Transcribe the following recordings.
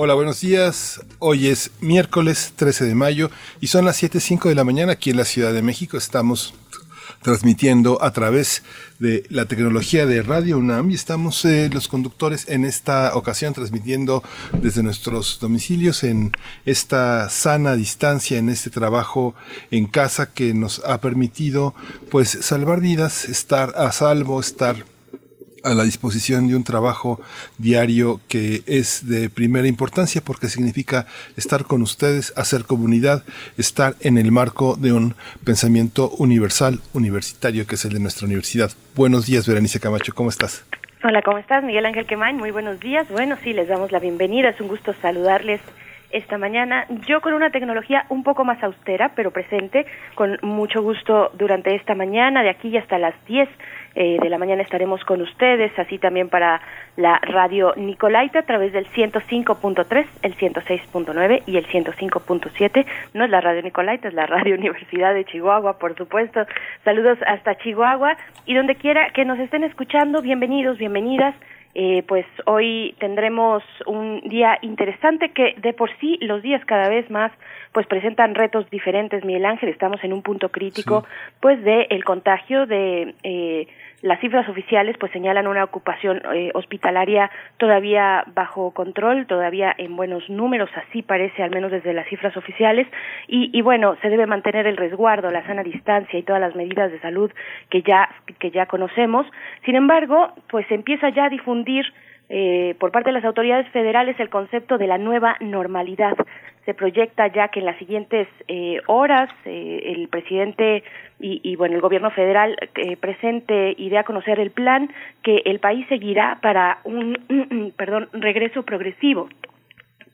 Hola, buenos días. Hoy es miércoles 13 de mayo y son las 7.05 de la mañana aquí en la Ciudad de México. Estamos transmitiendo a través de la tecnología de Radio UNAM y estamos eh, los conductores en esta ocasión transmitiendo desde nuestros domicilios en esta sana distancia, en este trabajo en casa que nos ha permitido pues salvar vidas, estar a salvo, estar a la disposición de un trabajo diario que es de primera importancia porque significa estar con ustedes, hacer comunidad, estar en el marco de un pensamiento universal, universitario, que es el de nuestra universidad. Buenos días, Berenice Camacho, ¿cómo estás? Hola, ¿cómo estás? Miguel Ángel Quemain, muy buenos días. Bueno, sí, les damos la bienvenida, es un gusto saludarles esta mañana, yo con una tecnología un poco más austera, pero presente, con mucho gusto durante esta mañana, de aquí hasta las 10 eh, de la mañana estaremos con ustedes, así también para la radio Nicolaita a través del 105.3, el 106.9 y el 105.7. No es la radio Nicolaita, es la radio Universidad de Chihuahua, por supuesto. Saludos hasta Chihuahua y donde quiera que nos estén escuchando, bienvenidos, bienvenidas. Eh, pues hoy tendremos un día interesante que de por sí los días cada vez más pues presentan retos diferentes Miguel Ángel. Estamos en un punto crítico pues de el contagio de eh, las cifras oficiales pues señalan una ocupación eh, hospitalaria todavía bajo control, todavía en buenos números, así parece al menos desde las cifras oficiales. Y, y bueno, se debe mantener el resguardo, la sana distancia y todas las medidas de salud que ya que ya conocemos. Sin embargo, pues se empieza ya a difundir eh, por parte de las autoridades federales el concepto de la nueva normalidad. Se proyecta ya que en las siguientes eh, horas eh, el presidente y, y, bueno el gobierno federal eh, presente y dé a conocer el plan que el país seguirá para un perdón regreso progresivo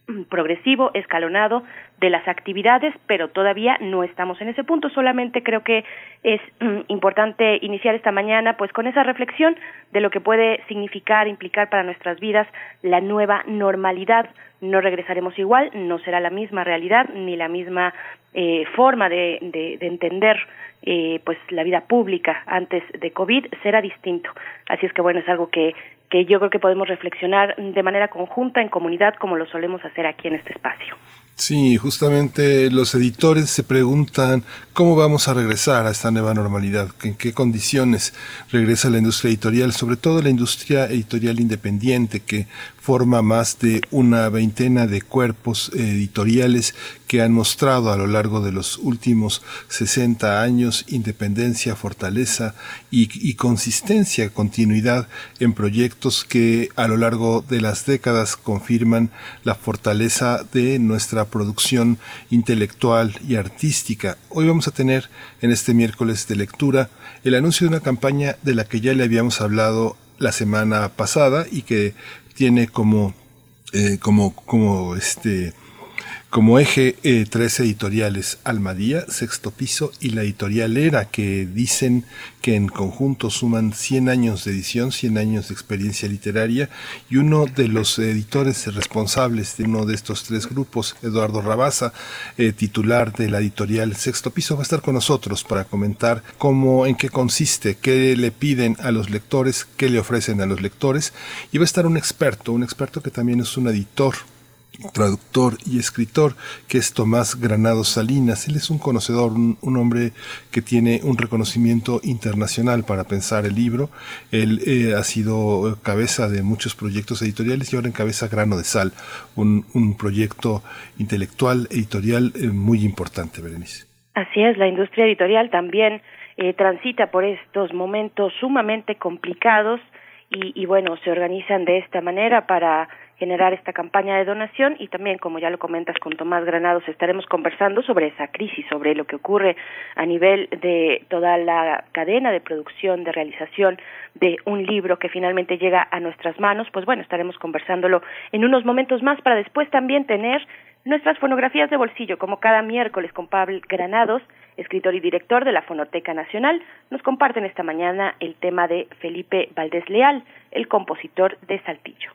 progresivo, escalonado de las actividades, pero todavía no estamos en ese punto. Solamente creo que es importante iniciar esta mañana pues con esa reflexión de lo que puede significar, implicar para nuestras vidas la nueva normalidad. No regresaremos igual, no será la misma realidad ni la misma eh, forma de, de, de entender eh, pues la vida pública antes de COVID será distinto. Así es que bueno, es algo que que yo creo que podemos reflexionar de manera conjunta en comunidad como lo solemos hacer aquí en este espacio. Sí, justamente los editores se preguntan cómo vamos a regresar a esta nueva normalidad, en qué condiciones regresa la industria editorial, sobre todo la industria editorial independiente que forma más de una veintena de cuerpos editoriales que han mostrado a lo largo de los últimos 60 años independencia, fortaleza y, y, consistencia, continuidad en proyectos que a lo largo de las décadas confirman la fortaleza de nuestra producción intelectual y artística. Hoy vamos a tener en este miércoles de lectura el anuncio de una campaña de la que ya le habíamos hablado la semana pasada y que tiene como eh, como como este como eje eh, tres editoriales, Almadía, Sexto Piso y la editorial Era, que dicen que en conjunto suman 100 años de edición, 100 años de experiencia literaria, y uno de los editores responsables de uno de estos tres grupos, Eduardo Rabaza, eh, titular de la editorial Sexto Piso, va a estar con nosotros para comentar cómo, en qué consiste, qué le piden a los lectores, qué le ofrecen a los lectores, y va a estar un experto, un experto que también es un editor, traductor y escritor, que es Tomás Granados Salinas. Él es un conocedor, un, un, hombre que tiene un reconocimiento internacional para pensar el libro. Él eh, ha sido cabeza de muchos proyectos editoriales y ahora encabeza Grano de Sal, un, un proyecto intelectual, editorial eh, muy importante, Berenice. Así es, la industria editorial también eh, transita por estos momentos sumamente complicados y, y bueno, se organizan de esta manera para generar esta campaña de donación y también, como ya lo comentas con Tomás Granados, estaremos conversando sobre esa crisis, sobre lo que ocurre a nivel de toda la cadena de producción, de realización de un libro que finalmente llega a nuestras manos. Pues bueno, estaremos conversándolo en unos momentos más para después también tener nuestras fonografías de bolsillo, como cada miércoles con Pablo Granados, escritor y director de la Fonoteca Nacional, nos comparten esta mañana el tema de Felipe Valdés Leal, el compositor de Saltillo.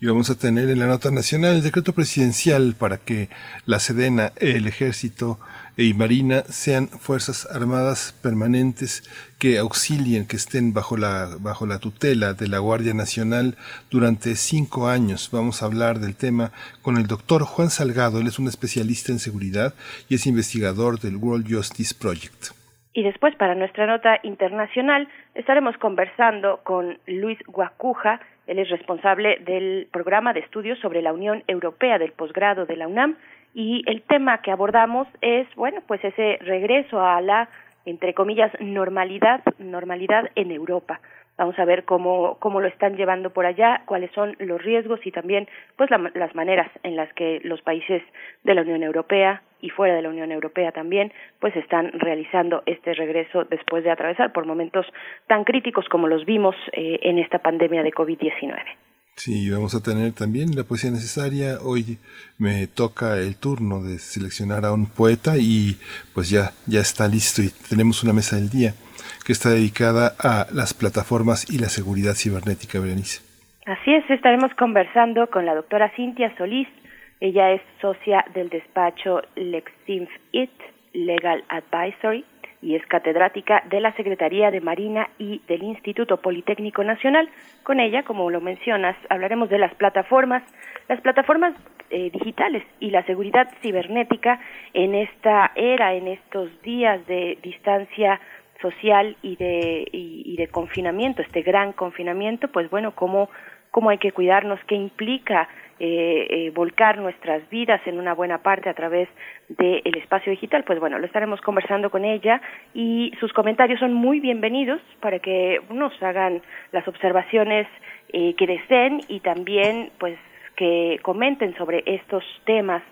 Y vamos a tener en la nota nacional el decreto presidencial para que la Sedena, el Ejército y Marina sean fuerzas armadas permanentes que auxilien, que estén bajo la, bajo la tutela de la Guardia Nacional durante cinco años. Vamos a hablar del tema con el doctor Juan Salgado. Él es un especialista en seguridad y es investigador del World Justice Project. Y después, para nuestra nota internacional, estaremos conversando con Luis Guacuja. Él es responsable del programa de estudios sobre la Unión Europea del posgrado de la UNAM y el tema que abordamos es, bueno, pues ese regreso a la, entre comillas, normalidad, normalidad en Europa. Vamos a ver cómo, cómo lo están llevando por allá, cuáles son los riesgos y también pues las maneras en las que los países de la Unión Europea y fuera de la Unión Europea también pues están realizando este regreso después de atravesar por momentos tan críticos como los vimos eh, en esta pandemia de COVID-19. Sí, vamos a tener también la poesía necesaria. Hoy me toca el turno de seleccionar a un poeta y pues ya, ya está listo y tenemos una mesa del día que está dedicada a las plataformas y la seguridad cibernética, Berenice. Así es, estaremos conversando con la doctora Cintia Solís. Ella es socia del despacho LexInf IT Legal Advisory y es catedrática de la Secretaría de Marina y del Instituto Politécnico Nacional. Con ella, como lo mencionas, hablaremos de las plataformas, las plataformas eh, digitales y la seguridad cibernética en esta era, en estos días de distancia social y de, y, de confinamiento, este gran confinamiento, pues bueno, cómo, cómo hay que cuidarnos, qué implica eh, eh, volcar nuestras vidas en una buena parte a través del espacio digital, pues bueno, lo estaremos conversando con ella y sus comentarios son muy bienvenidos para que nos hagan las observaciones eh, que deseen y también pues que comenten sobre estos temas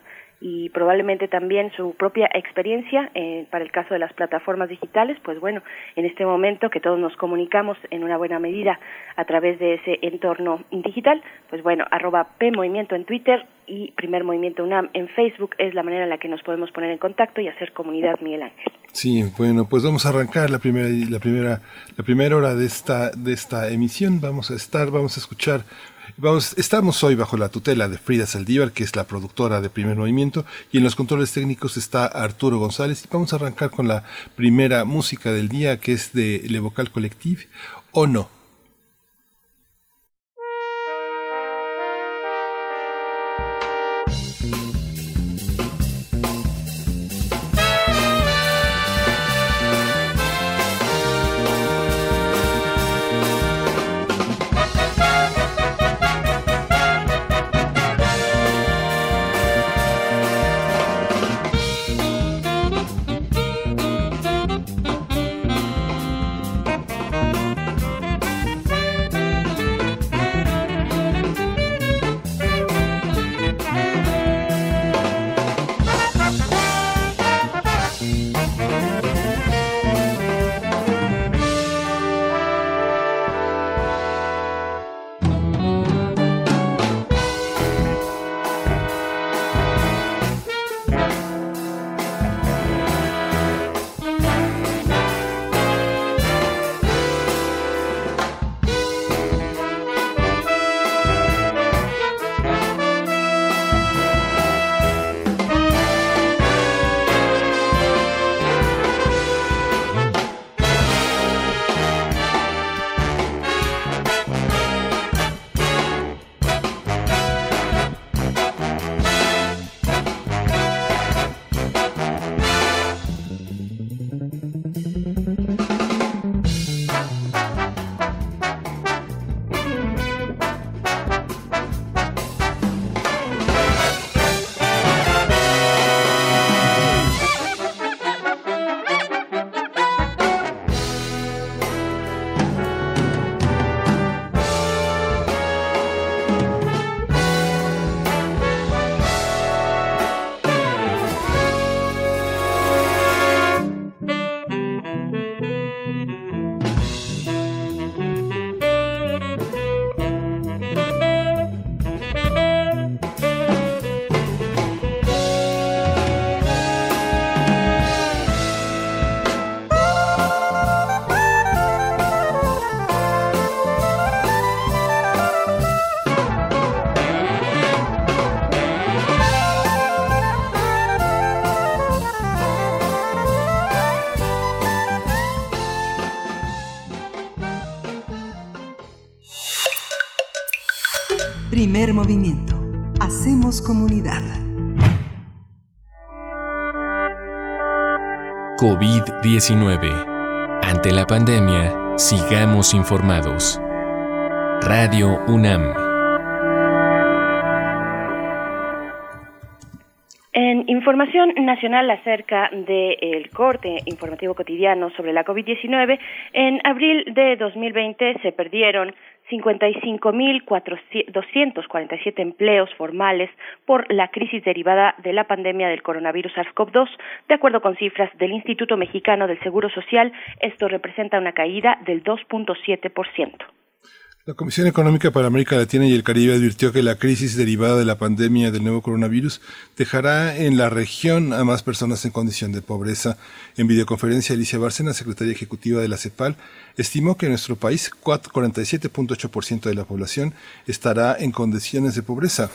y probablemente también su propia experiencia eh, para el caso de las plataformas digitales, pues bueno, en este momento que todos nos comunicamos en una buena medida a través de ese entorno digital, pues bueno, arroba P Movimiento en Twitter y Primer Movimiento UNAM en Facebook es la manera en la que nos podemos poner en contacto y hacer comunidad, Miguel Ángel. Sí, bueno, pues vamos a arrancar la primera, la primera, la primera hora de esta, de esta emisión. Vamos a estar, vamos a escuchar Vamos, estamos hoy bajo la tutela de Frida Saldívar, que es la productora de Primer Movimiento, y en los controles técnicos está Arturo González. Y vamos a arrancar con la primera música del día, que es de Le Vocal Collective, o no. COVID-19. Ante la pandemia, sigamos informados. Radio UNAM. En información nacional acerca del corte informativo cotidiano sobre la COVID-19, en abril de 2020 se perdieron 55.247 empleos formales por la crisis derivada de la pandemia del coronavirus SARS-CoV-2. De acuerdo con cifras del Instituto Mexicano del Seguro Social, esto representa una caída del 2.7%. La Comisión Económica para América Latina y el Caribe advirtió que la crisis derivada de la pandemia del nuevo coronavirus dejará en la región a más personas en condición de pobreza. En videoconferencia, Alicia Bárcena, secretaria ejecutiva de la CEPAL, estimó que en nuestro país 47.8% de la población estará en condiciones de pobreza.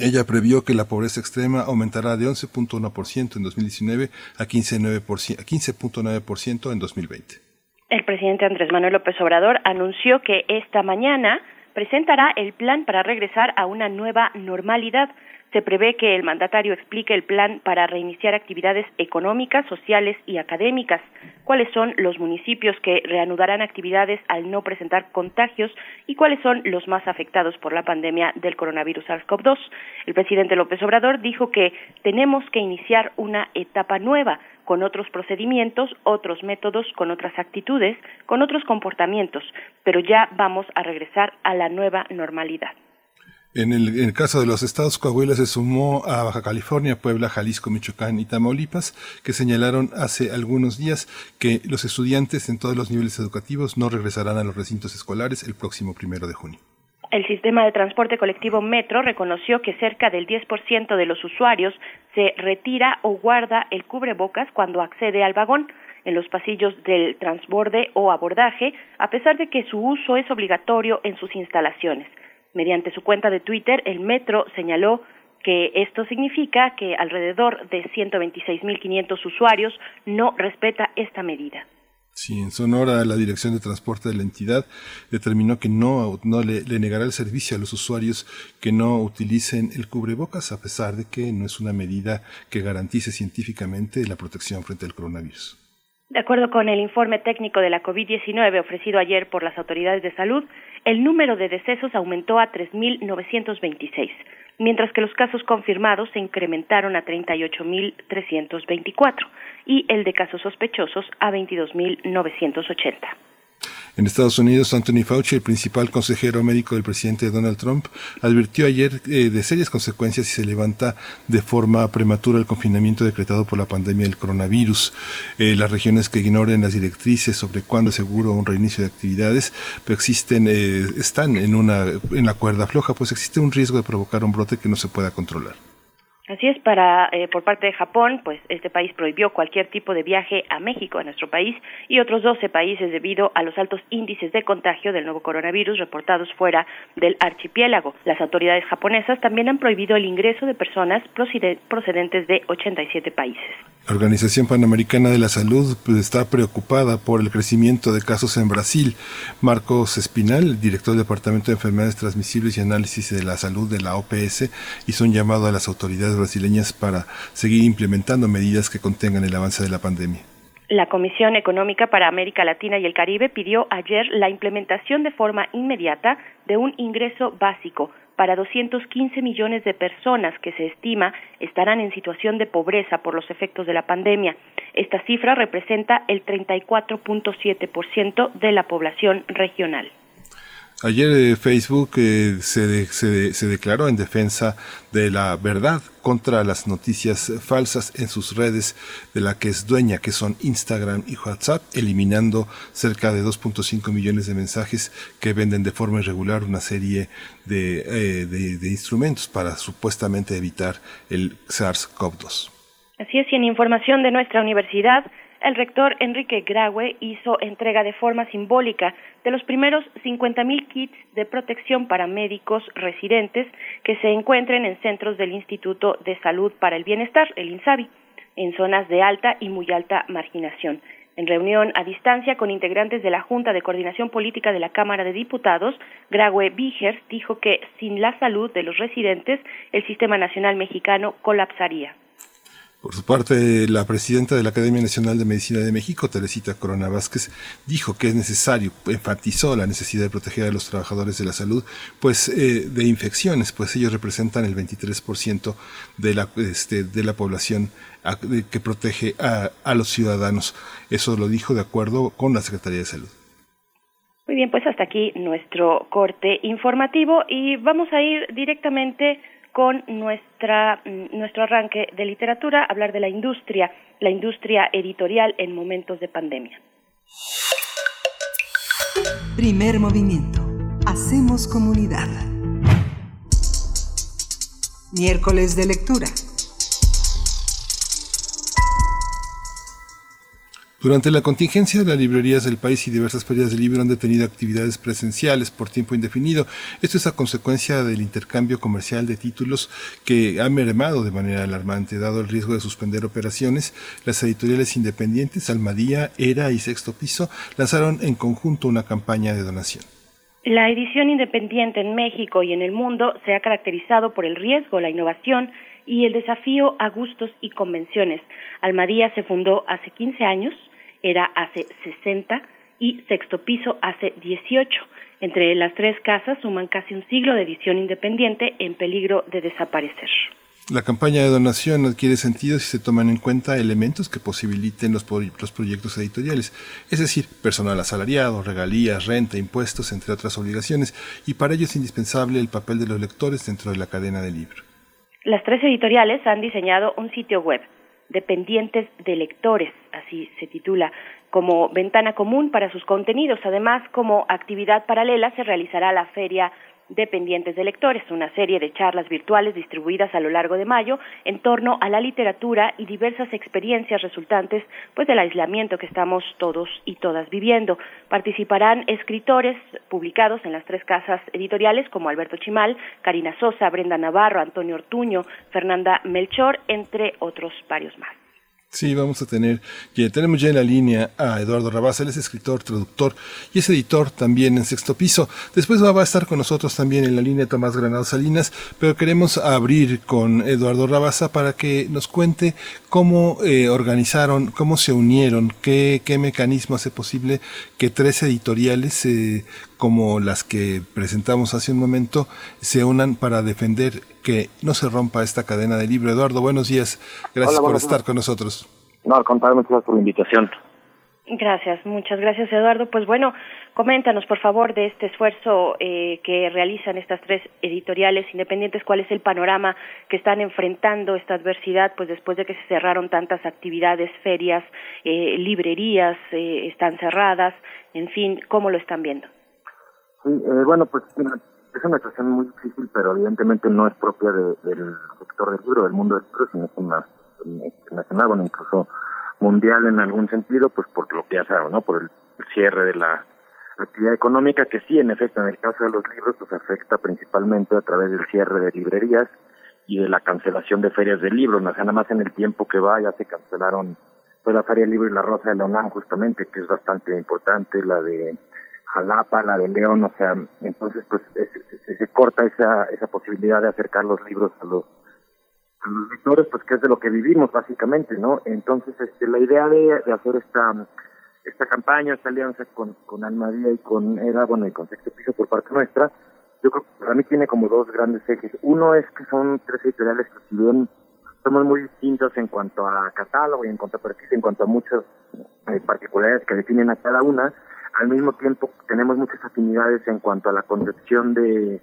Ella previó que la pobreza extrema aumentará de 11.1% en 2019 a 15.9% en 2020 el presidente Andrés Manuel López Obrador anunció que esta mañana presentará el plan para regresar a una nueva normalidad. Se prevé que el mandatario explique el plan para reiniciar actividades económicas, sociales y académicas, cuáles son los municipios que reanudarán actividades al no presentar contagios y cuáles son los más afectados por la pandemia del coronavirus SARS-CoV-2. El presidente López Obrador dijo que tenemos que iniciar una etapa nueva con otros procedimientos, otros métodos, con otras actitudes, con otros comportamientos, pero ya vamos a regresar a la nueva normalidad. En el, caso de los estados, Coahuila se sumó a Baja California, Puebla, Jalisco, Michoacán y Tamaulipas, que señalaron hace algunos días que los estudiantes en todos los niveles educativos no regresarán a los recintos escolares el próximo primero de junio. El sistema de transporte colectivo Metro reconoció que cerca del 10% de los usuarios se retira o guarda el cubrebocas cuando accede al vagón en los pasillos del transborde o abordaje, a pesar de que su uso es obligatorio en sus instalaciones. Mediante su cuenta de Twitter, el Metro señaló que esto significa que alrededor de 126.500 usuarios no respeta esta medida. Sí, en Sonora la Dirección de Transporte de la entidad determinó que no, no le, negará el servicio a los usuarios que no utilicen el cubrebocas, a pesar de que no es una medida que garantice científicamente la protección frente al coronavirus. De acuerdo con el informe técnico de la COVID-19 ofrecido ayer por las autoridades de salud, el número de decesos aumentó a 3.926 mientras que los casos confirmados se incrementaron a 38.324 y el de casos sospechosos a 22.980. En Estados Unidos, Anthony Fauci, el principal consejero médico del presidente Donald Trump, advirtió ayer eh, de serias consecuencias si se levanta de forma prematura el confinamiento decretado por la pandemia del coronavirus. Eh, las regiones que ignoren las directrices sobre cuándo es un reinicio de actividades, pero existen, eh, están en una en la cuerda floja, pues existe un riesgo de provocar un brote que no se pueda controlar. Así es, para eh, por parte de Japón, pues este país prohibió cualquier tipo de viaje a México, a nuestro país, y otros 12 países debido a los altos índices de contagio del nuevo coronavirus reportados fuera del archipiélago. Las autoridades japonesas también han prohibido el ingreso de personas procedentes de 87 países. La Organización Panamericana de la Salud pues, está preocupada por el crecimiento de casos en Brasil. Marcos Espinal, director del Departamento de Enfermedades Transmisibles y Análisis de la Salud de la OPS, hizo un llamado a las autoridades brasileñas para seguir implementando medidas que contengan el avance de la pandemia. La Comisión Económica para América Latina y el Caribe pidió ayer la implementación de forma inmediata de un ingreso básico para 215 millones de personas que se estima estarán en situación de pobreza por los efectos de la pandemia. Esta cifra representa el 34.7% de la población regional. Ayer eh, Facebook eh, se, se, declaró en defensa de la verdad contra las noticias falsas en sus redes de la que es dueña, que son Instagram y WhatsApp, eliminando cerca de 2.5 millones de mensajes que venden de forma irregular una serie de, eh, de instrumentos para supuestamente evitar el SARS-CoV-2. Así es, y en información de nuestra universidad, el rector Enrique Graue hizo entrega de forma simbólica de los primeros 50.000 kits de protección para médicos residentes que se encuentren en centros del Instituto de Salud para el Bienestar, el INSABI, en zonas de alta y muy alta marginación. En reunión a distancia con integrantes de la Junta de Coordinación Política de la Cámara de Diputados, Graue Vigers dijo que sin la salud de los residentes, el sistema nacional mexicano colapsaría. Por su parte, la presidenta de la Academia Nacional de Medicina de México, Teresita Corona Vázquez, dijo que es necesario, enfatizó la necesidad de proteger a los trabajadores de la salud, pues eh, de infecciones, pues ellos representan el 23% de la, este, de la población que protege a, a los ciudadanos. Eso lo dijo de acuerdo con la Secretaría de Salud. Muy bien, pues hasta aquí nuestro corte informativo y vamos a ir directamente con nuestra, mm, nuestro arranque de literatura, hablar de la industria, la industria editorial en momentos de pandemia. Primer movimiento. Hacemos comunidad. Miércoles de lectura. Durante la contingencia, las librerías del país y diversas ferias de libro han detenido actividades presenciales por tiempo indefinido. Esto es a consecuencia del intercambio comercial de títulos que ha mermado de manera alarmante. Dado el riesgo de suspender operaciones, las editoriales independientes Almadía, Era y Sexto Piso lanzaron en conjunto una campaña de donación. La edición independiente en México y en el mundo se ha caracterizado por el riesgo, la innovación y el desafío a gustos y convenciones. Almadía se fundó hace 15 años era hace 60 y Sexto Piso hace 18. Entre las tres casas suman casi un siglo de edición independiente en peligro de desaparecer. La campaña de donación adquiere sentido si se toman en cuenta elementos que posibiliten los, los, proyectos editoriales, es decir, personal asalariado, regalías, renta, impuestos, entre otras obligaciones, y para ello es indispensable el papel de los lectores dentro de la cadena del libro. Las tres editoriales han diseñado un sitio web dependientes de lectores, así se titula, como ventana común para sus contenidos. Además, como actividad paralela se realizará la feria Dependientes de Lectores, una serie de charlas virtuales distribuidas a lo largo de mayo en torno a la literatura y diversas experiencias resultantes pues del aislamiento que estamos todos y todas viviendo. Participarán escritores publicados en las tres casas editoriales como Alberto Chimal, Karina Sosa, Brenda Navarro, Antonio Ortuño, Fernanda Melchor, entre otros varios más. Sí, vamos a tener, ya tenemos ya en la línea a Eduardo Rabasa, él es escritor, traductor y es editor también en Sexto Piso. Después va, a estar con nosotros también en la línea Tomás Granado Salinas, pero queremos abrir con Eduardo Rabasa para que nos cuente cómo eh, organizaron, cómo se unieron, qué, qué mecanismo hace posible que tres editoriales eh, como las que presentamos hace un momento se unan para defender que no se rompa esta cadena de libro. Eduardo, buenos días. Gracias por estar con nosotros. No, al contrario, muchas gracias por la invitación. Gracias, muchas gracias Eduardo. Pues bueno, coméntanos por favor de este esfuerzo eh, que realizan estas tres editoriales independientes, cuál es el panorama que están enfrentando esta adversidad, pues después de que se cerraron tantas actividades, ferias, eh, librerías eh, están cerradas, en fin, ¿cómo lo están viendo? Sí, bueno, pues es una situación muy difícil, pero evidentemente no es propia del sector del libro, del mundo del libro, sino es una internacional, bueno, incluso mundial en algún sentido, pues por lo que ya saben, ¿no? Por el cierre de la actividad económica, que sí, en efecto, en el caso de los libros, pues afecta principalmente a través del cierre de librerías y de la cancelación de ferias de libros, o sea, nada más en el tiempo que va ya se cancelaron pues la Feria del Libro y la Rosa de la justamente, que es bastante importante, la de Jalapa, la de León, o sea, entonces pues se, corta esa, esa posibilidad de acercar los libros a los, a los lectores, pues que es de lo que vivimos básicamente, ¿no? Entonces, este, la idea de, de hacer esta esta campaña, esta alianza con, con Almadía y con Era, bueno, y con Sexto Piso por parte nuestra, yo creo que para mí tiene como dos grandes ejes. Uno es que son tres editoriales que si somos muy distintos en cuanto a catálogo y en cuanto a perfil, en cuanto a muchas eh, particularidades que definen a cada una, al mismo tiempo tenemos muchas afinidades en cuanto a la concepción de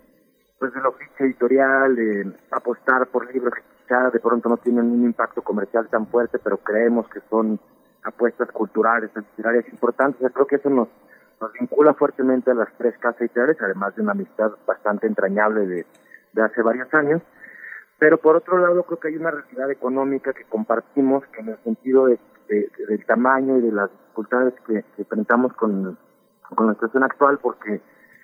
pues del oficio editorial, de apostar por libros que quizá de pronto no tienen un impacto comercial tan fuerte, pero creemos que son apuestas culturales, literarias importantes. Creo que eso nos, nos vincula fuertemente a las tres casas editoriales, además de una amistad bastante entrañable de, de hace varios años. Pero por otro lado, creo que hay una realidad económica que compartimos, que en el sentido de del tamaño y de las dificultades que, enfrentamos con, la situación actual, porque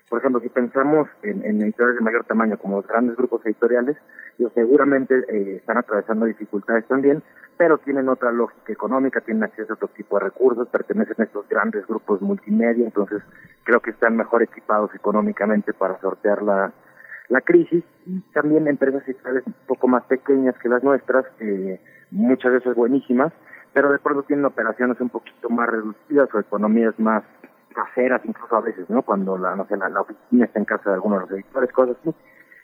Por ejemplo, si pensamos en, editoriales de mayor tamaño como los grandes grupos editoriales, ellos seguramente eh, están atravesando dificultades también, pero tienen otra lógica económica, tienen acceso a otro tipo de recursos, pertenecen a estos grandes grupos multimedia, entonces creo que están mejor equipados económicamente para sortear la, la crisis. Y también empresas editoriales un poco más pequeñas que las nuestras, eh, muchas veces buenísimas, pero de pronto tienen operaciones un poquito más reducidas o economías más caseras incluso a veces, ¿no? Cuando la, no sé, la, oficina está en casa de alguno de los editores, cosas así.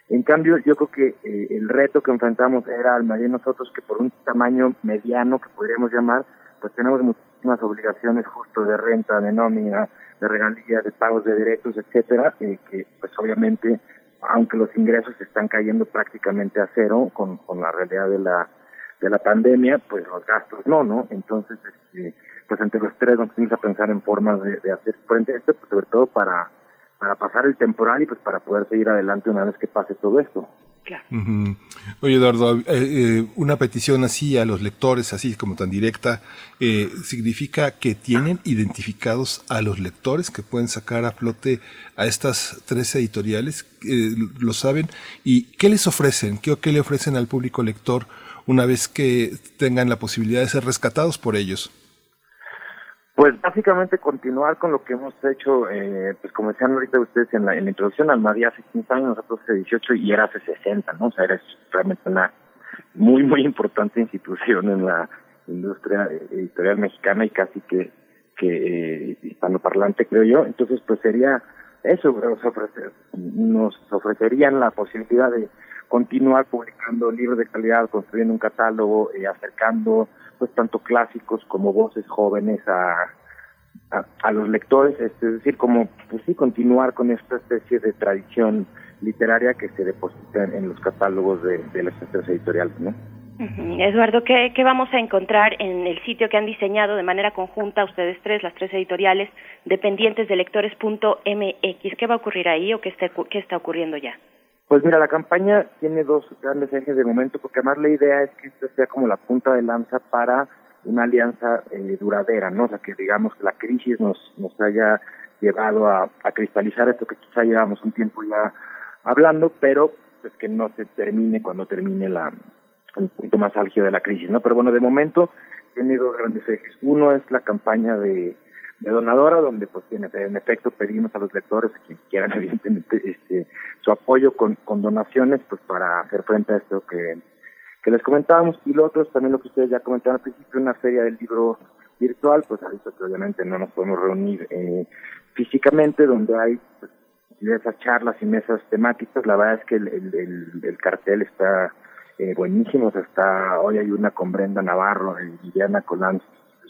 En cambio, yo creo que eh, el reto que enfrentamos era al de nosotros que por un tamaño mediano que podríamos llamar, pues tenemos muchísimas obligaciones justo de renta, de nómina, de regalías, de pagos de derechos, etcétera, eh, que pues obviamente, aunque los ingresos están cayendo prácticamente a cero con, con la realidad de la de la pandemia, pues los gastos no, ¿no? Entonces, este, pues entre los tres nos tenemos a pensar en formas de, hacer frente a esto, pues sobre todo para, para pasar el temporal y pues para poder seguir adelante una vez que pase todo esto. Claro. Oye, Eduardo, eh, eh, una petición así a los lectores, así como tan directa, eh, significa que tienen identificados a los lectores que pueden sacar a flote a estas tres editoriales, lo saben, y qué les ofrecen, qué, qué le ofrecen al público lector una vez que tengan la posibilidad de ser rescatados por ellos? Pues básicamente continuar con lo que hemos hecho, eh, pues como decían ahorita ustedes en la, en la introducción, Almadía hace 15 años, nosotros hace 18 y era hace 60, ¿no? O sea, era realmente una muy, muy importante institución en la industria editorial mexicana y casi que, que eh, hispanoparlante, creo yo. Entonces, pues sería eso, nos ofrecerían la posibilidad de continuar publicando libros de calidad, construyendo un catálogo, eh, acercando pues tanto clásicos como voces jóvenes a, a, los lectores, es decir, como pues sí, continuar con esta especie de tradición literaria que se deposita en los catálogos de, de las empresas editoriales, ¿no? Eduardo, ¿qué, ¿qué, vamos a encontrar en el sitio que han diseñado de manera conjunta ustedes tres, las tres editoriales, dependientes de lectores.mx? ¿Qué va a ocurrir ahí o qué está, qué está ocurriendo ya? Pues mira, la campaña tiene dos grandes ejes de momento, porque además la idea es que esto sea como la punta de lanza para una alianza eh, duradera, ¿no? O sea, que digamos que la crisis nos, nos haya llevado a, cristalizar esto que quizá llevamos un tiempo ya hablando, pero pues que no se termine cuando termine la el punto más álgido de la crisis, ¿no? Pero bueno, de momento tiene dos grandes ejes. Uno es la campaña de de donadora, donde pues tiene, en efecto pedimos a los lectores, que quieran evidentemente este, su apoyo con, con donaciones, pues para hacer frente a esto que, que les comentábamos. Y lo otro también lo que ustedes ya comentaron al principio, una feria del libro virtual, pues visto que obviamente no nos podemos reunir eh, físicamente, donde hay pues, diversas charlas y mesas temáticas. La verdad es que el, el, el, cartel está eh, buenísimo, está, hoy hay una con Brenda Navarro, Liliana Colán,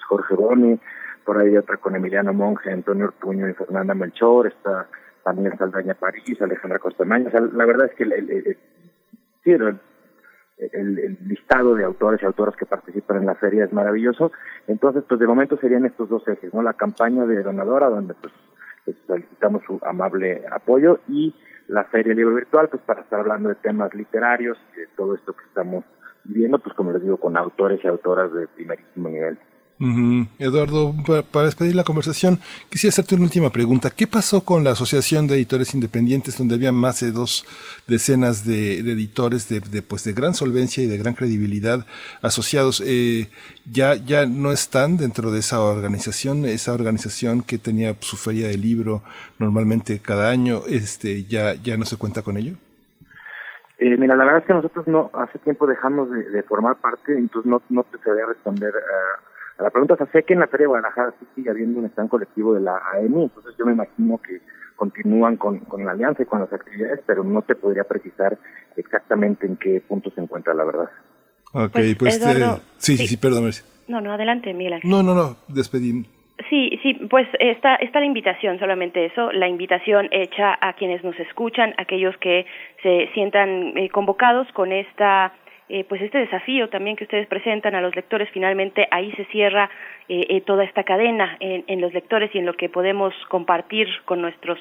Jorge Boni, por ahí otra con Emiliano Monge, Antonio Ortuño y Fernanda Melchor, está también Saldaña París, Alejandra Costamaña, o la verdad es que el, el, el, listado de autores y autoras que participan en la feria es maravilloso, entonces pues de momento serían estos dos ejes, ¿no? La campaña de donadora, donde pues solicitamos su amable apoyo y la feria libro virtual, pues para estar hablando de temas literarios y de todo esto que estamos viviendo, pues como les digo, con autores y autoras de primerísimo nivel. Eduardo, para, despedir la conversación, quisiera hacerte una última pregunta. ¿Qué pasó con la Asociación de Editores Independientes, donde había más de dos decenas de, editores de, pues, de gran solvencia y de gran credibilidad asociados? Eh, ya, ¿Ya no están dentro de esa organización? Esa organización que tenía su feria de libro normalmente cada año, este, ¿ya, ya no se cuenta con ello? Eh, mira, la verdad es que nosotros no hace tiempo dejamos de, formar parte, entonces no, no te sabría responder a la pregunta es, sé que en la Feria de Guadalajara sí sigue habiendo un stand colectivo de la AMI, entonces yo me imagino que continúan con, con la alianza y con las actividades, pero no te podría precisar exactamente en qué punto se encuentra la verdad. Ok, pues, pues eh, sí, sí, sí, perdón. No, no, adelante, Miguel No, no, no, despedí. Sí, sí, pues está, está la invitación, solamente eso, la invitación hecha a quienes nos escuchan, aquellos que se sientan eh, convocados con esta eh, pues este desafío también que ustedes presentan a los lectores, finalmente ahí se cierra eh, eh, toda esta cadena en, los lectores y en lo que podemos compartir con nuestras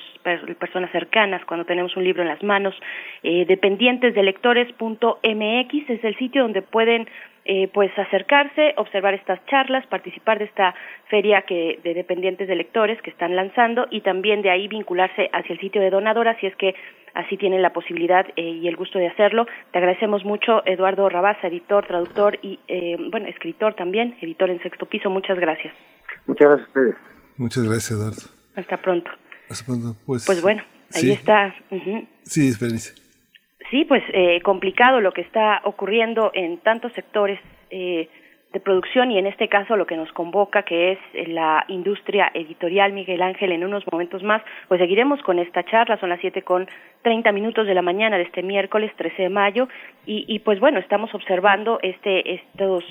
personas cercanas cuando tenemos un libro en las manos. dependientes de lectores.mx es el sitio donde pueden eh, pues acercarse, observar estas charlas, participar de esta feria que de dependientes de lectores que están lanzando y también de ahí vincularse hacia el sitio de donadora si es que así tienen la posibilidad eh, y el gusto de hacerlo. Te agradecemos mucho, Eduardo Rabaza, editor, traductor y, eh, bueno, escritor también, editor en sexto piso. Muchas gracias. Muchas gracias a ustedes. Muchas gracias, Eduardo. Hasta pronto. Hasta pronto. Pues, pues bueno, ahí está. Sí, espérense. Sí, pues eh, complicado lo que está ocurriendo en tantos sectores eh, de producción y en este caso lo que nos convoca que es la industria editorial Miguel Ángel en unos momentos más pues seguiremos con esta charla. Son las siete con treinta minutos de la mañana de este miércoles 13 de mayo y, y pues bueno estamos observando este estos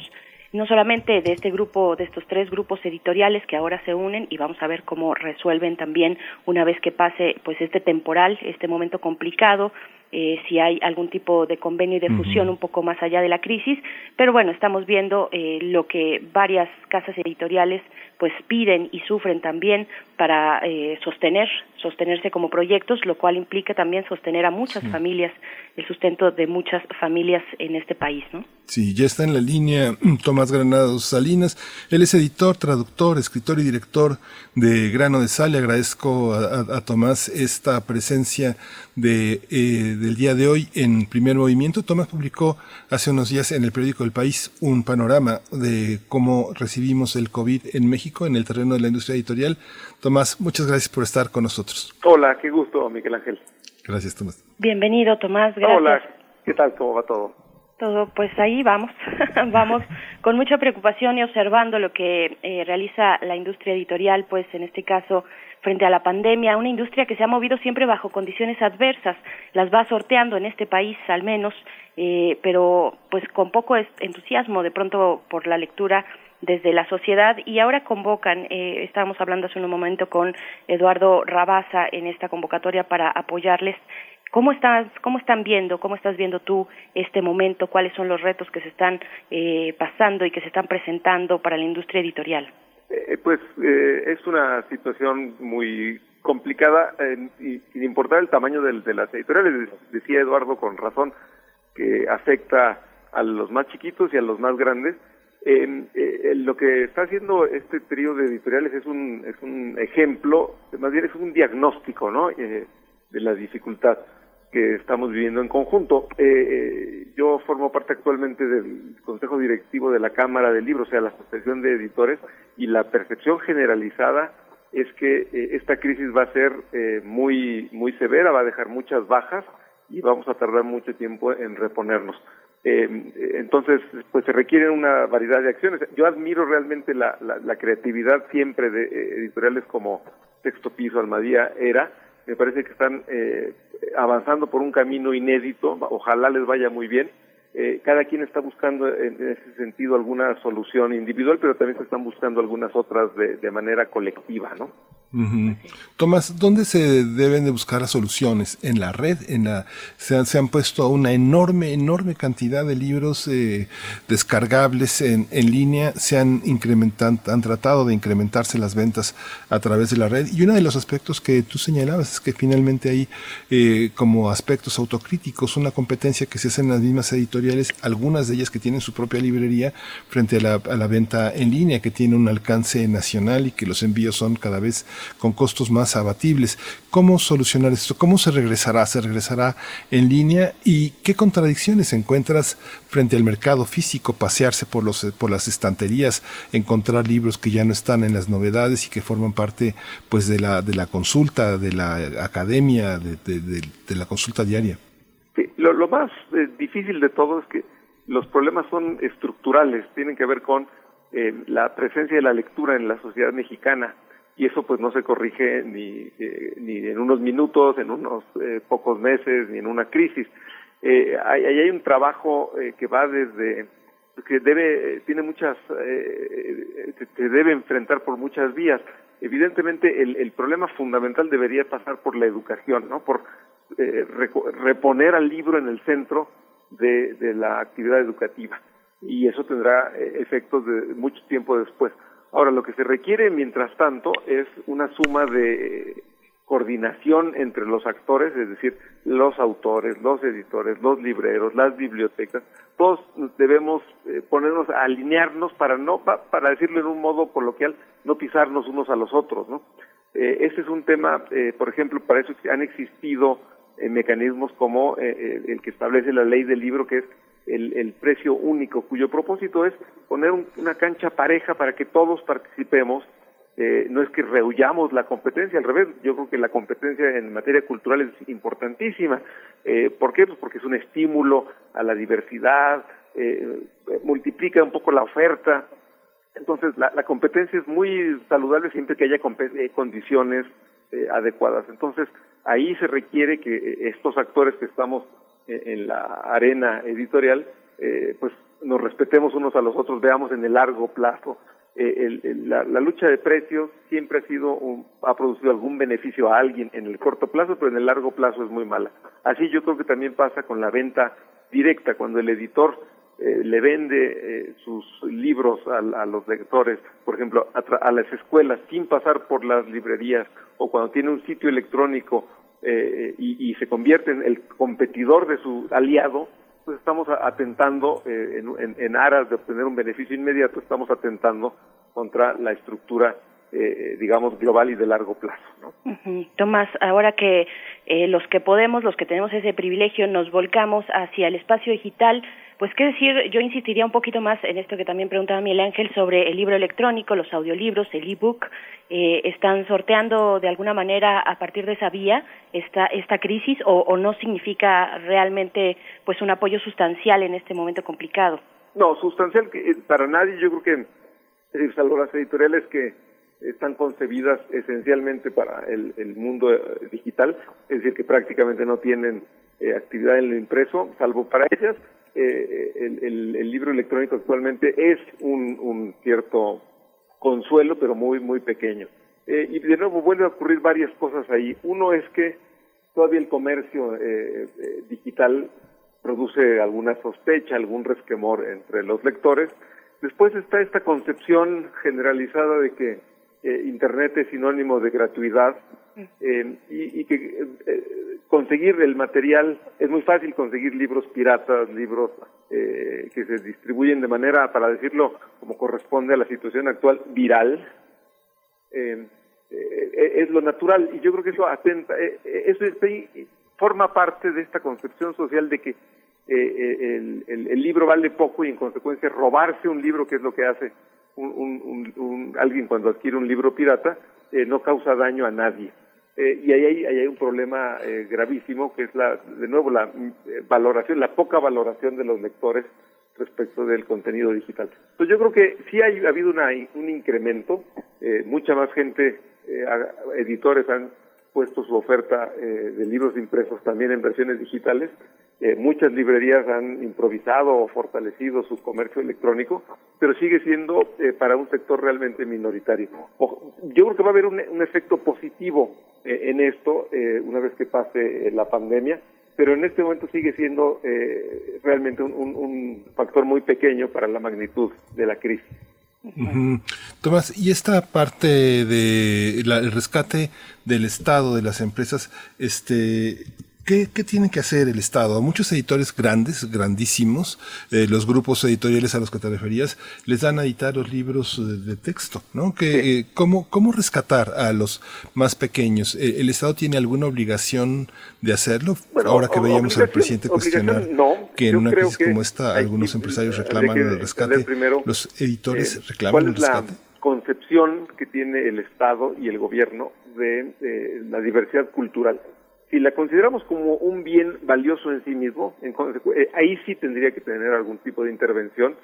no solamente de este grupo, de estos tres grupos editoriales que ahora se unen y vamos a ver cómo resuelven también una vez que pase pues este temporal, este momento complicado, eh, si hay algún tipo de convenio y de fusión un poco más allá de la crisis, pero bueno, estamos viendo eh, lo que varias casas editoriales pues piden y sufren también para eh, sostener, sostenerse como proyectos, lo cual implica también sostener a muchas familias, el sustento de muchas familias en este país, ¿no? Sí, ya está en la línea Tomás Granados Salinas. Él es editor, traductor, escritor y director de Grano de Sal. Le agradezco a, Tomás esta presencia de, eh, del día de hoy en Primer Movimiento. Tomás publicó hace unos días en el periódico El País un panorama de cómo recibimos el COVID en México en el terreno de la industria editorial. Tomás, muchas gracias por estar con nosotros. Hola, qué gusto, Miguel Ángel. Gracias, Tomás. Bienvenido, Tomás. Gracias. Hola, ¿qué tal? ¿Cómo va todo? Todo, pues ahí vamos, vamos con mucha preocupación y observando lo que eh, realiza la industria editorial, pues en este caso frente a la pandemia, una industria que se ha movido siempre bajo condiciones adversas, las va sorteando en este país al menos, eh, pero pues con poco entusiasmo de pronto por la lectura desde la sociedad y ahora convocan, eh, estábamos hablando hace un momento con Eduardo Rabaza en esta convocatoria para apoyarles. ¿Cómo estás, cómo están viendo, cómo estás viendo tú este momento? ¿Cuáles son los retos que se están eh, pasando y que se están presentando para la industria editorial? Eh, pues eh, es una situación muy complicada y sin importar el tamaño de, de las editoriales. Decía Eduardo con razón que afecta a los más chiquitos y a los más grandes eh, eh, lo que está haciendo este trío de editoriales es un, es un ejemplo, más bien es un diagnóstico, ¿no? Eh, de la dificultad que estamos viviendo en conjunto. Eh, eh, yo formo parte actualmente del Consejo Directivo de la Cámara del Libro, o sea, la Asociación de Editores, y la percepción generalizada es que esta crisis va a ser muy, muy severa, va a dejar muchas bajas y vamos a tardar mucho tiempo en reponernos. Eh, entonces, pues se requiere una variedad de acciones. Yo admiro realmente la, la, creatividad siempre de eh, editoriales como Texto Piso, Almadía, Era. Me parece que están eh, avanzando por un camino inédito. Ojalá les vaya muy bien. Eh, cada quien está buscando en, ese sentido alguna solución individual, pero también se están buscando algunas otras de manera colectiva, ¿no? Tomás, ¿dónde se deben de buscar las soluciones? En la red, en la se han, se han puesto una enorme, enorme cantidad de libros eh, descargables en, en, línea, se han incrementado, han tratado de incrementarse las ventas a través de la red. Y uno de los aspectos que tú señalabas es que finalmente hay eh, como aspectos autocríticos, una competencia que se hace en las mismas editoriales, algunas de ellas que tienen su propia librería frente a la, a la venta en línea, que tiene un alcance nacional y que los envíos son cada vez con costos más abatibles. ¿Cómo solucionar esto? ¿Cómo se regresará? ¿Se regresará en línea? ¿Y qué contradicciones encuentras frente al mercado físico? Pasearse por, los, por las estanterías, encontrar libros que ya no están en las novedades y que forman parte pues, de, la, de la consulta, de la academia, de, la consulta diaria. Lo más eh, difícil de todo es que los problemas son estructurales, tienen que ver con eh, la presencia de la lectura en la sociedad mexicana y eso pues no se corrige ni, eh, ni en unos minutos, en unos eh, pocos meses, ni en una crisis. Eh, hay, hay un trabajo que va desde que debe tiene muchas se debe enfrentar por muchas vías. Evidentemente el, el problema fundamental debería pasar por la educación, no, por reponer al libro en el centro de, de la actividad educativa y eso tendrá efectos de mucho tiempo después. Ahora, lo que se requiere, mientras tanto, es una suma de coordinación entre los actores, es decir, los autores, los editores, los libreros, las bibliotecas, todos debemos eh, ponernos a alinearnos para no, para decirlo en un modo coloquial, no pisarnos unos a los otros, ¿no? Eh, ese es un tema, eh, por ejemplo, para eso han existido mecanismos como el que establece la ley del libro, que es el, precio único, cuyo propósito es poner una cancha pareja para que todos participemos eh, no es que rehuyamos la competencia, al revés, yo creo que la competencia en materia cultural es importantísima. Eh, ¿Por qué? Pues porque es un estímulo a la diversidad, eh, multiplica un poco la oferta. Entonces, la, la, competencia es muy saludable siempre que haya condiciones adecuadas. Entonces, ahí se requiere que estos actores que estamos en la arena editorial, pues nos respetemos unos a los otros, veamos en el largo plazo eh, la, lucha de precios siempre ha sido ha producido algún beneficio a alguien en el corto plazo, pero en el largo plazo es muy mala. Así yo creo que también pasa con la venta directa, cuando el editor eh, le vende eh, sus libros a, los lectores, por ejemplo, a, las escuelas sin pasar por las librerías, o cuando tiene un sitio electrónico y, y se convierte en el competidor de su aliado, pues estamos atentando eh, en, aras de obtener un beneficio inmediato, estamos atentando contra la estructura eh, digamos, global y de largo plazo. ¿no? Tomás, ahora que eh, los que podemos, los que tenemos ese privilegio, nos volcamos hacia el espacio digital, pues qué decir, yo insistiría un poquito más en esto que también preguntaba Miguel Ángel sobre el libro electrónico, los audiolibros, el ebook, eh, están sorteando de alguna manera a partir de esa vía esta esta crisis o, o no significa realmente pues un apoyo sustancial en este momento complicado. No, sustancial eh, para nadie. Yo creo que es salvo las editoriales que están concebidas esencialmente para el, el mundo eh, digital, es decir, que prácticamente no tienen actividad en el impreso, salvo para ellas, eh, el, el, libro electrónico actualmente es un, cierto consuelo, pero muy, muy pequeño. Eh, y de nuevo vuelve a ocurrir varias cosas ahí. Uno es que todavía el comercio eh, eh, digital produce alguna sospecha, algún resquemor entre los lectores. Después está esta concepción generalizada de que eh, Internet es sinónimo de gratuidad eh, y, que eh, conseguir el material, es muy fácil conseguir libros piratas, libros que se distribuyen de manera, para decirlo como corresponde a la situación actual, viral. es lo natural y yo creo que eso atenta, eso forma parte de esta concepción social de que el, el libro vale poco y en consecuencia robarse un libro, que es lo que hace un, un, alguien cuando adquiere un libro pirata eh, no causa daño a nadie. Eh, y ahí hay, hay, un problema eh, gravísimo que es la, de nuevo la valoración, la poca valoración de los lectores respecto del contenido digital. Entonces yo creo que sí ha habido una, un incremento, mucha más gente, editores han puesto su oferta de libros impresos también en versiones digitales eh, muchas librerías han improvisado o fortalecido su comercio electrónico, pero sigue siendo eh, para un sector realmente minoritario. yo creo que va a haber un, efecto positivo eh, en esto una vez que pase la pandemia, pero en este momento sigue siendo realmente un, factor muy pequeño para la magnitud de la crisis. Tomás, y esta parte del rescate del Estado, de las empresas, este, ¿Qué, tiene que hacer el Estado? muchos editores grandes, grandísimos, eh, los grupos editoriales a los que te referías, les dan a editar los libros de, texto, ¿no? Que, eh, ¿cómo, ¿Cómo rescatar a los más pequeños? Eh, ¿El Estado tiene alguna obligación de hacerlo? Ahora que veíamos al presidente cuestionar que en una crisis como esta algunos empresarios reclaman el rescate, los editores reclaman el rescate. La concepción que tiene el Estado y el gobierno de la diversidad cultural si la consideramos como un bien valioso en sí mismo, eh, ahí sí tendría que tener algún tipo de intervención.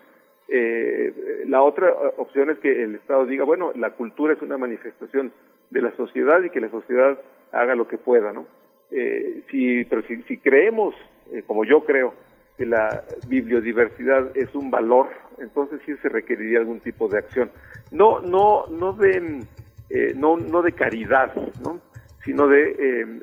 Eh, la otra opción es que el Estado diga, bueno, la cultura es una manifestación de la sociedad y que la sociedad haga lo que pueda, ¿no? Eh, si, pero si, si creemos, eh, como yo creo, que la bibliodiversidad es un valor, entonces sí se requeriría algún tipo de acción. No, no, no de, eh, no, no de caridad, ¿no? Sino de eh,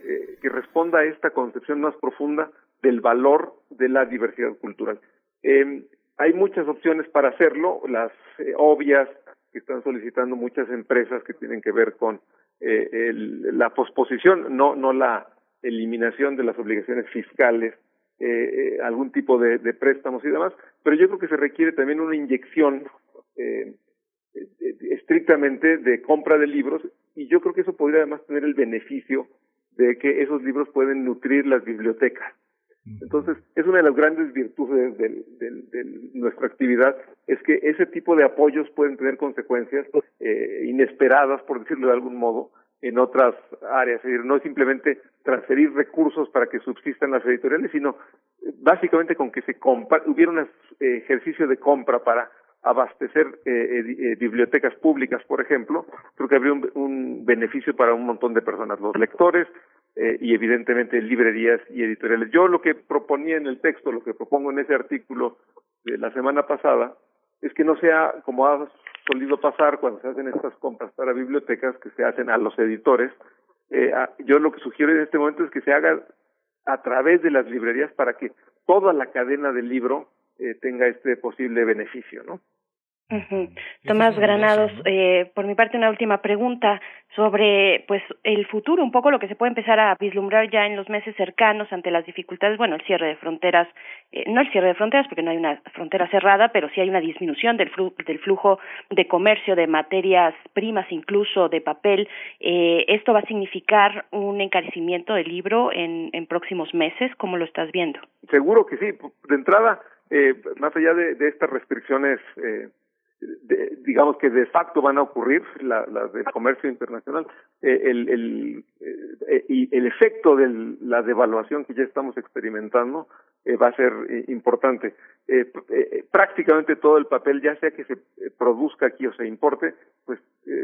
eh, que responda a esta concepción más profunda del valor de la diversidad cultural. Eh, hay muchas opciones para hacerlo, las obvias que están solicitando muchas empresas que tienen que ver con la posposición, no, no la eliminación de las obligaciones fiscales, algún tipo de, de, préstamos y demás, pero yo creo que se requiere también una inyección estrictamente de compra de libros y yo creo que eso podría además tener el beneficio de que esos libros pueden nutrir las bibliotecas. Entonces, es una de las grandes virtudes de nuestra actividad, es que ese tipo de apoyos pueden tener consecuencias eh, inesperadas, por decirlo de algún modo, en otras áreas. Es decir, no es simplemente transferir recursos para que subsistan las editoriales, sino básicamente con que se hubiera un eh, ejercicio de compra para abastecer eh, eh, bibliotecas públicas, por ejemplo, creo que habría un, beneficio para un montón de personas, los lectores eh, y evidentemente librerías y editoriales. Yo lo que proponía en el texto, lo que propongo en ese artículo de la semana pasada, es que no sea como ha solido pasar cuando se hacen estas compras para bibliotecas que se hacen a los editores. yo lo que sugiero en este momento es que se haga a través de las librerías para que toda la cadena del libro tenga este posible beneficio, ¿no? Tomás Granados, eh, por mi parte una última pregunta sobre pues el futuro, un poco lo que se puede empezar a vislumbrar ya en los meses cercanos ante las dificultades, bueno, el cierre de fronteras, eh, no el cierre de fronteras porque no hay una frontera cerrada, pero sí hay una disminución del, del flujo de comercio de materias primas, incluso de papel. Eh, ¿Esto va a significar un encarecimiento del libro en, en próximos meses? ¿Cómo lo estás viendo? Seguro que sí. De entrada, eh, más allá de, de estas restricciones eh, digamos que de facto van a ocurrir la del comercio internacional eh, el, el eh, y el efecto de la devaluación que ya estamos experimentando eh, va a ser importante. Prácticamente todo el papel ya sea que se produzca aquí o se importe pues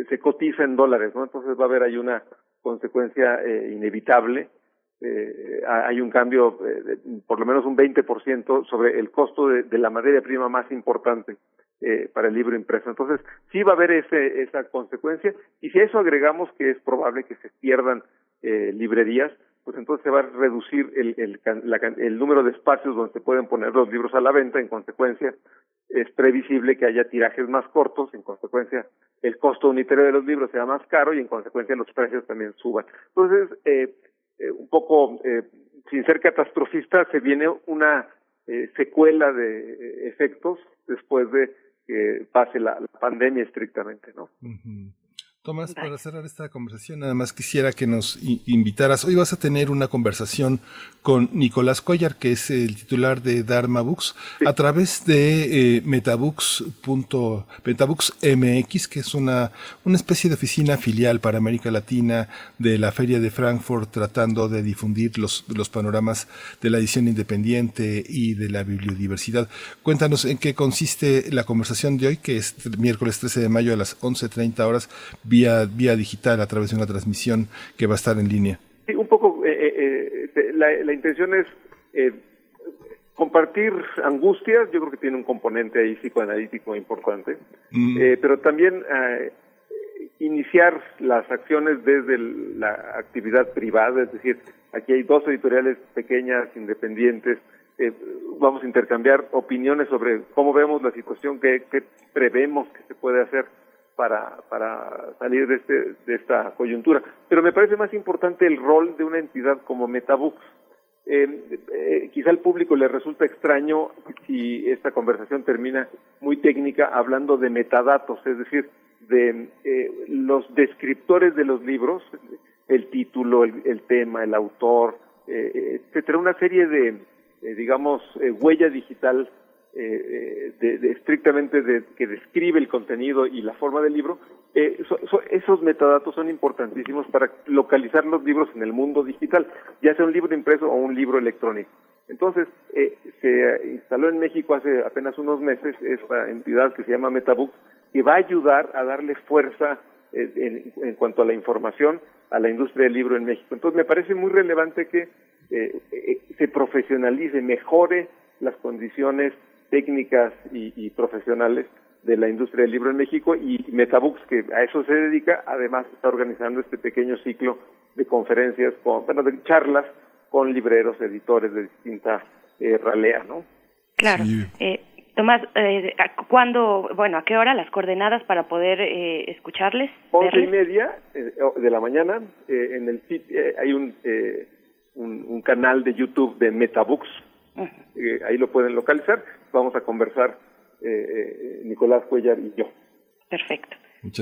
se cotiza en dólares no entonces va a haber ahí una consecuencia inevitable. Hay un cambio por lo menos un 20% sobre el costo de la materia prima más importante eh, para el libro impreso. Entonces, sí va a haber ese, esa consecuencia y si a eso agregamos que es probable que se pierdan eh, librerías, pues entonces se va a reducir el, el, número de espacios donde se pueden poner los libros a la venta, en consecuencia es previsible que haya tirajes más cortos, en consecuencia el costo unitario de los libros sea más caro y en consecuencia los precios también suban. Entonces, eh, eh un poco, eh, sin ser catastrofista, se viene una eh, secuela de efectos después de que pase la, pandemia estrictamente, ¿no? Tomás, para cerrar esta conversación, nada más quisiera que nos invitaras. Hoy vas a tener una conversación con Nicolás Collar, que es el titular de Dharma Books, a través de eh, Metabooks, Metabooks MX, que es una, una especie de oficina filial para América Latina de la Feria de Frankfurt, tratando de difundir los, los panoramas de la edición independiente y de la bibliodiversidad. Cuéntanos en qué consiste la conversación de hoy, que es miércoles 13 de mayo a las 11.30 horas vía, vía digital a través de una transmisión que va a estar en línea. Sí, un poco, eh, eh, eh la, la, intención es eh, compartir angustias, yo creo que tiene un componente ahí psicoanalítico importante, mm. pero también iniciar las acciones desde la actividad privada, es decir, aquí hay dos editoriales pequeñas, independientes, eh, vamos a intercambiar opiniones sobre cómo vemos la situación, qué, qué prevemos que se puede hacer para, para salir de, este, de esta coyuntura. Pero me parece más importante el rol de una entidad como Metabooks. Eh, eh, quizá al público le resulta extraño si esta conversación termina muy técnica hablando de metadatos, es decir, de eh, los descriptores de los libros, el título, el, tema, el autor, eh, etcétera, una serie de, digamos, huella digital eh, de, estrictamente de, que describe el contenido y la forma del libro, eh, esos metadatos son importantísimos para localizar los libros en el mundo digital, ya sea un libro impreso o un libro electrónico. Entonces, eh, se instaló en México hace apenas unos meses esta entidad que se llama Metabook, que va a ayudar a darle fuerza eh, en, en, cuanto a la información a la industria del libro en México. Entonces, me parece muy relevante que eh, eh, se profesionalice, mejore las condiciones técnicas y, profesionales de la industria del libro en México y Metabooks, que a eso se dedica, además está organizando este pequeño ciclo de conferencias, con, bueno, de charlas con libreros, editores de distinta eh, ralea, ¿no? Claro. Eh, Tomás, eh, ¿cuándo, bueno, a qué hora las coordenadas para poder eh, escucharles? Once y media eh, de la mañana, eh, en el sitio, hay un, un, un, canal de YouTube de Metabooks, ahí lo pueden localizar, vamos a conversar Nicolás Cuellar y yo. Perfecto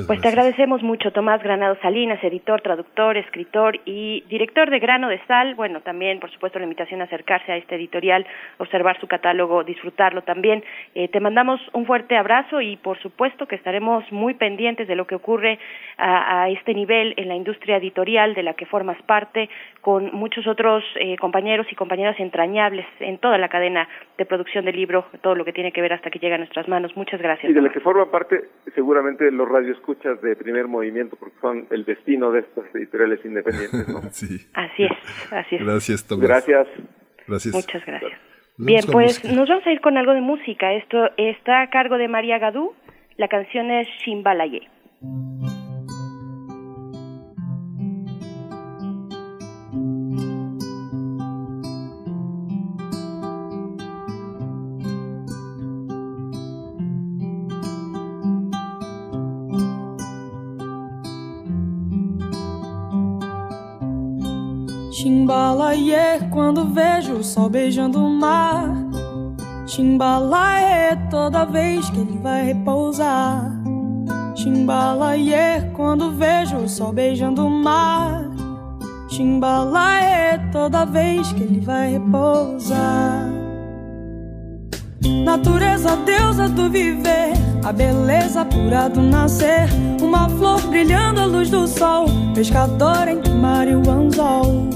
pues te agradecemos mucho, Tomás Granado Salinas, editor, traductor, escritor y director de Grano de Sal. Bueno, también, por supuesto, la invitación a acercarse a este editorial, observar su catálogo, disfrutarlo también. Eh, te mandamos un fuerte abrazo y, por supuesto, que estaremos muy pendientes de lo que ocurre a, este nivel en la industria editorial de la que formas parte, con muchos otros eh, compañeros y compañeras entrañables en toda la cadena de producción del libro, todo lo que tiene que ver hasta que llega a nuestras manos. Muchas gracias. Y de la que forma parte, seguramente, los radio escuchas de primer movimiento porque son el destino de estas editoriales independientes, ¿no? sí. Así es, así es. Gracias, Tomás. Gracias. Gracias. Muchas gracias. Bien, pues nos vamos a ir con algo de música. Esto está a cargo de María Gadú. La canción es Shimbalaye. Chimbalaie quando vejo o sol beijando o mar. Chimbalaie toda vez que ele vai repousar. Chimbalaie quando vejo o sol beijando o mar. Chimbalaie toda vez que ele vai repousar. Natureza, deusa do viver, a beleza pura do nascer. Uma flor brilhando à luz do sol, pescador entre o mar e o anzol.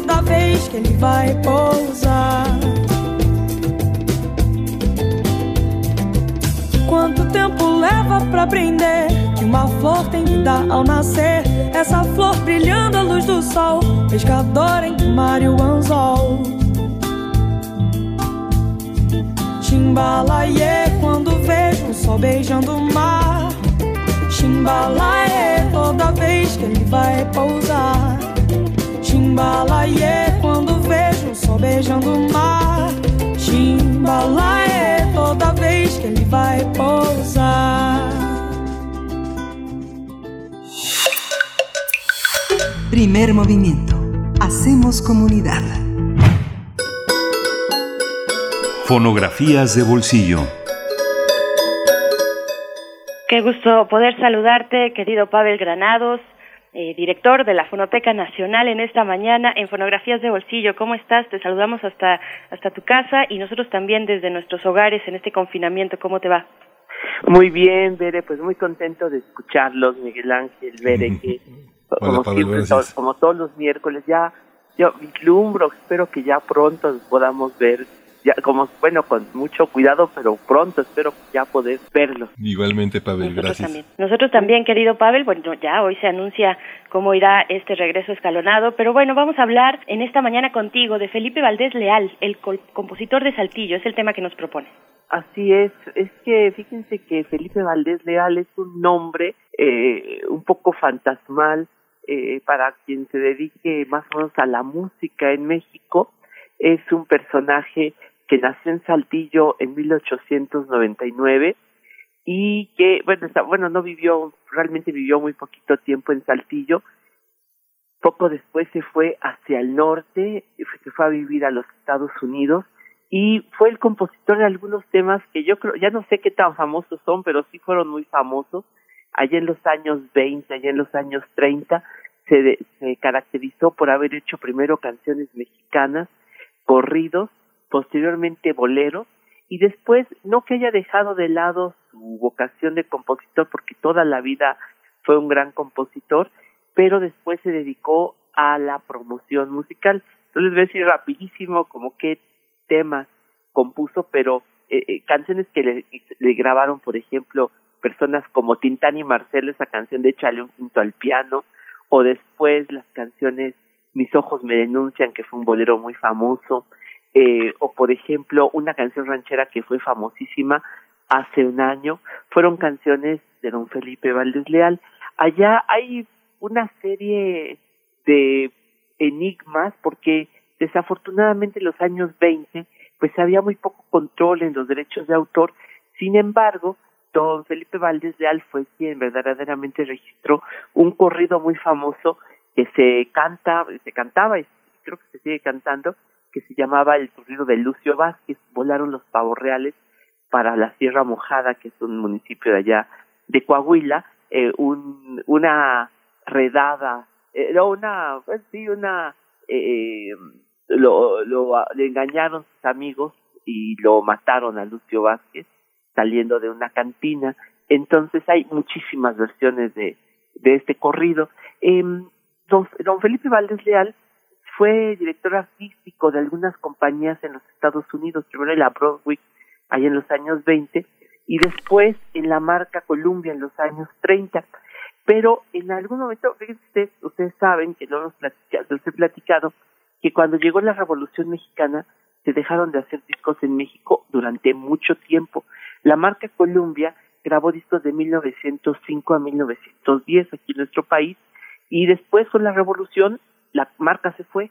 toda vez que ele vai pousar. Quanto tempo leva pra aprender que uma flor tem vida ao nascer? Essa flor brilhando à luz do sol, pescador em o anzol. Chimbalaie quando vejo o sol beijando o mar. Chimbalaie toda vez que ele vai pousar. Chimbalaie quando vejo o sol beijando o mar. Chimbalaie toda vez que ele vai pousar. Primer movimiento. Hacemos comunidad. Fonografías de bolsillo. Qué gusto poder saludarte, querido Pavel Granados. Eh, director de la Fonoteca Nacional en esta mañana en Fonografías de Bolsillo. ¿Cómo estás? Te saludamos hasta, hasta tu casa y nosotros también desde nuestros hogares en este confinamiento. ¿Cómo te va? Muy bien, Bere, pues muy contento de escucharlos, Miguel Ángel, Bere, que como siempre, como todos los miércoles, ya yo vislumbro, espero que ya pronto podamos ver ya como bueno con mucho cuidado pero pronto espero ya poder verlo igualmente Pavel nosotros gracias también. nosotros también querido Pavel bueno ya hoy se anuncia cómo irá este regreso escalonado pero bueno vamos a hablar en esta mañana contigo de Felipe Valdés Leal el compositor de Saltillo es el tema que nos propone Así es, es que fíjense que Felipe Valdés Leal es un nombre eh, un poco fantasmal eh, para quien se dedique más o menos a la música en México. Es un personaje que nació en Saltillo en 1899 y que, bueno, está, bueno, no vivió, realmente vivió muy poquito tiempo en Saltillo. Poco después se fue hacia el norte, se fue a vivir a los Estados Unidos y fue el compositor de algunos temas que yo creo, ya no sé qué tan famosos son, pero sí fueron muy famosos. Allá en los años 20, allá en los años 30, se, se caracterizó por haber hecho primero canciones mexicanas, corridos, posteriormente bolero, y después no que haya dejado de lado su vocación de compositor porque toda la vida fue un gran compositor, pero después se dedicó a la promoción musical. Entonces voy a decir rapidísimo como qué temas compuso, pero eh, eh, canciones que le, grabaron, por ejemplo, personas como Tintán y Marcelo, esa canción de Échale un quinto al piano, o después las canciones Mis ojos me denuncian, que fue un bolero muy famoso, eh, o por ejemplo una canción ranchera que fue famosísima hace un año, fueron canciones de don Felipe Valdés Leal. Allá hay una serie de enigmas porque desafortunadamente en los años 20 pues había muy poco control en los derechos de autor, sin embargo, don Felipe Valdés Leal fue quien verdaderamente registró un corrido muy famoso que se canta, se cantaba y creo que se sigue cantando, que se llamaba el corrido de Lucio Vázquez, volaron los pavos reales para la Sierra Mojada, que es un municipio de allá de Coahuila, eh, un, una redada, era una, pues sí, una, eh, lo, lo, le engañaron sus amigos y lo mataron a Lucio Vázquez saliendo de una cantina. Entonces hay muchísimas versiones de, de este corrido. Eh, don, don Felipe Valdés Leal fue director artístico de algunas compañías en los Estados Unidos, primero en la Broadway, ahí en los años 20, y después en la marca Columbia en los años 30. Pero en algún momento, fíjense ustedes, ustedes saben que no los, platicado, los he platicado, que cuando llegó la Revolución Mexicana se dejaron de hacer discos en México durante mucho tiempo. La marca Columbia grabó discos de 1905 a 1910 aquí en nuestro país y después con la Revolución la marca se fue,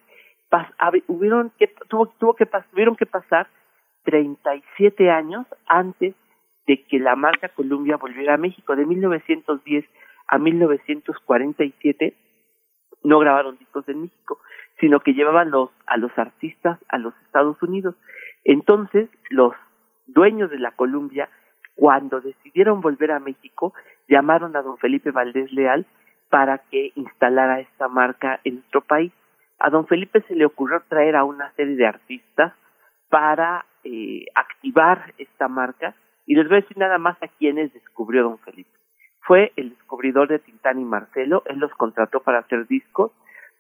pas, hubieron que tuvo, tuvo que tuvieron que pasar 37 años antes de que la marca Columbia volviera a México. De 1910 a 1947 no grabaron discos en México, sino que llevaban los, a los artistas a los Estados Unidos. Entonces, los dueños de la Columbia, cuando decidieron volver a México, llamaron a don Felipe Valdés Leal para que instalara esta marca en nuestro país. A don Felipe se le ocurrió traer a una serie de artistas para eh, activar esta marca y les voy a decir nada más a quienes descubrió don Felipe. Fue el descubridor de Tintán y Marcelo, él los contrató para hacer discos,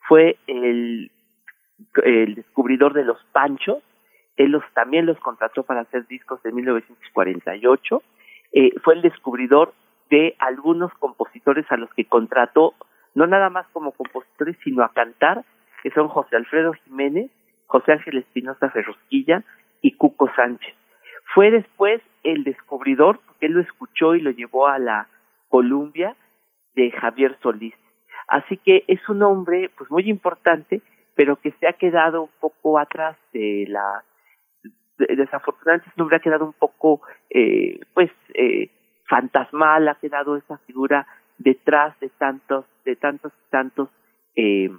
fue el, descubridor de los Panchos, él también los contrató para hacer discos en 1948, eh, fue el descubridor de algunos compositores a los que contrató, no nada más como compositores, sino a cantar, que son José Alfredo Jiménez, José Ángel Espinosa Ferrusquilla y Cuco Sánchez. Fue después el descubridor, porque él lo escuchó y lo llevó a la Columbia de Javier Solís. Así que es un hombre pues muy importante, pero que se ha quedado un poco atrás de la desafortunadamente ese nombre ha quedado un poco eh, pues eh, fantasmal ha quedado esa figura detrás de tantos, de tantos, tantos eh,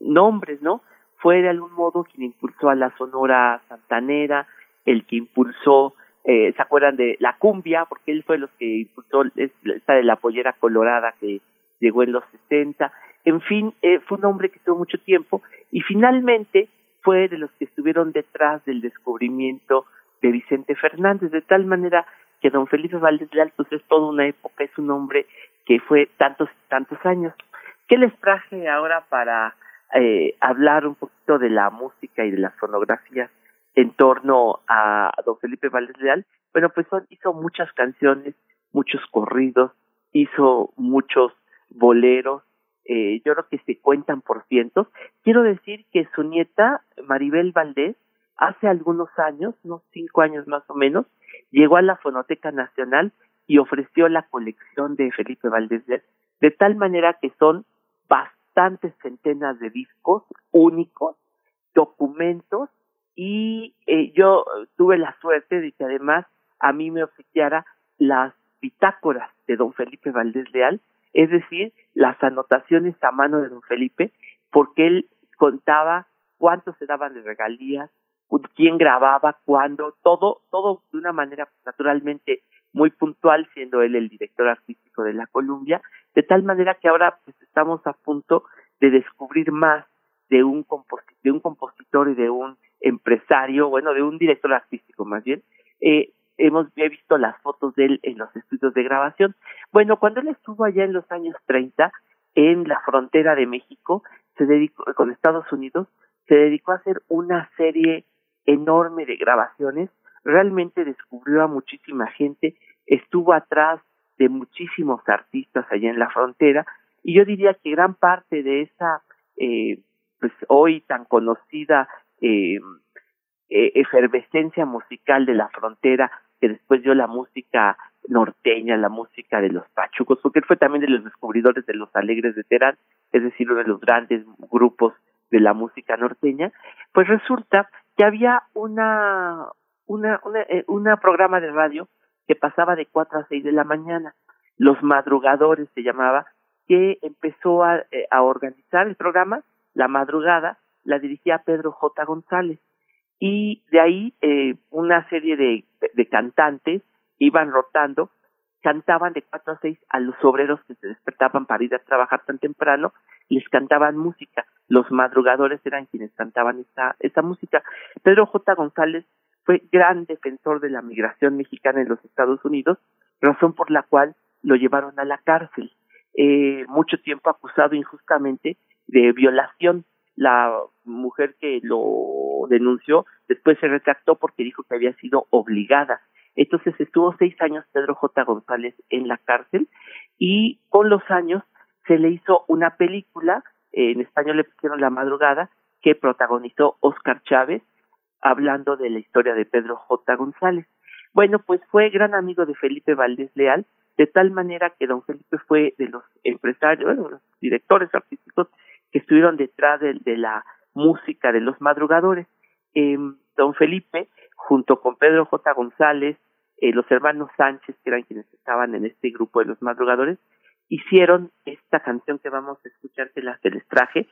nombres, ¿no? Fue de algún modo quien impulsó a la Sonora Santanera, el que impulsó, eh, ¿se acuerdan de la cumbia? Porque él fue los que impulsó esta de la pollera colorada que llegó en los 60. En fin, eh, fue un hombre que tuvo mucho tiempo y finalmente fue de los que estuvieron detrás del descubrimiento de Vicente Fernández, de tal manera que don Felipe Valdés Leal pues es toda una época, es un hombre que fue tantos tantos años. ¿Qué les traje ahora para eh, hablar un poquito de la música y de las fonografías en torno a don Felipe Valdés Leal? Bueno, pues hizo muchas canciones, muchos corridos, hizo muchos boleros, eh, yo creo que se cuentan por cientos. Quiero decir que su nieta, Maribel Valdés, hace algunos años, unos cinco años más o menos, llegó a la Fonoteca Nacional y ofreció la colección de Felipe Valdés de tal manera que son bastantes centenas de discos únicos, documentos y eh, yo tuve la suerte de que además a mí me oficiara las bitácoras de don Felipe Valdés Leal, es decir, las anotaciones a mano de don Felipe, porque él contaba cuánto se daban de regalías, quién grababa, cuándo, todo, todo de una manera naturalmente muy puntual, siendo él el director artístico de la Columbia, de tal manera que ahora pues estamos a punto de descubrir más de un, de un compositor y de un empresario, bueno, de un director artístico más bien. Eh, hemos he visto las fotos de él en los estudios de grabación. Bueno, cuando él estuvo allá en los años 30, en la frontera de México, se dedicó, con Estados Unidos, se dedicó a hacer una serie enorme de grabaciones realmente descubrió a muchísima gente, estuvo atrás de muchísimos artistas allá en la frontera y yo diría que gran parte de esa eh, pues hoy tan conocida eh, eh, efervescencia musical de la frontera que después dio la música norteña, la música de los pachucos, porque él fue también de los descubridores de los alegres de Terán, es decir, uno de los grandes grupos de la música norteña, pues resulta que había una una una, eh, una programa de radio que pasaba de 4 a 6 de la mañana, los madrugadores se llamaba, que empezó a, eh, a organizar el programa, la madrugada, la dirigía Pedro J. González y de ahí eh, una serie de, de cantantes iban rotando, cantaban de cuatro a seis a los obreros que se despertaban para ir a trabajar tan temprano, les cantaban música. Los madrugadores eran quienes cantaban esa, esa música. Pedro J. González fue gran defensor de la migración mexicana en los Estados Unidos, razón por la cual lo llevaron a la cárcel. Eh, mucho tiempo acusado injustamente de violación. La mujer que lo denunció después se retractó porque dijo que había sido obligada. Entonces estuvo seis años Pedro J. González en la cárcel y con los años se le hizo una película, en español le pusieron La Madrugada, que protagonizó Oscar Chávez, hablando de la historia de Pedro J. González. Bueno, pues fue gran amigo de Felipe Valdés Leal, de tal manera que don Felipe fue de los empresarios, bueno, los directores artísticos que estuvieron detrás de, de la música de los madrugadores. Eh, don Felipe, junto con Pedro J. González, eh, los hermanos Sánchez, que eran quienes estaban en este grupo de los madrugadores, hicieron esta canción que vamos a escuchar, que las les traje,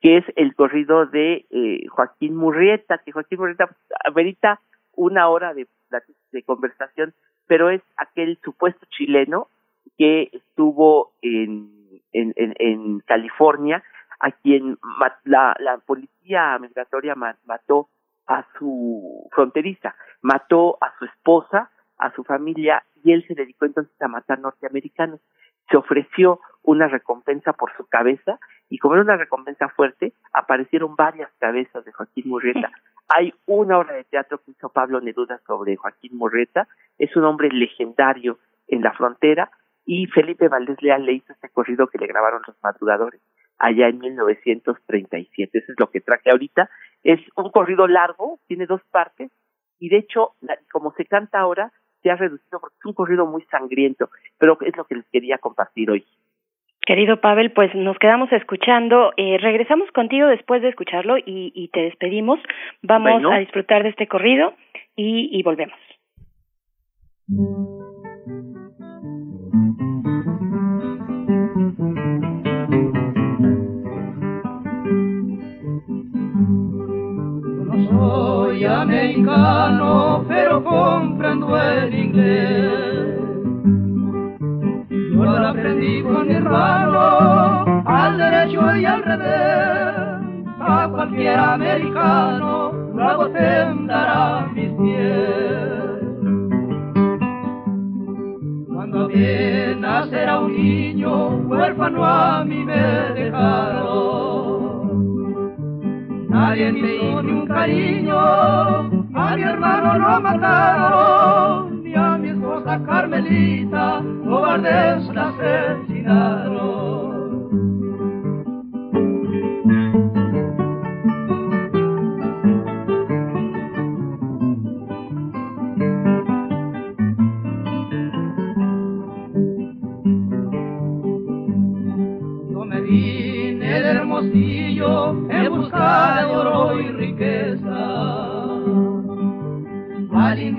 que es el corrido de eh, Joaquín Murrieta, que Joaquín Murrieta amerita una hora de, conversación, pero es aquel supuesto chileno que estuvo en, en, en, en California, a quien la, la policía migratoria mató a su fronteriza, mató a su esposa, a su familia y él se dedicó entonces a matar norteamericanos. Se ofreció una recompensa por su cabeza y como era una recompensa fuerte, aparecieron varias cabezas de Joaquín Murrieta. Hay una obra de teatro que hizo Pablo Neruda sobre Joaquín Murrieta, es un hombre legendario en la frontera y Felipe Valdés Leal le hizo este corrido que le grabaron los madrugadores allá en 1937. Eso es lo que traje ahorita. Es un corrido largo, tiene dos partes y de hecho, como se canta ahora, se ha reducido porque es un corrido muy sangriento, pero es lo que les quería compartir hoy. Querido Pavel, pues nos quedamos escuchando. Eh, regresamos contigo después de escucharlo y, y te despedimos. Vamos Bueno. a disfrutar de este corrido y, y volvemos. Soy americano, pero comprendo el inglés. Yo lo aprendí con mi hermano, al derecho y al revés. A cualquier americano, luego temblará mis pies. Cuando apenas era un niño, huérfano a mí me dejaron. Nadie me hizo ni un cariño, a mi hermano lo mataron, ni a mi esposa Carmelita, cobardes la asesinaron.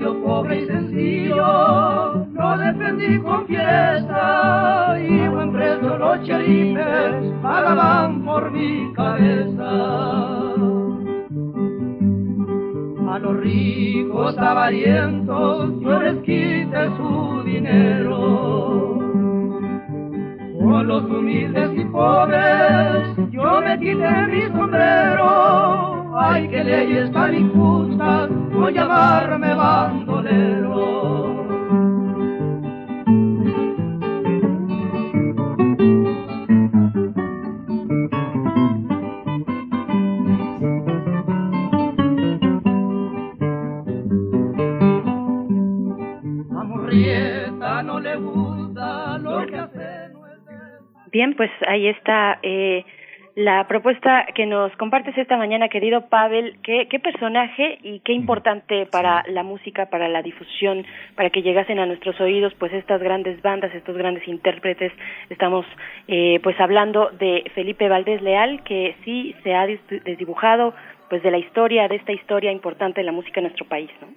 Indio pobre y sencillo lo defendí con fiesta y buen precio los cherifes pagaban por mi cabeza. A los ricos avarientos yo les quité su dinero. Con los humildes y pobres yo me quité mi sombrero. Ay, qué leyes tan injustas por llamarme bandolero. no. Bien, pues ahí está eh, la propuesta que nos compartes esta mañana, querido Pavel. ¿Qué, qué personaje y qué importante para la música, para la difusión, para que llegasen a nuestros oídos, pues estas grandes bandas, estos grandes intérpretes. Estamos, eh, pues hablando de Felipe Valdés Leal, que sí se ha desdibujado, pues de la historia, de esta historia importante de la música en nuestro país, ¿no?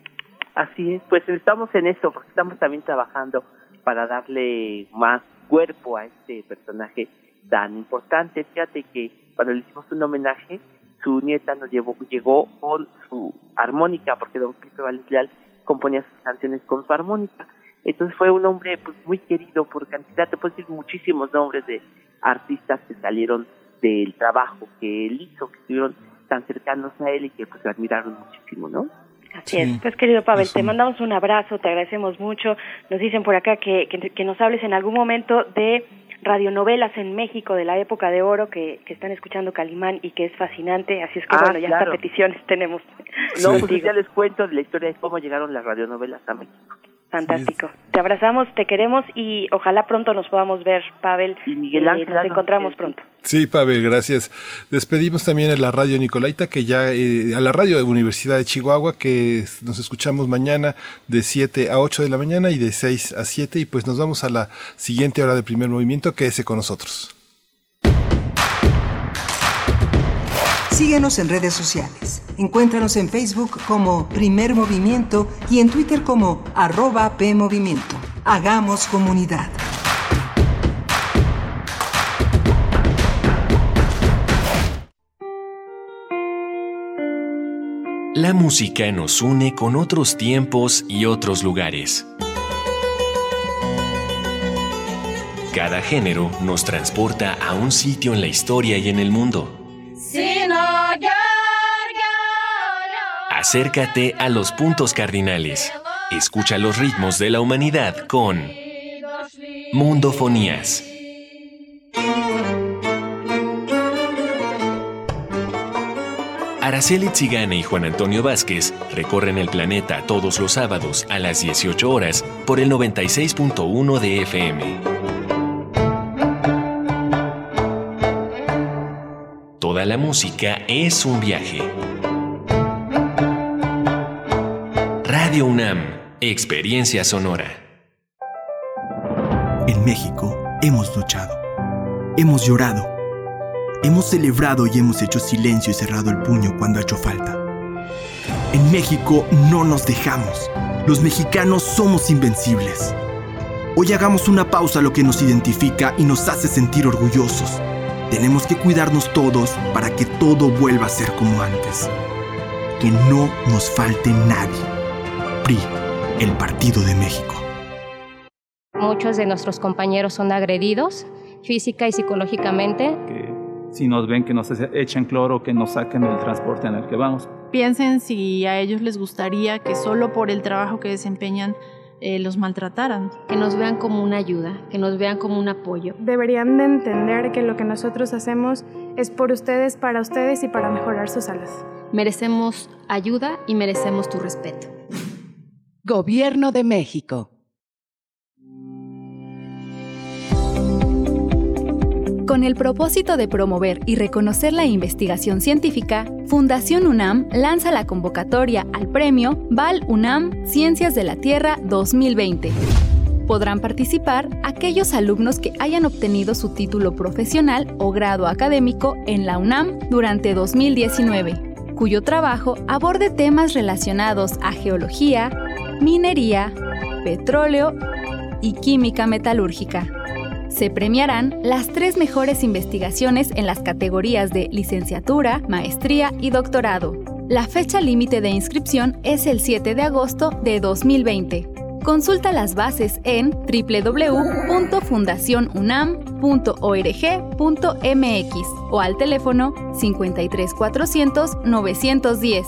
Así es, pues estamos en eso, porque estamos también trabajando para darle más cuerpo a este personaje tan importante. Fíjate que cuando le hicimos un homenaje, su nieta nos llevó, llegó con su armónica, porque don Pipe Leal componía sus canciones con su armónica. Entonces fue un hombre pues, muy querido por cantidad, te puedo decir muchísimos nombres de artistas que salieron del trabajo que él hizo, que estuvieron tan cercanos a él y que pues lo admiraron muchísimo, ¿no? Así es. Pues querido Pavel, te mandamos un abrazo, te agradecemos mucho. Nos dicen por acá que, que, que nos hables en algún momento de radionovelas en México de la época de oro que, que están escuchando Calimán y que es fascinante, así es que Ah, bueno, ya claro. hasta peticiones tenemos. No, pues ya les cuento de la historia de cómo llegaron las radionovelas a México. Fantástico. Te abrazamos, te queremos y ojalá pronto nos podamos ver, Pavel. Y Miguel Eh, Ángel, nos danos encontramos pronto. Sí, Pavel, gracias. Despedimos también a la radio Nicolaita, que ya, eh, a la radio de Universidad de Chihuahua, que nos escuchamos mañana de 7 a 8 de la mañana y de 6 a 7, y pues nos vamos a la siguiente hora de primer movimiento, quédese con nosotros. Síguenos en redes sociales. Encuéntranos en Facebook como Primer Movimiento y en Twitter como arroba PMovimiento. Hagamos comunidad. La música nos une con otros tiempos y otros lugares. Cada género nos transporta a un sitio en la historia y en el mundo. Acércate a los puntos cardinales. Escucha los ritmos de la humanidad con Mundofonías. Araceli Tzigane y Juan Antonio Vázquez recorren el planeta todos los sábados a las 18 horas por el 96.1 de FM. La música es un viaje. Radio UNAM, Experiencia Sonora. En México hemos luchado, hemos llorado, hemos celebrado y hemos hecho silencio y cerrado el puño cuando ha hecho falta. En México no nos dejamos, los mexicanos somos invencibles. Hoy hagamos una pausa a lo que nos identifica y nos hace sentir orgullosos. Tenemos que cuidarnos todos para que todo vuelva a ser como antes. Que no nos falte nadie. PRI, el Partido de México. Muchos de nuestros compañeros son agredidos física y psicológicamente. que si nos ven que nos echan cloro, que nos saquen del transporte en el que vamos. Piensen si a ellos les gustaría que solo por el trabajo que desempeñan eh, los maltrataran. Que nos vean como una ayuda, que nos vean como un apoyo. Deberían de entender que lo que nosotros hacemos es por ustedes, para ustedes y para mejorar sus alas. Merecemos ayuda y merecemos tu respeto. Gobierno de México. Con el propósito de promover y reconocer la investigación científica, Fundación UNAM lanza la convocatoria al premio Val UNAM Ciencias de la Tierra 2020. Podrán participar aquellos alumnos que hayan obtenido su título profesional o grado académico en la UNAM durante 2019, cuyo trabajo aborde temas relacionados a geología, minería, petróleo y química metalúrgica. Se premiarán las tres mejores investigaciones en las categorías de licenciatura, maestría y doctorado. La fecha límite de inscripción es el 7 de agosto de 2020. Consulta las bases en www.fundacionunam.org.mx o al teléfono 53400 910.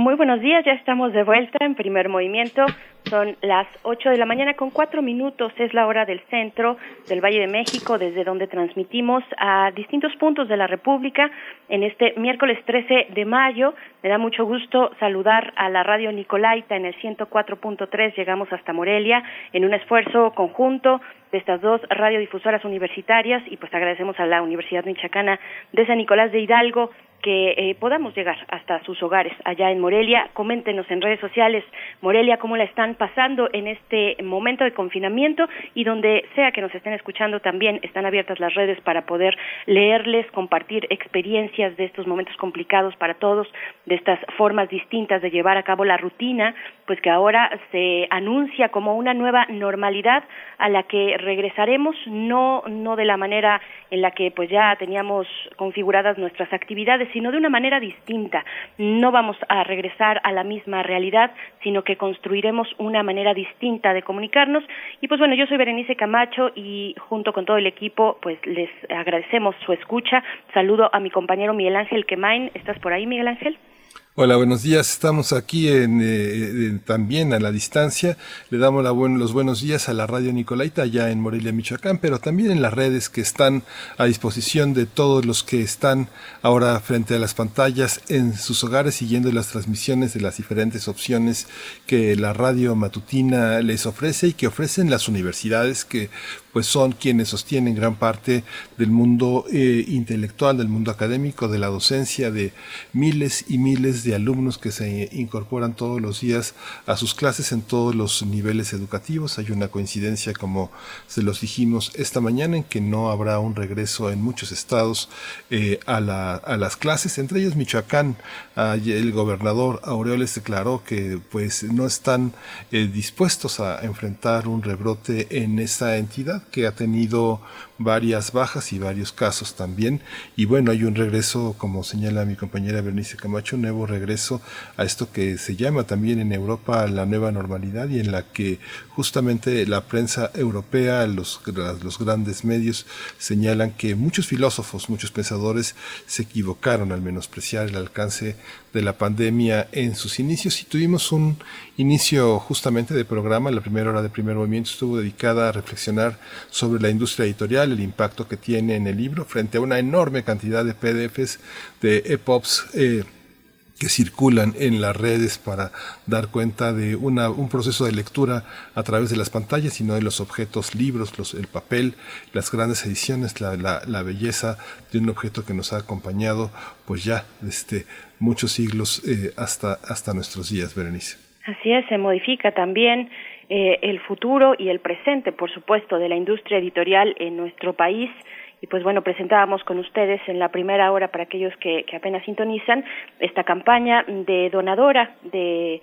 Muy buenos días, ya estamos de vuelta en primer movimiento. Son las 8 de la mañana con cuatro minutos, es la hora del centro del Valle de México, desde donde transmitimos a distintos puntos de la República en este miércoles 13 de mayo. Me da mucho gusto saludar a la radio Nicolaita en el 104.3, llegamos hasta Morelia en un esfuerzo conjunto de estas dos radiodifusoras universitarias y pues agradecemos a la Universidad Michoacana de San Nicolás de Hidalgo que eh, podamos llegar hasta sus hogares allá en Morelia. Coméntenos en redes sociales, Morelia, cómo la están pasando en este momento de confinamiento y donde sea que nos estén escuchando también están abiertas las redes para poder leerles, compartir experiencias de estos momentos complicados para todos, de estas formas distintas de llevar a cabo la rutina, pues que ahora se anuncia como una nueva normalidad a la que regresaremos, no, no de la manera en la que pues ya teníamos configuradas nuestras actividades, sino de una manera distinta. No vamos a regresar a la misma realidad, sino que construiremos una manera distinta de comunicarnos. Y pues bueno, yo soy Berenice Camacho y junto con todo el equipo, pues les agradecemos su escucha. Saludo a mi compañero Miguel Ángel Quemain. ¿Estás por ahí, Miguel Ángel? Hola, buenos días. Estamos aquí en, eh, también a la distancia. Le damos la los buenos días a la radio Nicolaita allá en Morelia, Michoacán, pero también en las redes que están a disposición de todos los que están ahora frente a las pantallas en sus hogares siguiendo las transmisiones de las diferentes opciones que la radio matutina les ofrece y que ofrecen las universidades que pues son quienes sostienen gran parte del mundo eh, intelectual, del mundo académico, de la docencia, de miles y miles de alumnos que se incorporan todos los días a sus clases en todos los niveles educativos. Hay una coincidencia, como se los dijimos esta mañana, en que no habrá un regreso en muchos estados eh, a, la, a las clases, entre ellos Michoacán. el gobernador Aureoles declaró que pues no están eh, dispuestos a enfrentar un rebrote en esta entidad que ha tenido varias bajas y varios casos también. Y bueno, hay un regreso, como señala mi compañera Bernice Camacho, un nuevo regreso a esto que se llama también en Europa la nueva normalidad y en la que justamente la prensa europea, los, los grandes medios señalan que muchos filósofos, muchos pensadores se equivocaron al menospreciar el alcance de la pandemia en sus inicios y tuvimos un inicio justamente de programa, la primera hora de primer movimiento estuvo dedicada a reflexionar sobre la industria editorial, el impacto que tiene en el libro frente a una enorme cantidad de PDFs, de EPUBs, eh, que circulan en las redes para dar cuenta de una, un proceso de lectura a través de las pantallas, sino de los objetos, libros, los, el papel, las grandes ediciones, la, la, belleza de un objeto que nos ha acompañado pues ya desde muchos siglos eh, hasta, hasta nuestros días, Berenice. Así es, se modifica también eh, el futuro y el presente, por supuesto, de la industria editorial en nuestro país. Y pues bueno, presentábamos con ustedes en la primera hora para aquellos que, que apenas sintonizan esta campaña de donadora de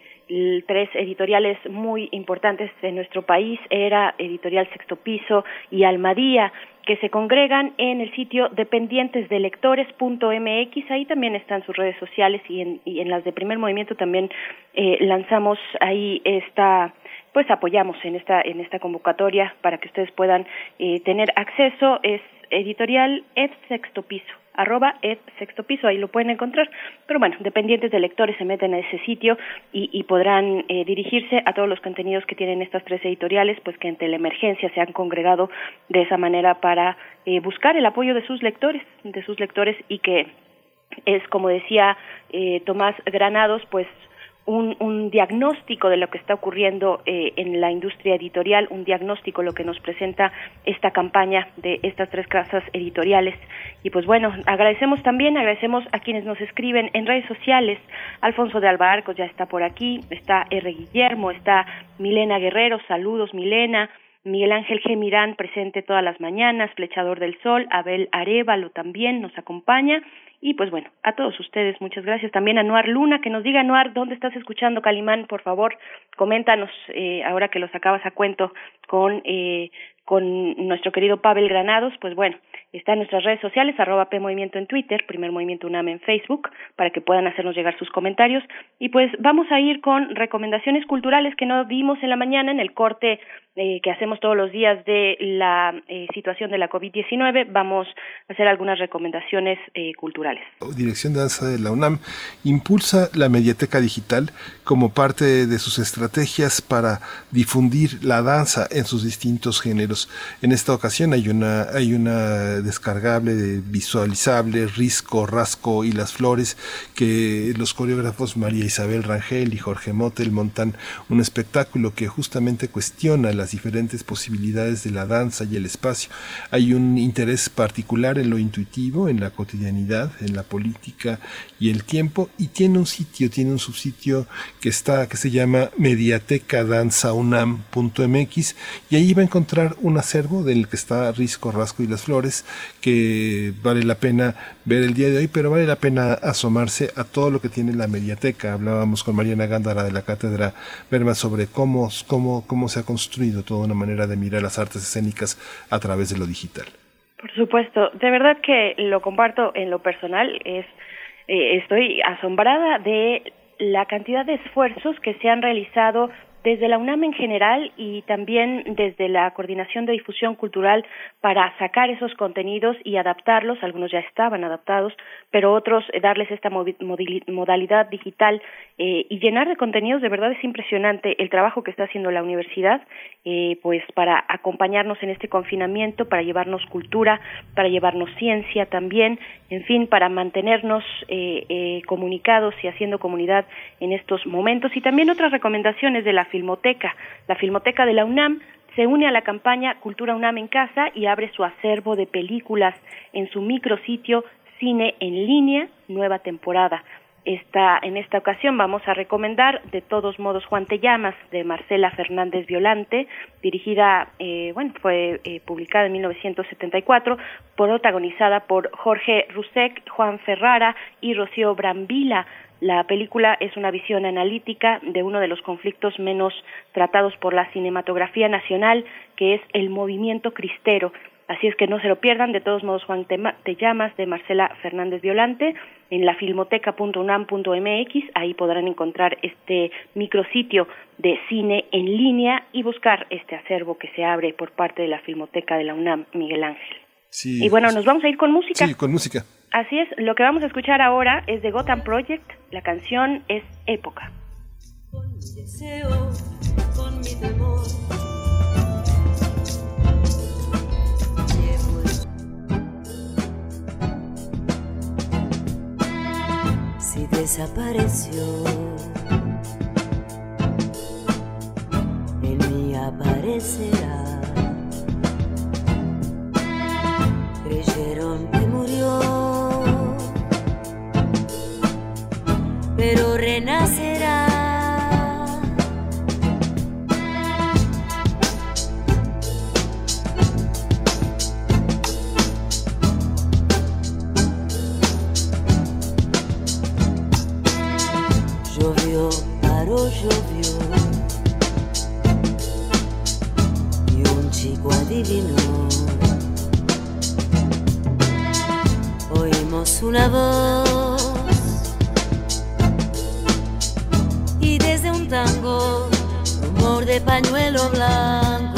tres editoriales muy importantes de nuestro país, era Editorial Sexto Piso y Almadía, que se congregan en el sitio dependientesdelectores.mx, ahí también están sus redes sociales y en, y en las de primer movimiento también eh, lanzamos ahí esta pues apoyamos en esta en esta convocatoria para que ustedes puedan eh, tener acceso es editorial Ed Sexto Piso, arroba Ed Sexto Piso, ahí lo pueden encontrar. Pero bueno, dependientes de lectores se meten a ese sitio y, podrán eh, dirigirse a todos los contenidos que tienen estas tres editoriales, pues que ante la emergencia se han congregado de esa manera para eh, buscar el apoyo de sus lectores, de sus lectores y que es, como decía eh, Tomás Granados, pues un, diagnóstico de lo que está ocurriendo eh, en la industria editorial, un diagnóstico lo que nos presenta esta campaña de estas tres casas editoriales. Y pues bueno, agradecemos también, agradecemos a quienes nos escriben en redes sociales. Alfonso de Albarcos ya está por aquí, está R. Guillermo, está Milena Guerrero, saludos Milena. Miguel Ángel G. Mirán presente todas las mañanas, Flechador del Sol, Abel Arevalo también nos acompaña y pues bueno, a todos ustedes, muchas gracias. También a Noar Luna, que nos diga, Noar, ¿dónde estás escuchando Calimán? Por favor, coméntanos, eh, ahora que los acabas a cuento con, eh, con nuestro querido Pavel Granados, pues bueno, está en nuestras redes sociales, arroba P Movimiento en Twitter, Primer Movimiento UNAM en Facebook, para que puedan hacernos llegar sus comentarios. Y pues vamos a ir con recomendaciones culturales que no vimos en la mañana en el corte eh, que hacemos todos los días de la eh, situación de la COVID-19, vamos a hacer algunas recomendaciones eh, culturales. Dirección de Danza de la UNAM impulsa la mediateca digital como parte de sus estrategias para difundir la danza en sus distintos géneros. En esta ocasión hay una, hay una descargable de visualizable, Risco, Rasco y las Flores, que los coreógrafos María Isabel Rangel y Jorge Motel montan un espectáculo que justamente cuestiona la diferentes posibilidades de la danza y el espacio. Hay un interés particular en lo intuitivo, en la cotidianidad, en la política y el tiempo, y tiene un sitio, tiene un subsitio que está, que se llama mediatecadanzaunam.mx, y ahí va a encontrar un acervo del que está Risco, Rasco y las Flores, que vale la pena ver el día de hoy, pero vale la pena asomarse a todo lo que tiene la mediateca. Hablábamos con Mariana Gándara de la Cátedra Verma sobre cómo, cómo, cómo se ha construido toda una manera de mirar las artes escénicas a través de lo digital. Por supuesto, de verdad que lo comparto en lo personal, es eh, estoy asombrada de la cantidad de esfuerzos que se han realizado desde la UNAM en general y también desde la Coordinación de Difusión Cultural para sacar esos contenidos y adaptarlos, algunos ya estaban adaptados, pero otros eh, darles esta modalidad digital eh, y llenar de contenidos, de verdad es impresionante el trabajo que está haciendo la universidad, eh, pues para acompañarnos en este confinamiento, para llevarnos cultura, para llevarnos ciencia también, en fin, para mantenernos comunicados y haciendo comunidad en estos momentos. Y también otras recomendaciones de la Filmoteca. La Filmoteca de la UNAM se une a la campaña Cultura UNAM en Casa y abre su acervo de películas en su micrositio Cine en Línea, nueva temporada. Esta, en esta ocasión vamos a recomendar de todos modos Juan Te Llamas de Marcela Fernández Violante, dirigida, eh, bueno, fue eh, publicada en 1974, protagonizada por Jorge Rusek, Juan Ferrara y Rocío Brambila. La película es una visión analítica de uno de los conflictos menos tratados por la cinematografía nacional, que es el movimiento cristero. Así es que no se lo pierdan. De todos modos, Juan Te Llamas de Marcela Fernández Violante en la filmoteca.unam.mx. Ahí podrán encontrar este micrositio de cine en línea y buscar este acervo que se abre por parte de la Filmoteca de la UNAM, Miguel Ángel. y bueno, nos vamos a ir con música. Sí, con música. Así es, lo que vamos a escuchar ahora es de Gotham Project, la canción es Época. Si desapareció, en mí aparecerá. Creyeron que murió pero renacerá. Oímos una voz tango, rumor de pañuelo blanco.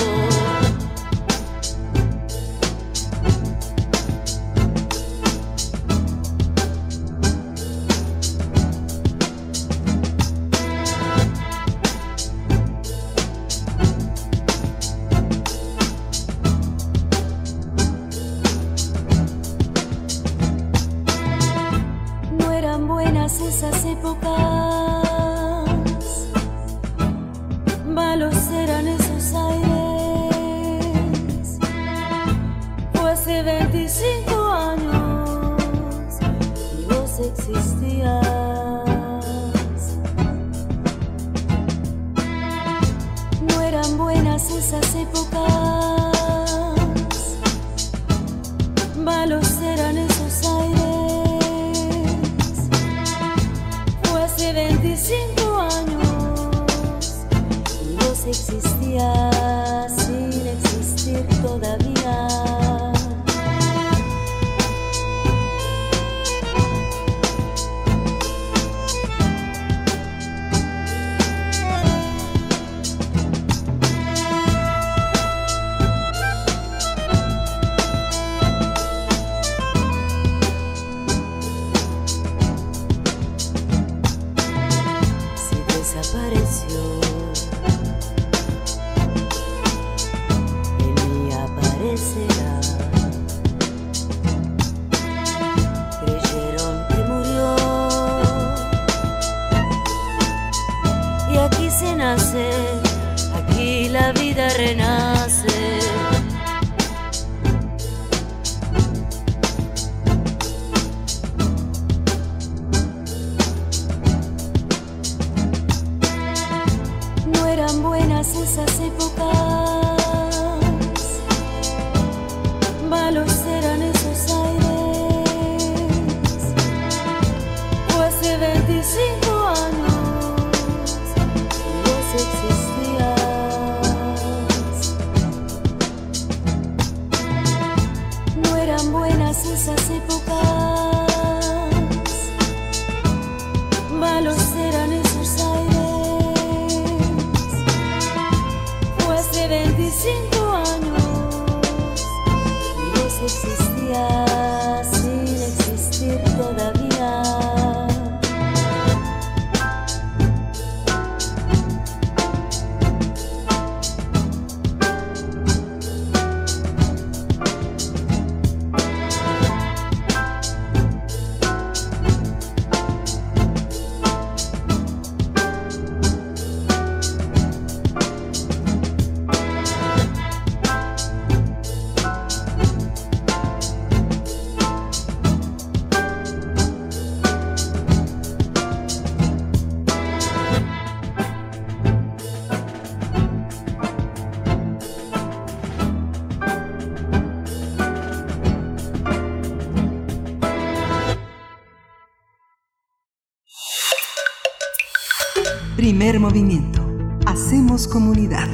Movimiento. Hacemos comunidad.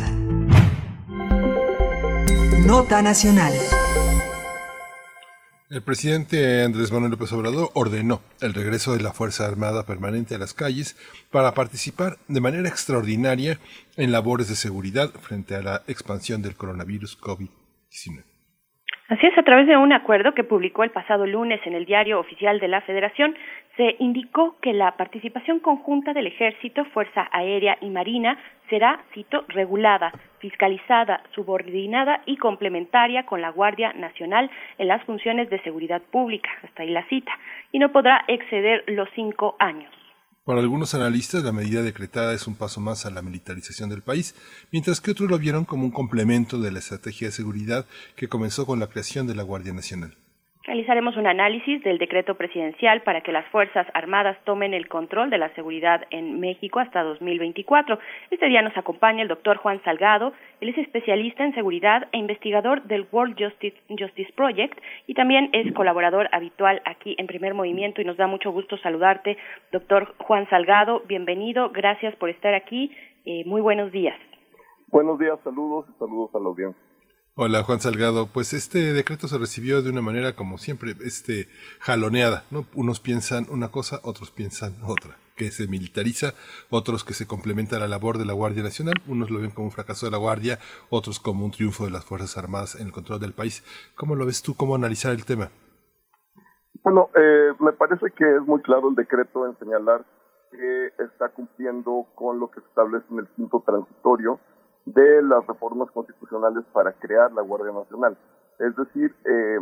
Nota nacional. El presidente Andrés Manuel López Obrador ordenó el regreso de la Fuerza Armada Permanente a las calles para participar de manera extraordinaria en labores de seguridad frente a la expansión del coronavirus COVID-19. Así es, a través de un acuerdo que publicó el pasado lunes en el Diario Oficial de la Federación, se indicó que la participación conjunta del Ejército, Fuerza Aérea y Marina será, cito, regulada, fiscalizada, subordinada y complementaria con la Guardia Nacional en las funciones de seguridad pública, hasta ahí la cita, y no podrá exceder los cinco años. Para algunos analistas, la medida decretada es un paso más a la militarización del país, mientras que otros lo vieron como un complemento de la estrategia de seguridad que comenzó con la creación de la Guardia Nacional. Realizaremos un análisis del decreto presidencial para que las Fuerzas Armadas tomen el control de la seguridad en México hasta 2024. Este día nos acompaña el doctor Juan Salgado. Él es especialista en seguridad e investigador del World Justice, Justice Project y también es colaborador habitual aquí en Primer Movimiento y nos da mucho gusto saludarte, doctor Juan Salgado. Bienvenido, gracias por estar aquí. Eh, muy buenos días. Buenos días, saludos y saludos a la audiencia. Hola Juan Salgado, pues este decreto se recibió de una manera como siempre, este jaloneada, ¿no? Unos piensan una cosa, otros piensan otra, que se militariza, otros que se complementa la labor de la Guardia Nacional, unos lo ven como un fracaso de la Guardia, otros como un triunfo de las Fuerzas Armadas en el control del país. ¿Cómo lo ves tú? ¿Cómo analizar el tema? Bueno, eh, me parece que es muy claro el decreto en señalar que está cumpliendo con lo que se establece en el quinto transitorio de las reformas constitucionales para crear la Guardia Nacional. Es decir, eh,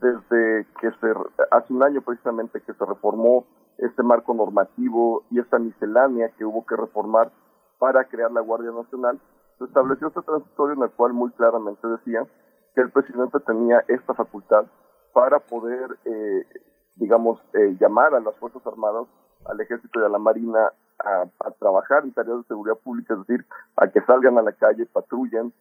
desde que se, hace un año precisamente que se reformó este marco normativo y esta miscelánea que hubo que reformar para crear la Guardia Nacional, se estableció este transitorio en el cual muy claramente decía que el presidente tenía esta facultad para poder, eh, digamos, eh, llamar a las Fuerzas Armadas, al Ejército y a la Marina a, trabajar en tareas de seguridad pública, es decir, a que salgan a la calle, patrullen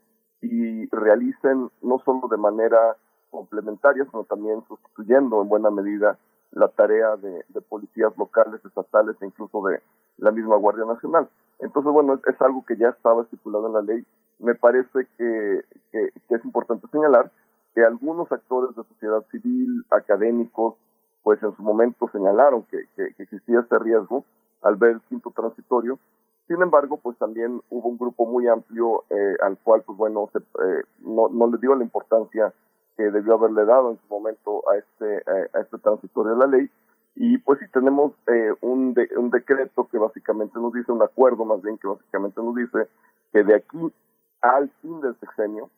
y realicen no solo de manera complementaria, sino también sustituyendo en buena medida la tarea de, policías locales, estatales e incluso de la misma Guardia Nacional. Entonces, bueno, es, algo que ya estaba estipulado en la ley. Me parece que, es importante señalar que algunos actores de sociedad civil, académicos, pues en su momento señalaron que existía este riesgo al ver el quinto transitorio. Sin embargo, pues también hubo un grupo muy amplio eh, al cual, pues bueno, se, eh, no, no le dio la importancia que debió haberle dado en su momento a este, a este transitorio de la ley Y pues sí, tenemos eh, un, un decreto que básicamente nos dice, un acuerdo más bien que básicamente nos dice que de aquí al fin del sexenio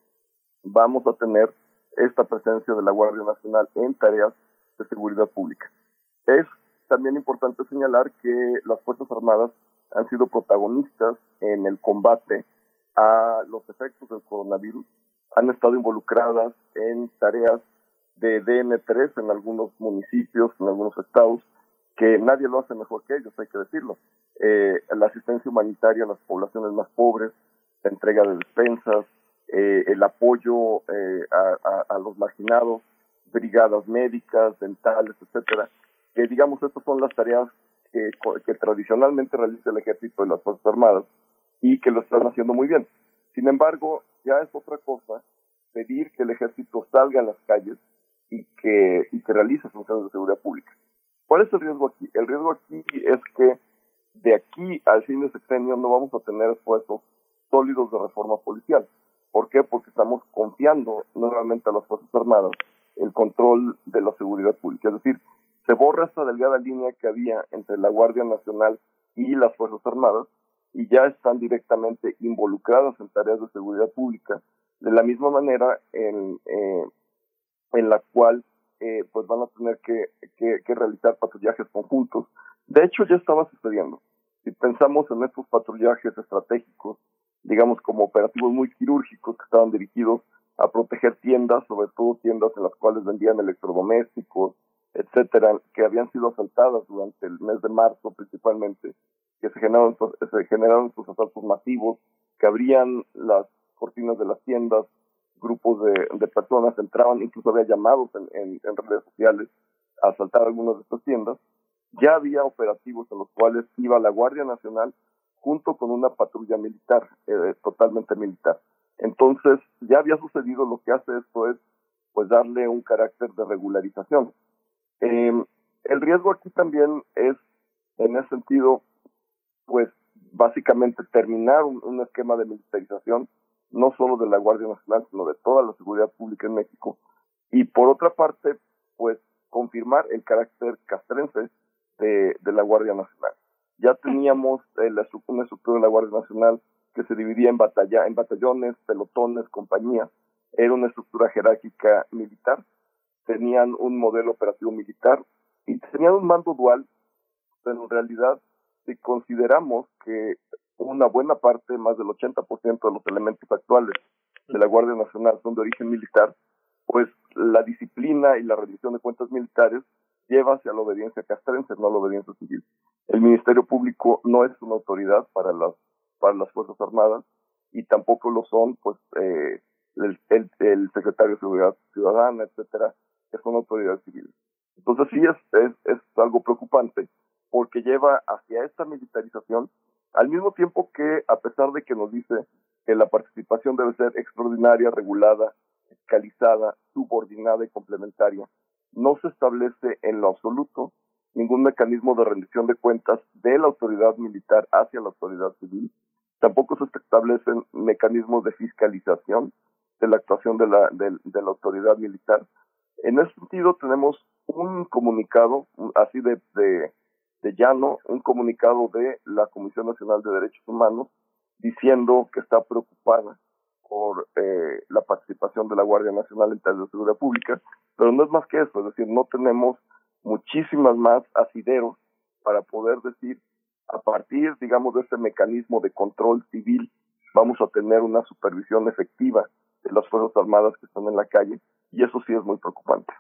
vamos a tener esta presencia de la Guardia Nacional en tareas de seguridad pública. Es también importante señalar que las Fuerzas Armadas han sido protagonistas en el combate a los efectos del coronavirus, han estado involucradas en tareas de DN3 en algunos municipios, en algunos estados, que nadie lo hace mejor que ellos, hay que decirlo. Eh, la asistencia humanitaria a las poblaciones más pobres, la entrega de despensas, eh, el apoyo eh, a, a, los marginados, brigadas médicas, dentales, etcétera, que digamos estas son las tareas que, que tradicionalmente realiza el ejército y las fuerzas armadas y que lo están haciendo muy bien. Sin embargo, ya es otra cosa pedir que el ejército salga a las calles y que, y que realice funciones de seguridad pública. ¿Cuál es el riesgo aquí? El riesgo aquí es que de aquí al fin de sexenio no vamos a tener esfuerzos sólidos de reforma policial. ¿Por qué? Porque estamos confiando nuevamente a las Fuerzas Armadas el control de la seguridad pública. Es decir, se borra esta delgada línea que había entre la Guardia Nacional y las Fuerzas Armadas y ya están directamente involucradas en tareas de seguridad pública, de la misma manera en, eh, en la cual eh, pues van a tener que, que, realizar patrullajes conjuntos. De hecho, ya estaba sucediendo. Si pensamos en estos patrullajes estratégicos, digamos como operativos muy quirúrgicos que estaban dirigidos a proteger tiendas, sobre todo tiendas en las cuales vendían electrodomésticos, etcétera, que habían sido asaltadas durante el mes de marzo principalmente, que se generaron, se generaron estos asaltos masivos, que abrían las cortinas de las tiendas, grupos de, personas entraban, incluso había llamados en, en, redes sociales a asaltar algunas de estas tiendas. Ya había operativos en los cuales iba la Guardia Nacional junto con una patrulla militar, eh, totalmente militar. Entonces, ya había sucedido, lo que hace esto es pues darle un carácter de regularización. Eh, el riesgo aquí también es, en ese sentido, pues básicamente terminar un, esquema de militarización no solo de la Guardia Nacional, sino de toda la seguridad pública en México. Y por otra parte, pues confirmar el carácter castrense de, de la Guardia Nacional. Ya teníamos eh, la, una estructura de la Guardia Nacional que se dividía en, batalla, en batallones, pelotones, compañías. Era una estructura jerárquica militar. Tenían un modelo operativo militar y tenían un mando dual, pero en realidad, si consideramos que una buena parte, más del 80% de los elementos actuales de la Guardia Nacional son de origen militar, pues la disciplina y la rendición de cuentas militares lleva hacia la obediencia castrense, no a la obediencia civil. El Ministerio Público no es una autoridad para las para las Fuerzas Armadas y tampoco lo son pues eh, el, el, secretario de Seguridad Ciudadana, etcétera, que son autoridades civiles. Entonces sí es, es, es algo preocupante porque lleva hacia esta militarización al mismo tiempo que, a pesar de que nos dice que la participación debe ser extraordinaria, regulada, fiscalizada, subordinada y complementaria, no se establece en lo absoluto ningún mecanismo de rendición de cuentas de la autoridad militar hacia la autoridad civil. Tampoco se establecen mecanismos de fiscalización de la actuación de la, de, la autoridad militar. En ese sentido, tenemos un comunicado así de, de, llano un comunicado de la Comisión Nacional de Derechos Humanos diciendo que está preocupada por eh, la participación de la Guardia Nacional en tareas de seguridad pública, pero no es más que eso, es decir, no tenemos muchísimas más asideros para poder decir, a partir, digamos, de ese mecanismo de control civil, vamos a tener una supervisión efectiva de las Fuerzas Armadas que están en la calle, y eso sí es muy preocupante.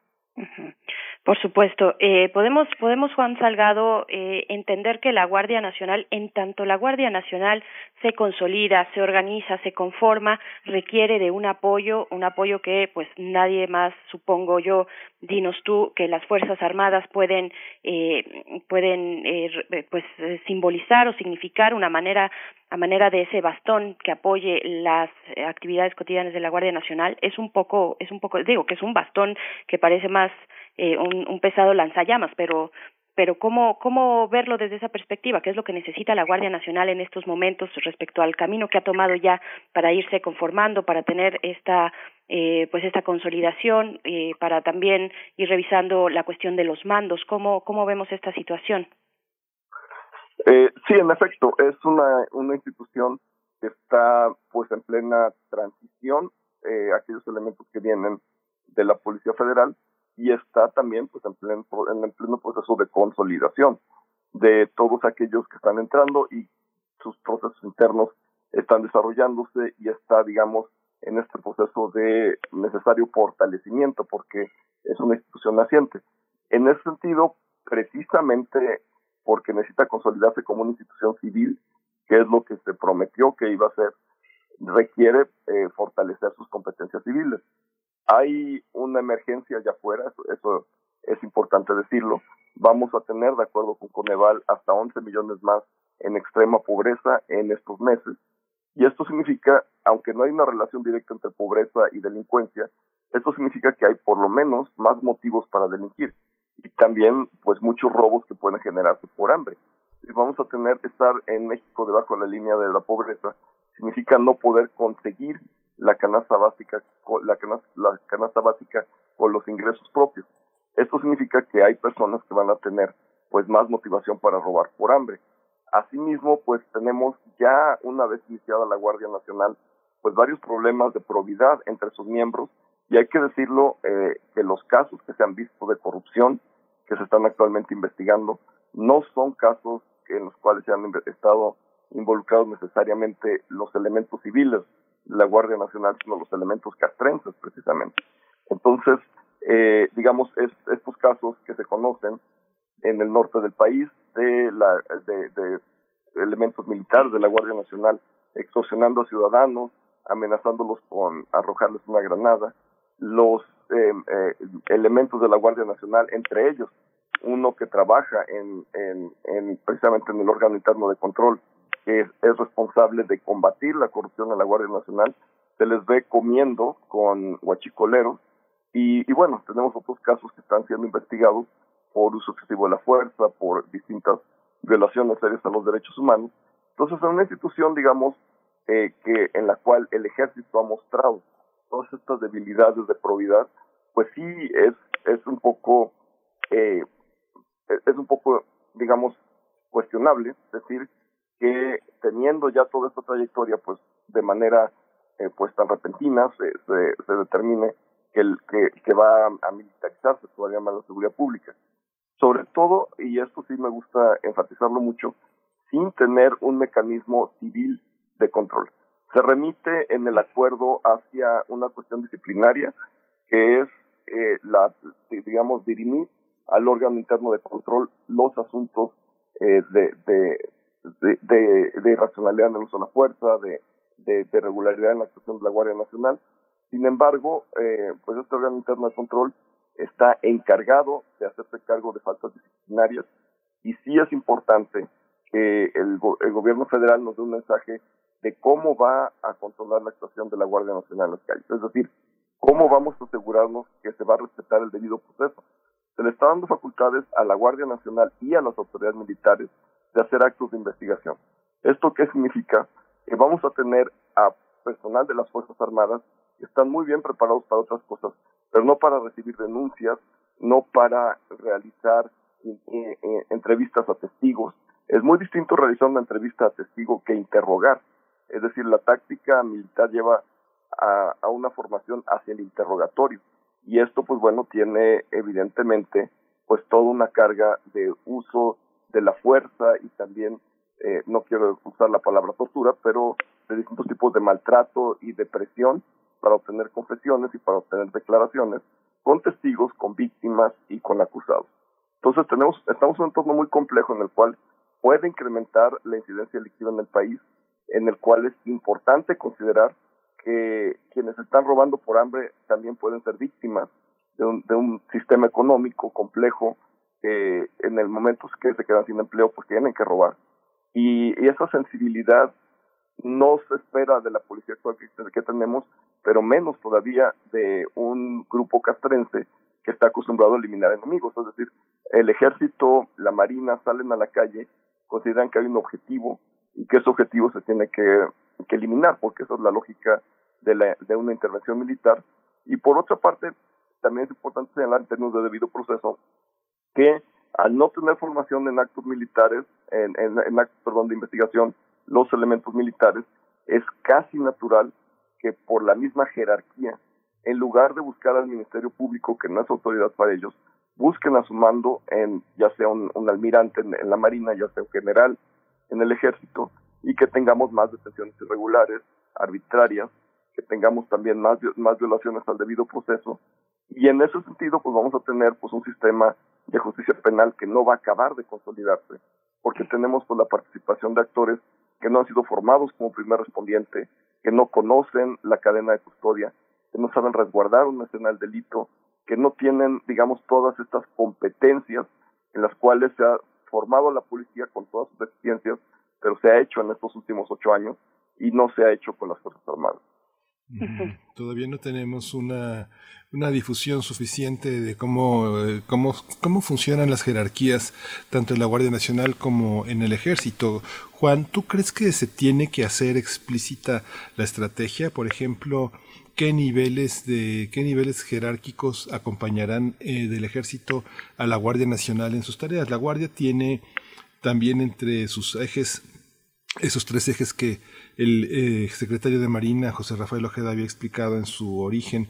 Por supuesto. Eh, podemos, podemos, Juan Salgado, eh, entender que la Guardia Nacional, en tanto la Guardia Nacional se consolida, se organiza, se conforma, requiere de un apoyo, un apoyo que, pues, nadie más, supongo yo, dinos tú, que las Fuerzas Armadas pueden, eh, pueden, eh, pues, simbolizar o significar una manera a manera de ese bastón que apoye las actividades cotidianas de la Guardia Nacional es un poco es un poco digo que es un bastón que parece más eh, un, pesado lanzallamas, pero pero cómo cómo verlo desde esa perspectiva, qué es lo que necesita la Guardia Nacional en estos momentos respecto al camino que ha tomado ya para irse conformando, para tener esta eh, pues esta consolidación eh, para también ir revisando la cuestión de los mandos. ¿Cómo, cómo vemos esta situación? Eh, sí, en efecto, es una, una institución que está pues en plena transición, eh, aquellos elementos que vienen de la Policía Federal y está también pues en pleno, en el pleno proceso de consolidación de todos aquellos que están entrando y sus procesos internos están desarrollándose y está, digamos, en este proceso de necesario fortalecimiento porque es una institución naciente. En ese sentido, precisamente porque necesita consolidarse como una institución civil, que es lo que se prometió que iba a ser, requiere eh, fortalecer sus competencias civiles. Hay una emergencia allá afuera, eso, es importante decirlo. Vamos a tener, de acuerdo con Coneval, hasta 11 millones más en extrema pobreza en estos meses. Y esto significa, aunque no hay una relación directa entre pobreza y delincuencia, esto significa que hay por lo menos más motivos para delinquir y también pues muchos robos que pueden generarse por hambre. Si vamos a tener estar en México debajo de la línea de la pobreza, significa no poder conseguir la canasta básica, la canasta, la canasta básica con los ingresos propios. Esto significa que hay personas que van a tener pues más motivación para robar por hambre. Asimismo, pues tenemos ya una vez iniciada la Guardia Nacional, pues varios problemas de probidad entre sus miembros y hay que decirlo eh, que los casos que se han visto de corrupción que se están actualmente investigando no son casos en los cuales se han estado involucrados necesariamente los elementos civiles la Guardia Nacional, sino los elementos castrenses precisamente. Entonces, eh, digamos, es, estos casos que se conocen en el norte del país de, la, de, de elementos militares de la Guardia Nacional extorsionando a ciudadanos, amenazándolos con arrojarles una granada, los eh, eh, elementos de la Guardia Nacional, entre ellos uno que trabaja en, en, en precisamente en el órgano interno de control, que es, es, responsable de combatir la corrupción en la Guardia Nacional, se les ve comiendo con huachicoleros y, y bueno, tenemos otros casos que están siendo investigados por uso excesivo de la fuerza, por distintas violaciones serias a los derechos humanos. Entonces, es una institución, digamos, eh, que en la cual el ejército ha mostrado todas estas debilidades de probidad, pues sí es, es un poco, eh, es un poco, digamos, cuestionable decir que teniendo ya toda esta trayectoria, pues de manera eh, pues tan repentina se, se, determine que, el, que, que va a militarizarse todavía más la seguridad pública. Sobre todo, y esto sí me gusta enfatizarlo mucho, sin tener un mecanismo civil de control se remite en el acuerdo hacia una cuestión disciplinaria que es eh, la, digamos, dirimir al órgano interno de control los asuntos eh, de, de, de, de, irracionalidad en el uso de la fuerza, de, de, regularidad en la actuación de la Guardia Nacional. Sin embargo, eh, pues este órgano interno de control está encargado de hacerse cargo de faltas disciplinarias y sí es importante que el, el gobierno federal nos dé un mensaje de cómo va a controlar la actuación de la Guardia Nacional en las calles. Es decir, cómo vamos a asegurarnos que se va a respetar el debido proceso. Se le está dando facultades a la Guardia Nacional y a las autoridades militares de hacer actos de investigación. ¿Esto qué significa? Que vamos a tener a personal de las Fuerzas Armadas que están muy bien preparados para otras cosas, pero no para recibir denuncias, no para realizar eh, eh, entrevistas a testigos. Es muy distinto realizar una entrevista a testigo que interrogar. Es decir, la táctica militar lleva a, a una formación hacia el interrogatorio. Y esto, pues bueno, tiene evidentemente pues toda una carga de uso de la fuerza y también, eh, no quiero usar la palabra tortura, pero de distintos tipos de maltrato y de presión para obtener confesiones y para obtener declaraciones con testigos, con víctimas y con acusados. Entonces tenemos, estamos en un entorno muy complejo en el cual puede incrementar la incidencia delictiva en el país en el cual es importante considerar que quienes están robando por hambre también pueden ser víctimas de un, de un sistema económico complejo eh, en el momento que se quedan sin empleo porque tienen que robar. Y, esa sensibilidad no se espera de la policía actual que, tenemos, pero menos todavía de un grupo castrense que está acostumbrado a eliminar enemigos. Es decir, el ejército, la marina salen a la calle, consideran que hay un objetivo, y que ese objetivo se tiene que, que eliminar, porque esa es la lógica de, la, de una intervención militar, Y por otra parte, también es importante señalar en términos de debido proceso que al no tener formación en actos militares, en, en, actos, perdón, de investigación, los elementos militares, es casi natural que por la misma jerarquía, en lugar de buscar al Ministerio Público, que no es autoridad para ellos, busquen a su mando en ya sea un, almirante en, la Marina, ya sea un general en el Ejército, y que tengamos más detenciones irregulares, arbitrarias, que tengamos también más, más violaciones al debido proceso. Y en ese sentido, pues vamos a tener pues un sistema de justicia penal que no va a acabar de consolidarse, porque tenemos pues la participación de actores que no han sido formados como primer respondiente, que no conocen la cadena de custodia, que no saben resguardar una escena del delito, que no tienen, digamos, todas estas competencias en las cuales se ha formado la policía con todas sus deficiencias, pero se ha hecho en estos últimos ocho años y no se ha hecho con las Fuerzas Armadas. Todavía no tenemos una, una difusión suficiente de cómo, eh, cómo, cómo funcionan las jerarquías, tanto en la Guardia Nacional como en el Ejército. Juan, ¿tú crees que se tiene que hacer explícita la estrategia? Por ejemplo, ¿qué niveles, de, qué niveles jerárquicos acompañarán eh, del Ejército a la Guardia Nacional en sus tareas? La Guardia tiene también entre sus ejes esos tres ejes que el eh, secretario de Marina, José Rafael Ojeda, había explicado en su origen,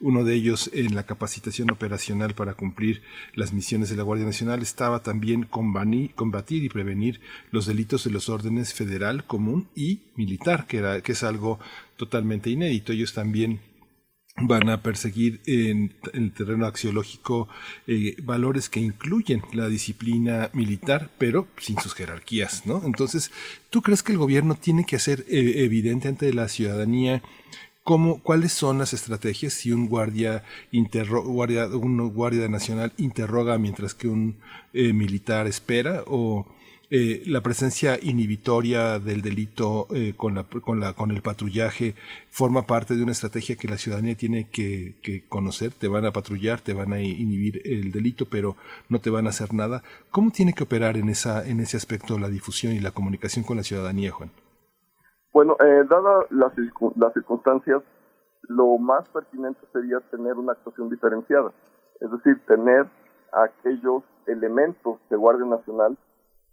uno de ellos en la capacitación operacional para cumplir las misiones de la Guardia Nacional, estaba también combatir y prevenir los delitos de los órdenes federal, común y militar, que, era, que es algo totalmente inédito. Ellos también van a perseguir en, el terreno axiológico eh, valores que incluyen la disciplina militar, pero sin sus jerarquías, ¿no? Entonces, ¿tú crees que el gobierno tiene que hacer eh, evidente ante la ciudadanía cómo, cuáles son las estrategias si un guardia, guardia, un guardia nacional interroga mientras que un eh, militar espera o eh, la presencia inhibitoria del delito eh, con, la, con, la, con el patrullaje forma parte de una estrategia que la ciudadanía tiene que, conocer. Te van a patrullar, te van a inhibir el delito, pero no te van a hacer nada. ¿Cómo tiene que operar en, esa, en ese aspecto la difusión y la comunicación con la ciudadanía, Juan? Bueno, eh, dadas las, las circunstancias, lo más pertinente sería tener una actuación diferenciada, es decir, tener aquellos elementos de Guardia Nacional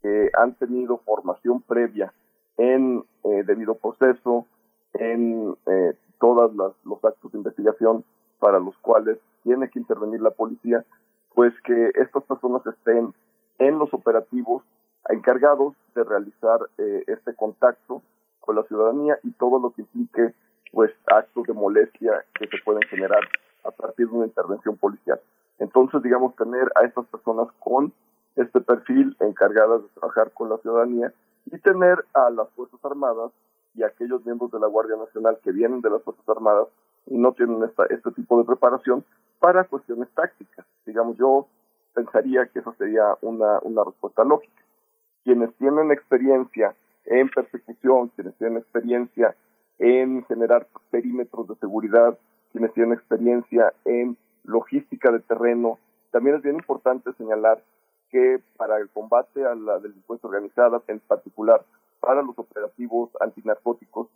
que han tenido formación previa en eh, debido proceso, en eh, todos los actos de investigación para los cuales tiene que intervenir la policía, pues que estas personas estén en los operativos encargados de realizar eh, este contacto con la ciudadanía y todo lo que implique pues actos de molestia que se pueden generar a partir de una intervención policial. Entonces, digamos, tener a estas personas con este perfil encargadas de trabajar con la ciudadanía y tener a las Fuerzas Armadas y aquellos miembros de la Guardia Nacional que vienen de las Fuerzas Armadas y no tienen esta, este tipo de preparación para cuestiones tácticas. Digamos, yo pensaría que esa sería una, una respuesta lógica. Quienes tienen experiencia en persecución, quienes tienen experiencia en generar perímetros de seguridad, quienes tienen experiencia en logística de terreno. También es bien importante señalar que para el combate a la delincuencia organizada, en particular para los operativos antinarcóticos,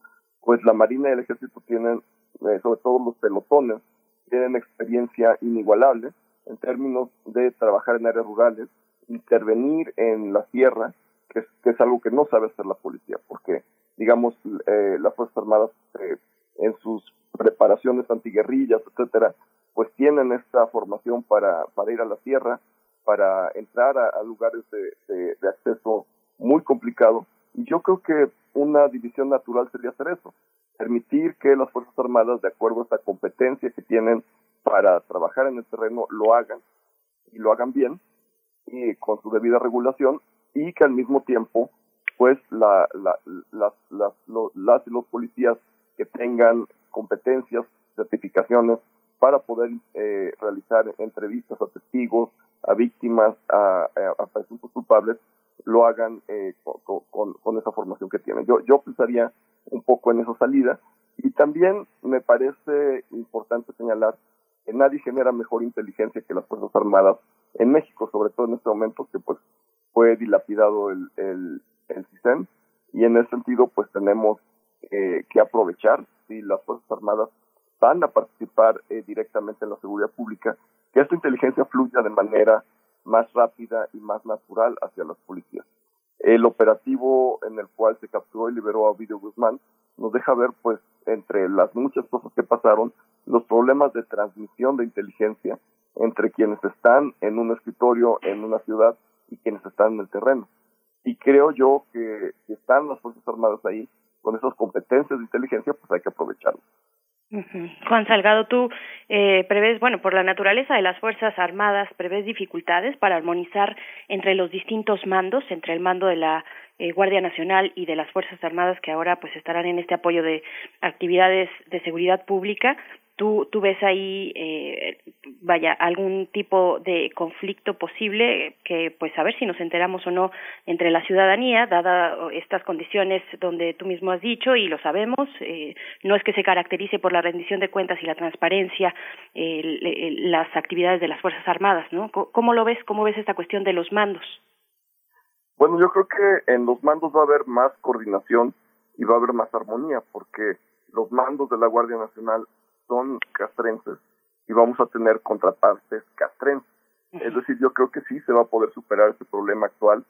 pues la Marina y el Ejército tienen, eh, sobre todo los pelotones, tienen experiencia inigualable en términos de trabajar en áreas rurales, intervenir en la sierra, que es, algo que no sabe hacer la policía, porque, digamos, eh, las Fuerzas Armadas eh, en sus preparaciones antiguerrillas, etcétera, pues tienen esta formación para, para ir a la sierra, para entrar a, lugares de, acceso muy complicado. Y yo creo que una división natural sería hacer eso, permitir que las Fuerzas Armadas, de acuerdo a esta competencia que tienen para trabajar en el terreno, lo hagan y lo hagan bien y con su debida regulación y que al mismo tiempo pues la, las, las, las y los policías que tengan competencias, certificaciones para poder eh, realizar entrevistas a testigos, a víctimas, a, presuntos culpables, lo hagan eh, con, con, esa formación que tienen. Yo, yo pensaría un poco en esa salida y también me parece importante señalar que nadie genera mejor inteligencia que las Fuerzas Armadas en México, sobre todo en este momento que pues fue dilapidado el, el, el CISEN y en ese sentido pues tenemos eh, que aprovechar si las Fuerzas Armadas van a participar eh, directamente en la seguridad pública, que esta inteligencia fluya de manera más rápida y más natural hacia las policías. El operativo en el cual se capturó y liberó a Ovidio Guzmán nos deja ver, pues, entre las muchas cosas que pasaron, los problemas de transmisión de inteligencia entre quienes están en un escritorio en una ciudad y quienes están en el terreno. Y creo yo que si están las Fuerzas Armadas ahí con esas competencias de inteligencia, pues hay que Juan Salgado, tú eh, prevés, bueno, por la naturaleza de las Fuerzas Armadas, prevés dificultades para armonizar entre los distintos mandos, entre el mando de la eh, Guardia Nacional y de las Fuerzas Armadas que ahora pues estarán en este apoyo de actividades de seguridad pública. ¿Tú, tú ves ahí, eh, vaya, algún tipo de conflicto posible que, pues, a ver si nos enteramos o no entre la ciudadanía, dada estas condiciones donde tú mismo has dicho y lo sabemos, eh, no es que se caracterice por la rendición de cuentas y la transparencia eh, las actividades de las Fuerzas Armadas, ¿no? ¿Cómo lo ves? ¿Cómo ves esta cuestión de los mandos? Bueno, yo creo que en los mandos va a haber más coordinación y va a haber más armonía, porque los mandos de la Guardia Nacional son castrenses y vamos a tener contrapartes castrenses. Es decir, yo creo que sí se va a poder superar este problema actual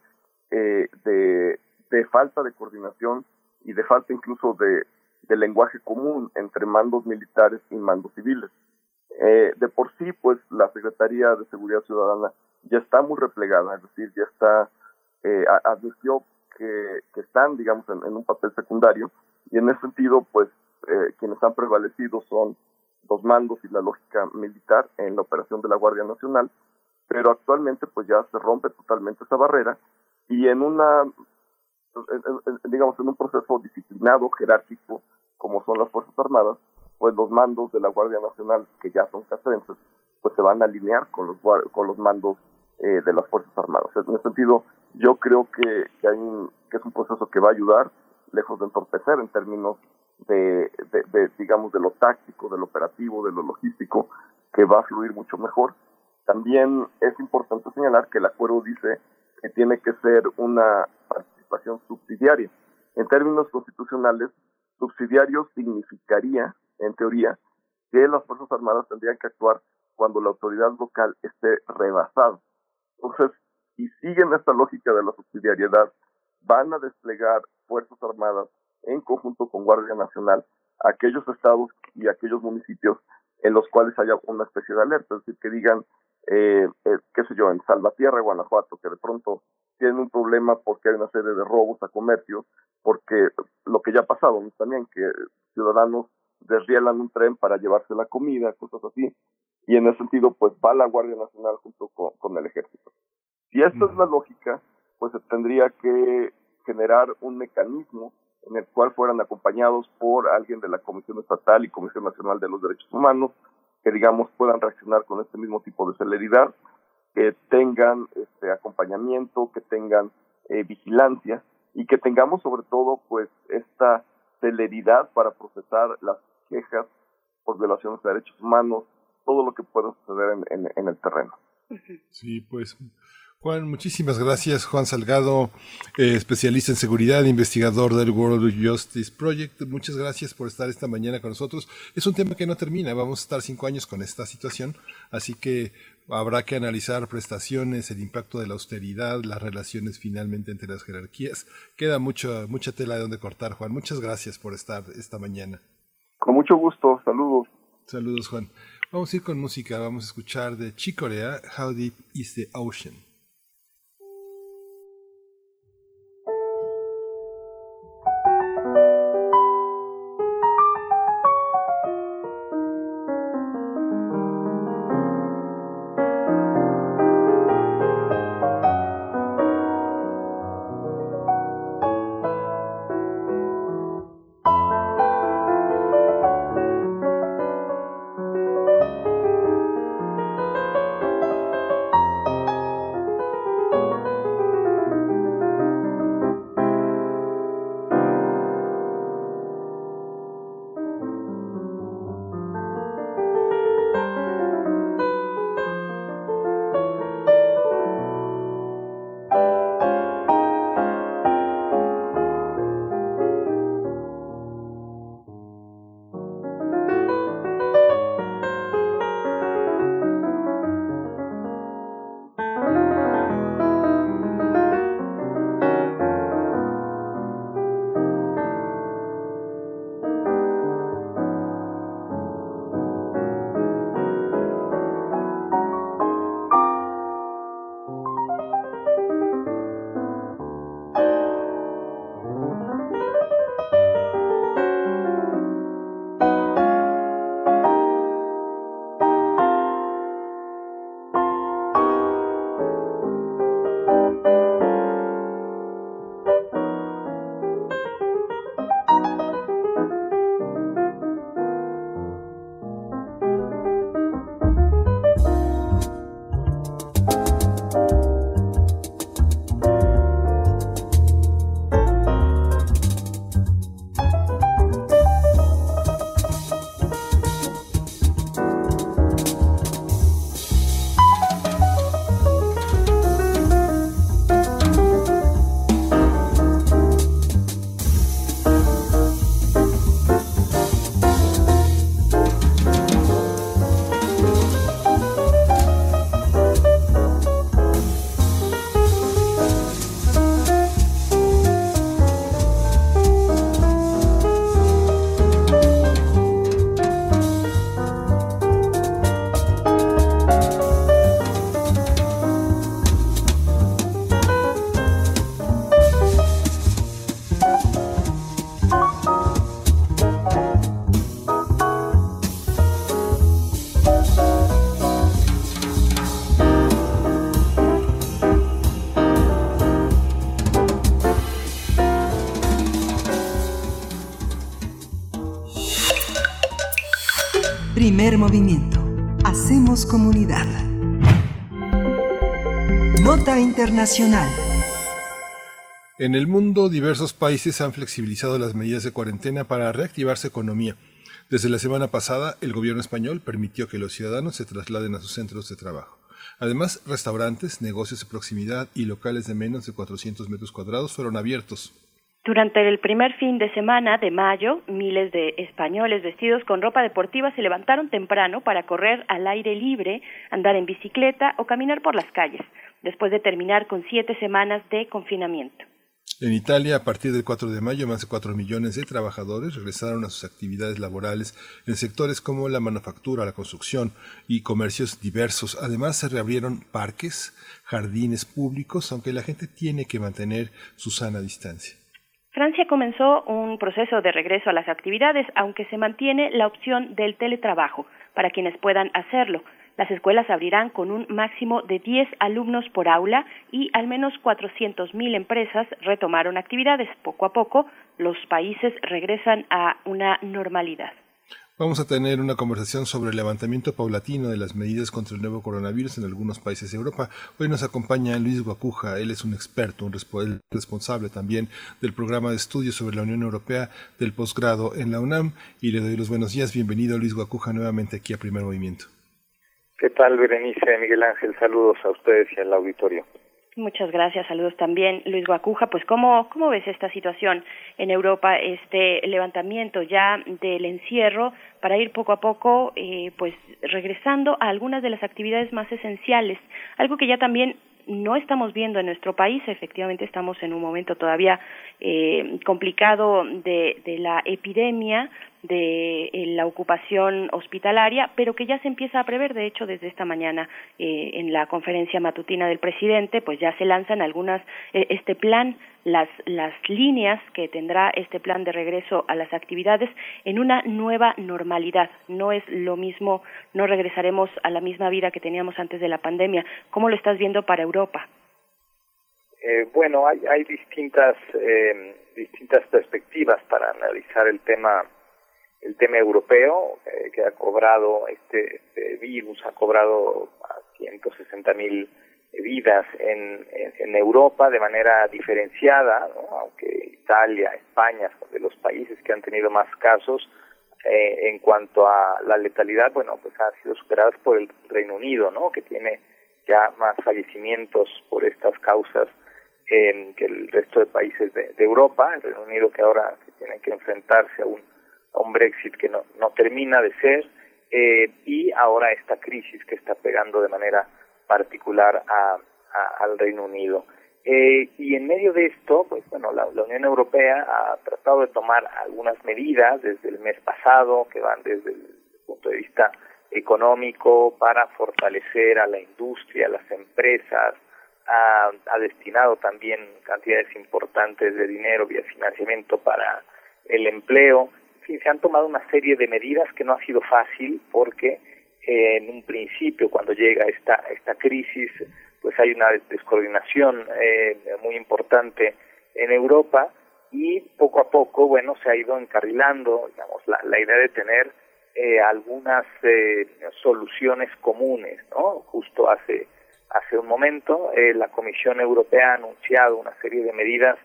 eh, de, de falta de coordinación y de falta incluso de, de lenguaje común entre mandos militares y mandos civiles. Eh, de por sí, pues la Secretaría de Seguridad Ciudadana ya está muy replegada, es decir, ya está, eh, advirtió que, que están, digamos, en, en, un papel secundario y en ese sentido, pues eh, quienes han prevalecido son los mandos y la lógica militar en la operación de la Guardia Nacional, pero actualmente pues ya se rompe totalmente esa barrera y en una, digamos, en un proceso disciplinado, jerárquico, como son las Fuerzas Armadas, pues los mandos de la Guardia Nacional, que ya son castrenses, pues se van a alinear con los, con los mandos eh, de las Fuerzas Armadas. En ese sentido, yo creo que, que, hay un, que es un proceso que va a ayudar, lejos de entorpecer en términos de, de, de, digamos, de lo táctico, de lo operativo, de lo logístico, que va a fluir mucho mejor. También es importante señalar que el acuerdo dice que tiene que ser una participación subsidiaria. En términos constitucionales, subsidiario significaría, en teoría, que las Fuerzas Armadas tendrían que actuar cuando la autoridad local esté rebasada. Entonces, si siguen esta lógica de la subsidiariedad, van a desplegar Fuerzas Armadas en conjunto con Guardia Nacional aquellos estados y aquellos municipios en los cuales haya una especie de alerta, es decir, que digan, eh, eh, qué sé yo, en Salvatierra, Guanajuato, que de pronto tienen un problema porque hay una serie de robos a comercios, porque lo que ya ha pasado también, que ciudadanos desrielan un tren para llevarse la comida, cosas así, y en ese sentido, pues va la Guardia Nacional junto con, con el Ejército. Si esta es la lógica, pues se tendría que generar un mecanismo en el cual fueran acompañados por alguien de la Comisión Estatal y Comisión Nacional de los Derechos Humanos, que digamos puedan reaccionar con este mismo tipo de celeridad, que tengan este acompañamiento, que tengan eh, vigilancia y que tengamos sobre todo pues esta celeridad para procesar las quejas por violaciones de derechos humanos, todo lo que pueda suceder en, en, en el terreno. Sí, pues Juan, muchísimas gracias. Juan Salgado, eh, especialista en seguridad, investigador del World Justice Project. Muchas gracias por estar esta mañana con nosotros. Es un tema que no termina. Vamos a estar cinco años con esta situación, así que habrá que analizar prestaciones, el impacto de la austeridad, las relaciones finalmente entre las jerarquías. Queda mucho, mucha tela de donde cortar, Juan. Muchas gracias por estar esta mañana. Con mucho gusto. Saludos. Saludos, Juan. Vamos a ir con música. Vamos a escuchar de Chicorea, How Deep is the Ocean. Movimiento. Hacemos comunidad. Nota Internacional. En el mundo, diversos países han flexibilizado las medidas de cuarentena para reactivar su economía. Desde la semana pasada, el gobierno español permitió que los ciudadanos se trasladen a sus centros de trabajo. Además, restaurantes, negocios de proximidad y locales de menos de 400 metros cuadrados fueron abiertos. Durante el primer fin de semana de mayo, miles de españoles vestidos con ropa deportiva se levantaron temprano para correr al aire libre, andar en bicicleta o caminar por las calles, después de terminar con siete semanas de confinamiento. En Italia, a partir del 4 de mayo, más de 4 millones de trabajadores regresaron a sus actividades laborales en sectores como la manufactura, la construcción y comercios diversos. Además, se reabrieron parques, jardines públicos, aunque la gente tiene que mantener su sana distancia. Francia comenzó un proceso de regreso a las actividades, aunque se mantiene la opción del teletrabajo para quienes puedan hacerlo. Las escuelas abrirán con un máximo de 10 alumnos por aula y al menos 400.000 empresas retomaron actividades. Poco a poco, los países regresan a una normalidad. Vamos a tener una conversación sobre el levantamiento paulatino de las medidas contra el nuevo coronavirus en algunos países de Europa. Hoy nos acompaña Luis Guacuja, él es un experto, un responsable también del programa de estudios sobre la Unión Europea del posgrado en la UNAM y le doy los buenos días. Bienvenido Luis Guacuja nuevamente aquí a Primer Movimiento. ¿Qué tal, Berenice, Miguel Ángel? Saludos a ustedes y al auditorio. Muchas gracias, saludos también, Luis Guacuja. Pues, ¿cómo, cómo ves esta situación en Europa, este levantamiento ya del encierro para ir poco a poco, eh, pues, regresando a algunas de las actividades más esenciales? Algo que ya también no estamos viendo en nuestro país. Efectivamente, estamos en un momento todavía eh, complicado de, de la epidemia, de eh, la ocupación hospitalaria, pero que ya se empieza a prever, de hecho, desde esta mañana eh, en la conferencia matutina del presidente, pues ya se lanzan algunas eh, este plan, las las líneas que tendrá este plan de regreso a las actividades en una nueva normalidad. No es lo mismo, no regresaremos a la misma vida que teníamos antes de la pandemia. ¿Cómo lo estás viendo para Europa? bueno, hay, hay distintas distintas perspectivas para analizar el tema el tema europeo, eh, que ha cobrado este, este, virus, ha cobrado a 160 mil vidas en, en, Europa de manera diferenciada, aunque Italia, España de los países que han tenido más casos. Eh, en cuanto a la letalidad, bueno, pues han sido superadas por el Reino Unido, ¿no? Que tiene ya más fallecimientos por estas causas eh, que el resto de países de, de Europa. El Reino Unido que ahora tiene que enfrentarse a un un Brexit que no, no termina de ser eh, y ahora esta crisis que está pegando de manera particular a, al Reino Unido. Eh, y en medio de esto, pues bueno, la, Unión Europea ha tratado de tomar algunas medidas desde el mes pasado que van desde el punto de vista económico para fortalecer a la industria, a las empresas, ha, ha destinado también cantidades importantes de dinero vía financiamiento para el empleo se han tomado una serie de medidas que no ha sido fácil porque eh, en un principio cuando llega esta esta crisis pues hay una descoordinación eh, muy importante en Europa y poco a poco bueno se ha ido encarrilando digamos la, la idea de tener eh, algunas eh, soluciones comunes no justo hace hace un momento eh, la Comisión Europea ha anunciado una serie de medidas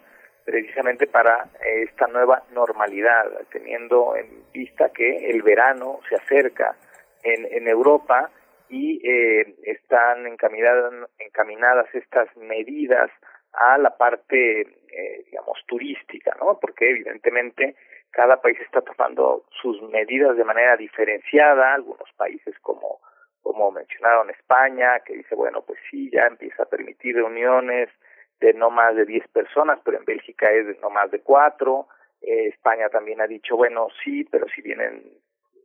precisamente para eh, esta nueva normalidad, teniendo en vista que el verano se acerca en, en Europa y eh, están encaminadas, encaminadas estas medidas a la parte, eh, digamos, turística, ¿no? Porque evidentemente cada país está tomando sus medidas de manera diferenciada, algunos países como como mencionaron España, que dice, bueno, pues sí, ya empieza a permitir reuniones, de no más de 10 personas, pero en Bélgica es de no más de 4. Eh, España también ha dicho, bueno, sí, pero si vienen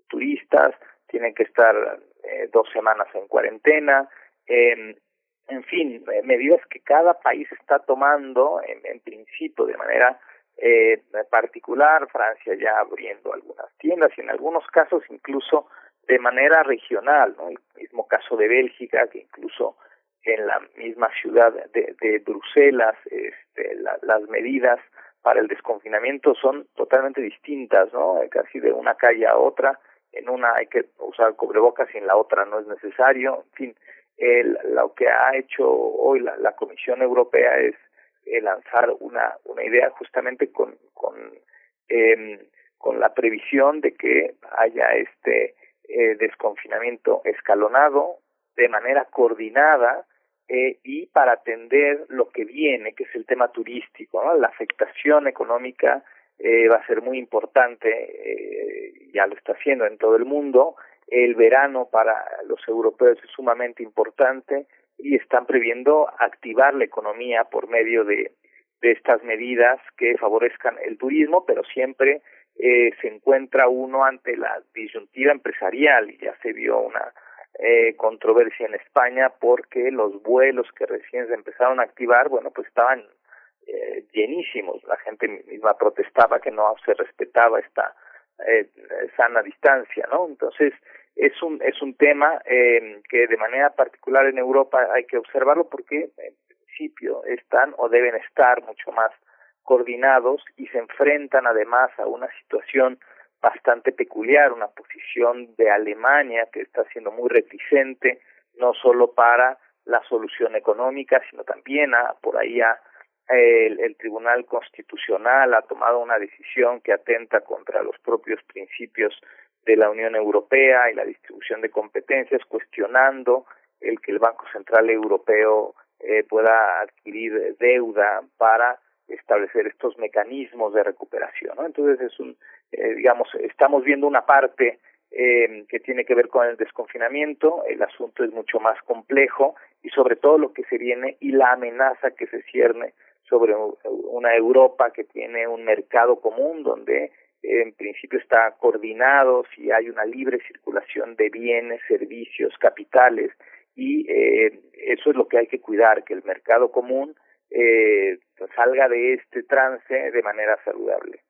turistas, tienen que estar eh, dos semanas en cuarentena. Eh, en fin, eh, medidas que cada país está tomando en, en principio de manera eh, particular, Francia ya abriendo algunas tiendas y en algunos casos incluso de manera regional, ¿no? El mismo caso de Bélgica, que incluso en la misma ciudad de, de Bruselas, este, las medidas para el desconfinamiento son totalmente distintas, ¿no? Casi de una calle a otra en una hay que usar cubrebocas y en la otra no es necesario. En fin, el, lo que ha hecho hoy la, la Comisión Europea es eh, lanzar una, una idea justamente con, con, eh, con la previsión de que haya este eh, desconfinamiento escalonado de manera coordinada eh, y para atender lo que viene, que es el tema turístico, la afectación económica eh, va a ser muy importante, eh, ya lo está haciendo en todo el mundo, el verano para los europeos es sumamente importante y están previendo activar la economía por medio de, de estas medidas que favorezcan el turismo, pero siempre eh, se encuentra uno ante la disyuntiva empresarial y ya se vio una eh, controversia en España porque los vuelos que recién se empezaron a activar, bueno, pues estaban eh, llenísimos. La gente misma protestaba que no se respetaba esta eh, sana distancia, ¿no? Entonces es un es un tema eh, que de manera particular en Europa hay que observarlo porque en principio están o deben estar mucho más coordinados y se enfrentan además a una situación bastante peculiar, una posición de Alemania que está siendo muy reticente, no solo para la solución económica, sino también a, por ahí a, el, Tribunal Constitucional ha tomado una decisión que atenta contra los propios principios de la Unión Europea y la distribución de competencias, cuestionando el que el Banco Central Europeo eh, pueda adquirir deuda para establecer estos mecanismos de recuperación. ¿no? Entonces es un, eh, digamos, estamos viendo una parte eh, que tiene que ver con el desconfinamiento, el asunto es mucho más complejo y sobre todo lo que se viene y la amenaza que se cierne sobre una Europa que tiene un mercado común donde en principio está coordinado, si hay una libre circulación de bienes, servicios, capitales, y eh, eso es lo que hay que cuidar, que el mercado común eh, salga de este trance de manera saludable.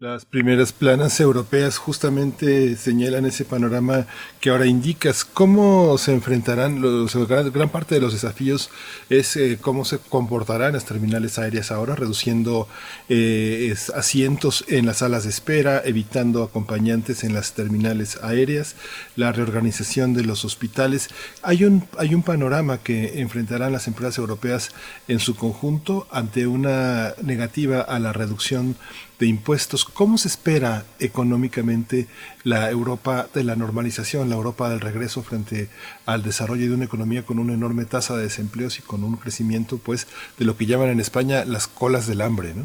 Las primeras planas europeas justamente señalan ese panorama que ahora indicas. ¿Cómo se enfrentarán? Los, gran, parte de los desafíos es eh, cómo se comportarán las terminales aéreas ahora, reduciendo eh, asientos en las salas de espera, evitando acompañantes en las terminales aéreas, la reorganización de los hospitales. Hay un, hay un panorama que enfrentarán las empresas europeas en su conjunto ante una negativa a la reducción de impuestos. ¿Cómo se espera económicamente la Europa de la normalización, la Europa del regreso frente al desarrollo de una economía con una enorme tasa de desempleos y con un crecimiento, pues, de lo que llaman en España las colas del hambre, ¿no?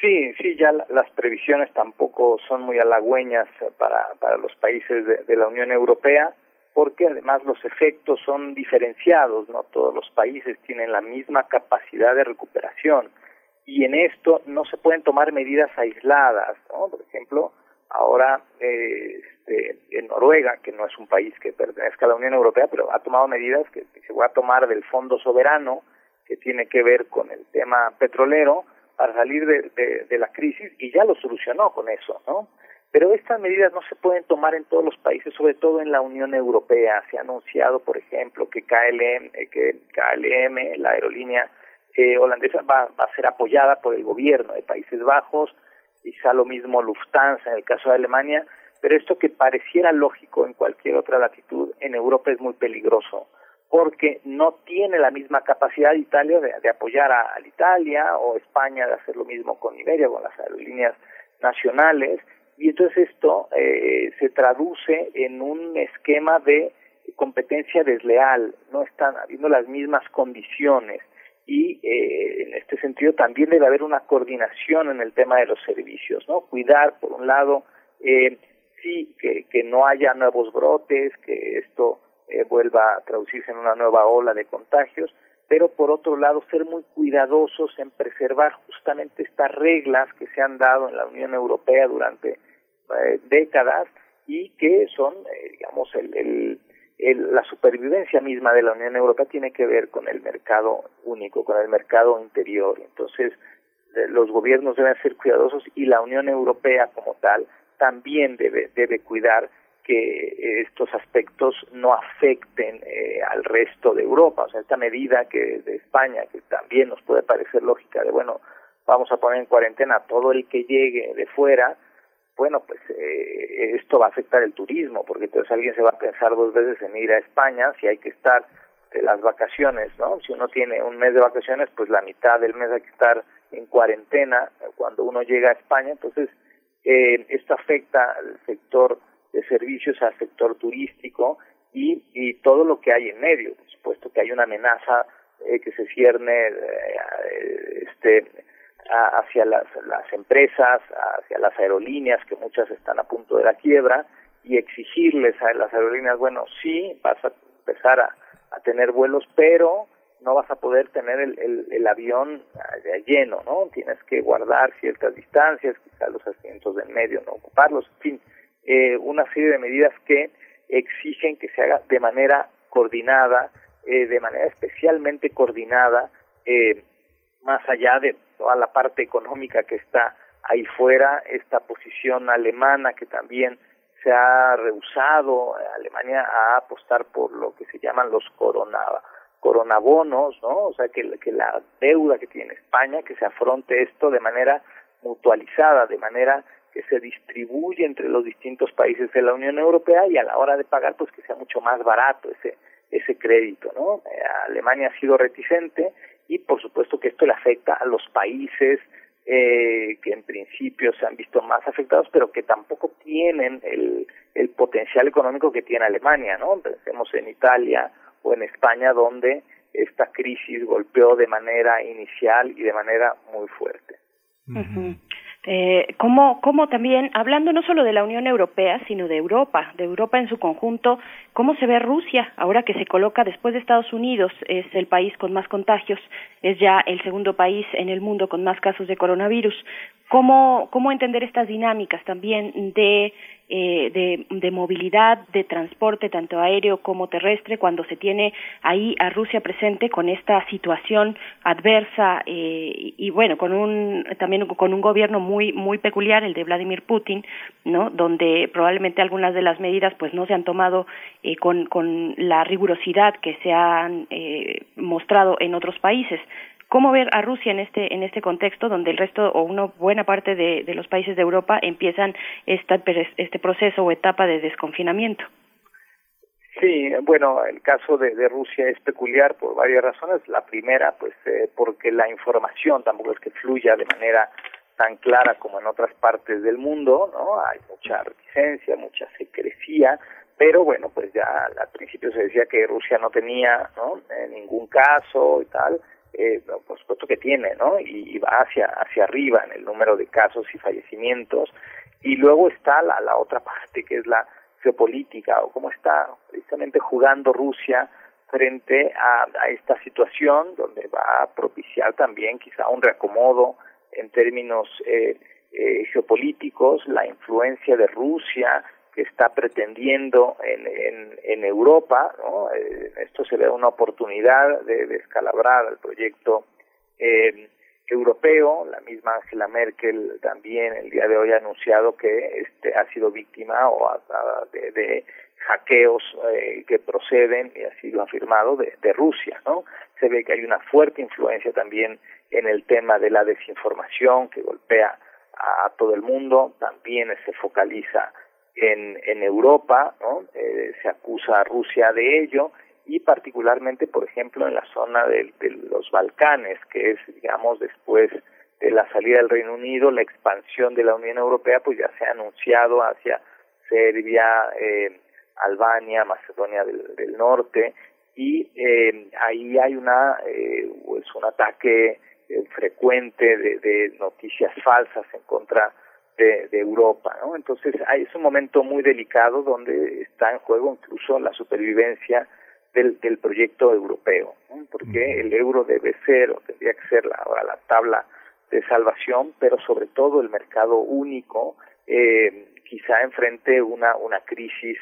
Sí, sí, ya las previsiones tampoco son muy halagüeñas para, para los países de, de la Unión Europea porque además los efectos son diferenciados, no todos los países tienen la misma capacidad de recuperación y en esto no se pueden tomar medidas aisladas, ¿no? Por ejemplo, ahora eh, este, en Noruega, que no es un país que pertenezca a la Unión Europea, pero ha tomado medidas que, se va a tomar del Fondo Soberano, que tiene que ver con el tema petrolero, para salir de, la crisis y ya lo solucionó con eso, ¿no? Pero estas medidas no se pueden tomar en todos los países, sobre todo en la Unión Europea. Se ha anunciado, por ejemplo, que KLM, eh, que KLM, la aerolínea eh, holandesa va, va, a ser apoyada por el gobierno de Países Bajos, quizá lo mismo Lufthansa en el caso de Alemania, pero esto que pareciera lógico en cualquier otra latitud, en Europa es muy peligroso, porque no tiene la misma capacidad Italia de, apoyar a, a, Italia o España de hacer lo mismo con Iberia, con las aerolíneas nacionales, y entonces esto eh, se traduce en un esquema de competencia desleal, no están habiendo las mismas condiciones y eh, en este sentido también debe haber una coordinación en el tema de los servicios, ¿no? Cuidar, por un lado, eh, sí, que, no haya nuevos brotes, que esto eh, vuelva a traducirse en una nueva ola de contagios, pero por otro lado ser muy cuidadosos en preservar justamente estas reglas que se han dado en la Unión Europea durante eh, décadas y que son, eh, digamos, el el, la supervivencia misma de la Unión Europea tiene que ver con el mercado único, con el mercado interior. Entonces, los gobiernos deben ser cuidadosos y la Unión Europea como tal también debe, debe cuidar que estos aspectos no afecten eh, al resto de Europa. O sea, esta medida que de España, que también nos puede parecer lógica, de bueno, vamos a poner en cuarentena todo el que llegue de fuera, bueno, pues eh, esto va a afectar el turismo, porque entonces alguien se va a pensar dos veces en ir a España si hay que estar de las vacaciones, ¿no? Si uno tiene un mes de vacaciones, pues la mitad del mes hay que estar en cuarentena cuando uno llega a España, entonces eh, esto afecta al sector de servicios, al sector turístico y, y todo lo que hay en medio, por supuesto que hay una amenaza eh, que se cierne eh, este hacia las, las empresas, hacia las aerolíneas, que muchas están a punto de la quiebra, y exigirles a las aerolíneas, bueno, sí, vas a empezar a, a tener vuelos, pero no vas a poder tener el, el, el avión lleno, ¿no? Tienes que guardar ciertas distancias, quizás los asientos del medio, no ocuparlos, en fin, eh, una serie de medidas que exigen que se haga de manera coordinada, eh, de manera especialmente coordinada, eh, más allá de toda la parte económica que está ahí fuera, esta posición alemana que también se ha rehusado Alemania a apostar por lo que se llaman los corona, coronabonos, ¿no? O sea, que, que la deuda que tiene España, que se afronte esto de manera mutualizada, de manera que se distribuye entre los distintos países de la Unión Europea y a la hora de pagar, pues que sea mucho más barato ese ese crédito, ¿no? Eh, Alemania ha sido reticente y por supuesto que esto le afecta a los países eh, que en principio se han visto más afectados, pero que tampoco tienen el, el potencial económico que tiene Alemania, ¿no? Pensemos en Italia o en España, donde esta crisis golpeó de manera inicial y de manera muy fuerte. Eh, ¿cómo, ¿Cómo también, hablando no solo de la Unión Europea, sino de Europa, de Europa en su conjunto, cómo se ve Rusia ahora que se coloca después de Estados Unidos, es el país con más contagios, es ya el segundo país en el mundo con más casos de coronavirus? ¿Cómo, cómo entender estas dinámicas también de eh, de, de, movilidad, de transporte, tanto aéreo como terrestre, cuando se tiene ahí a Rusia presente con esta situación adversa eh, y, bueno, con un también con un gobierno muy muy peculiar, el de Vladimir Putin, no, donde probablemente algunas de las medidas pues no se han tomado eh, con con la rigurosidad que se han eh, mostrado en otros países cómo ver a Rusia en este en este contexto donde el resto o una buena parte de, los países de Europa empiezan esta, este proceso o etapa de desconfinamiento. Sí, bueno, el caso de, Rusia es peculiar por varias razones. La primera, pues, eh, porque la información tampoco es que fluya de manera tan clara como en otras partes del mundo, ¿no? Hay mucha reticencia, mucha secrecía, pero bueno, pues ya al principio se decía que Rusia no tenía, ¿no? Eh, ningún caso y tal eh, por supuesto que tiene, ¿no? Y, va hacia, hacia arriba en el número de casos y fallecimientos. Y luego está la, la otra parte, que es la geopolítica, o cómo está precisamente jugando Rusia frente a, esta situación, donde va a propiciar también quizá un reacomodo en términos eh, eh, geopolíticos, la influencia de Rusia que está pretendiendo en, en, Europa, ¿no? Eh, esto se ve una oportunidad de descalabrar el proyecto eh, europeo. La misma Angela Merkel también el día de hoy ha anunciado que este ha sido víctima o de, de hackeos eh, que proceden, y ha sido afirmado, de, de Rusia, ¿no? Se ve que hay una fuerte influencia también en el tema de la desinformación que golpea a todo el mundo, también se focaliza en, en Europa, ¿no? Eh, se acusa a Rusia de ello y particularmente, por ejemplo, en la zona de, los Balcanes, que es, digamos, después de la salida del Reino Unido, la expansión de la Unión Europea, pues ya se ha anunciado hacia Serbia, eh, Albania, Macedonia del, del Norte, y eh, ahí hay una, eh, pues un ataque eh, frecuente de, de noticias falsas en contra de, de Europa, ¿no? Entonces hay, es un momento muy delicado donde está en juego incluso la supervivencia del, del proyecto europeo, ¿no? porque el euro debe ser o tendría que ser la, la tabla de salvación, pero sobre todo el mercado único eh, quizá enfrente una, una crisis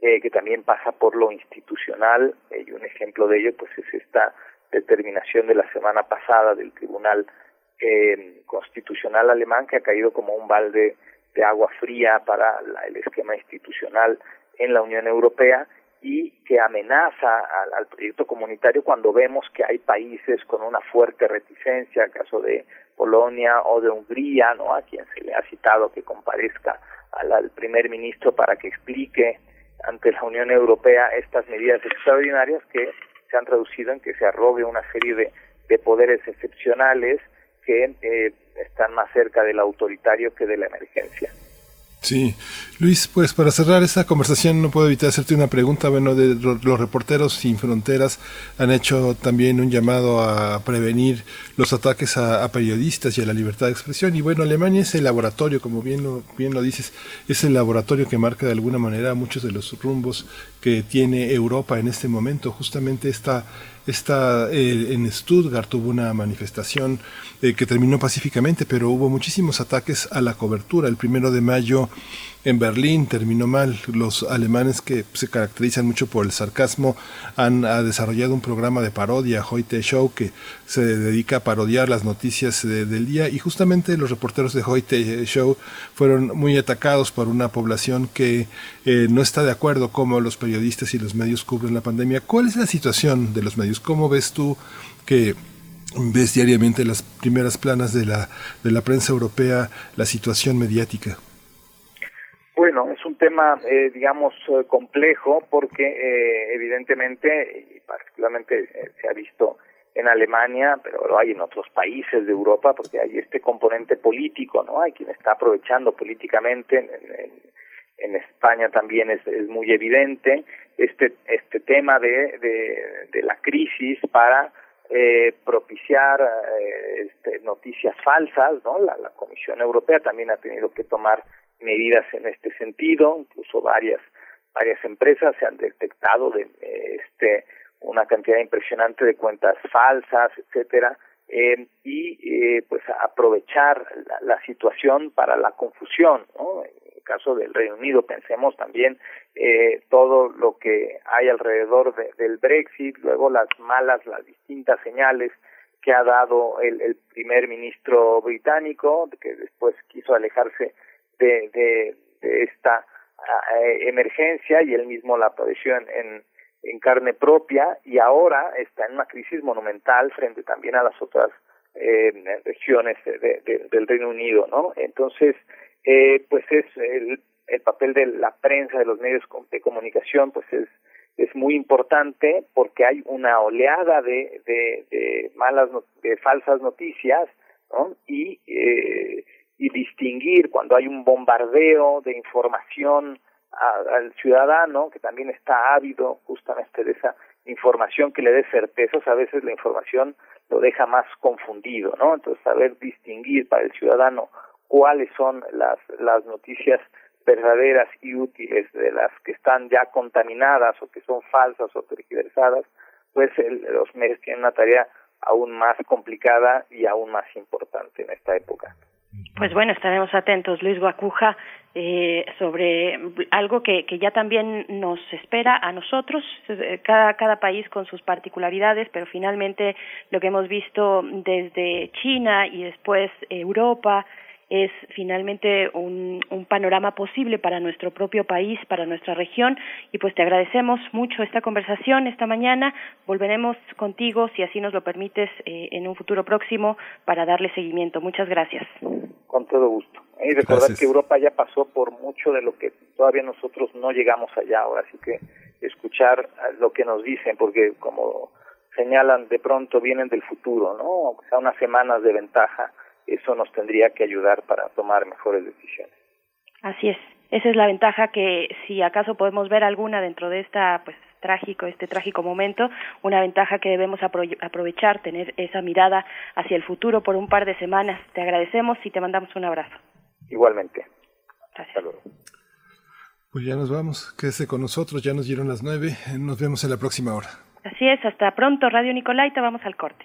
eh, que también pasa por lo institucional eh, y un ejemplo de ello pues es esta determinación de la semana pasada del Tribunal eh, constitucional alemán que ha caído como un balde de agua fría para la, el esquema institucional en la Unión Europea y que amenaza al, proyecto comunitario cuando vemos que hay países con una fuerte reticencia, el caso de Polonia o de Hungría, ¿no? A quien se le ha citado que comparezca al, primer ministro para que explique ante la Unión Europea estas medidas extraordinarias que se han traducido en que se arrogue una serie de poderes excepcionales que eh, están más cerca del autoritario que de la emergencia. Sí, Luis, pues para cerrar esta conversación no puedo evitar hacerte una pregunta. Bueno, de los reporteros sin fronteras han hecho también un llamado a prevenir los ataques a, periodistas y a la libertad de expresión. Y bueno, Alemania es el laboratorio, como bien lo, bien lo dices, es el laboratorio que marca de alguna manera muchos de los rumbos que tiene Europa en este momento. Justamente esta Está eh, en Stuttgart hubo una manifestación eh, que terminó pacíficamente, pero hubo muchísimos ataques a la cobertura. El primero de mayo en Berlín terminó mal. Los alemanes que se caracterizan mucho por el sarcasmo han desarrollado un programa de parodia, Heute Show, que se dedica a parodiar las noticias del día y justamente los reporteros de Heute Show fueron muy atacados por una población que eh, no está de acuerdo cómo los periodistas y los medios cubren la pandemia. ¿Cuál es la situación de los medios? ¿Cómo ves tú que ves diariamente las primeras planas de la, de la prensa europea la situación mediática? Bueno, es un tema, eh, digamos, eh, complejo porque eh, evidentemente, y particularmente se ha visto en Alemania, pero lo hay en otros países de Europa, porque hay este componente político, ¿no? Hay quien está aprovechando políticamente, en, España también es, es, muy evidente, este, este tema de, de, la crisis para eh, propiciar este, noticias falsas, ¿no? La, la Comisión Europea también ha tenido que tomar medidas en este sentido, incluso varias varias empresas se han detectado de este una cantidad impresionante de cuentas falsas, etcétera, eh, y eh, pues aprovechar la, situación para la confusión, ¿no? En el caso del Reino Unido pensemos también eh, todo lo que hay alrededor del Brexit, luego las malas, las distintas señales que ha dado el, el primer ministro británico, que después quiso alejarse de, de, esta eh, emergencia y él mismo la padeció en, en, carne propia y ahora está en una crisis monumental frente también a las otras eh, regiones de, del Reino Unido, ¿no? Entonces, eh, pues es el, el papel de la prensa, de los medios de comunicación, pues es es muy importante porque hay una oleada de, de, de malas, de falsas noticias, ¿no? Y eh, y distinguir cuando hay un bombardeo de información al ciudadano que también está ávido justamente de esa información que le dé certezas, a veces la información lo deja más confundido, ¿no? Entonces saber distinguir para el ciudadano cuáles son las, las noticias verdaderas y útiles de las que están ya contaminadas o que son falsas o tergiversadas, pues los medios tienen una tarea aún más complicada y aún más importante en esta época. Pues bueno, estaremos atentos, Luis Guacuja, eh, sobre algo que, que ya también nos espera a nosotros, eh, cada, cada país con sus particularidades, pero finalmente lo que hemos visto desde China y después Europa, es finalmente un, un, panorama posible para nuestro propio país, para nuestra región. Y pues te agradecemos mucho esta conversación esta mañana. Volveremos contigo, si así nos lo permites, eh, en un futuro próximo para darle seguimiento. Muchas gracias. Con todo gusto. Y recordar que Europa ya pasó por mucho de lo que todavía nosotros no llegamos allá ahora, así que escuchar lo que nos dicen, porque como señalan, de pronto vienen del futuro, ¿no? O sea, unas semanas de ventaja eso nos tendría que ayudar para tomar mejores decisiones. Así es. Esa es la ventaja que si acaso podemos ver alguna dentro de esta pues trágico este trágico momento, una ventaja que debemos aprovechar, tener esa mirada hacia el futuro por un par de semanas. Te agradecemos y te mandamos un abrazo. Igualmente. Gracias. Pues ya nos vamos, quédese con nosotros, ya nos dieron las nueve, nos vemos en la próxima hora. Así es, hasta pronto, Radio Nicolaita, vamos al corte.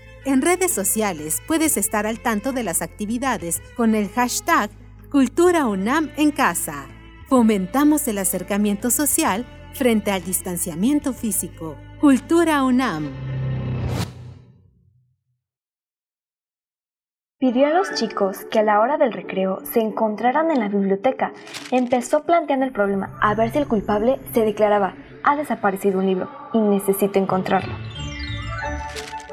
En redes sociales puedes estar al tanto de las actividades con el hashtag Cultura UNAM en casa. Fomentamos el acercamiento social frente al distanciamiento físico. Cultura UNAM. Pidió a los chicos que a la hora del recreo se encontraran en la biblioteca. Empezó planteando el problema a ver si el culpable se declaraba, ha desaparecido un libro y necesito encontrarlo.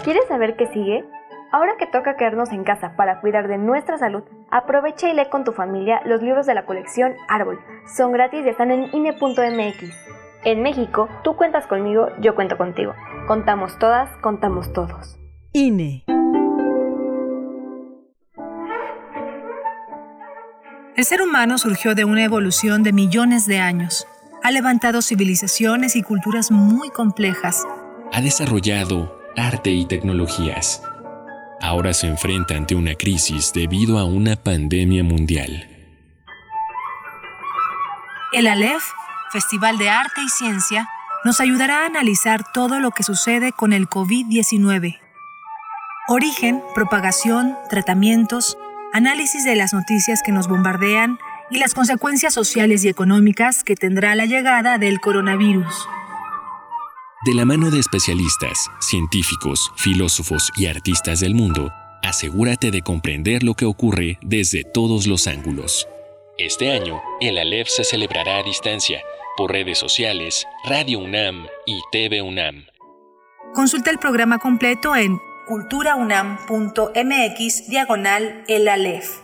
¿Quieres saber qué sigue? Ahora que toca quedarnos en casa para cuidar de nuestra salud, aprovecha y lee con tu familia los libros de la colección Árbol. Son gratis y están en INE.mx. En México, tú cuentas conmigo, yo cuento contigo. Contamos todas, contamos todos. INE. El ser humano surgió de una evolución de millones de años. Ha levantado civilizaciones y culturas muy complejas. Ha desarrollado arte y tecnologías. Ahora se enfrenta ante una crisis debido a una pandemia mundial. El Aleph, Festival de Arte y Ciencia, nos ayudará a analizar todo lo que sucede con el COVID-19. Origen, propagación, tratamientos, análisis de las noticias que nos bombardean y las consecuencias sociales y económicas que tendrá la llegada del coronavirus. De la mano de especialistas, científicos, filósofos y artistas del mundo, asegúrate de comprender lo que ocurre desde todos los ángulos. Este año, el Aleph se celebrará a distancia por redes sociales, Radio UNAM y TV UNAM. Consulta el programa completo en culturaunam.mx diagonal el Aleph.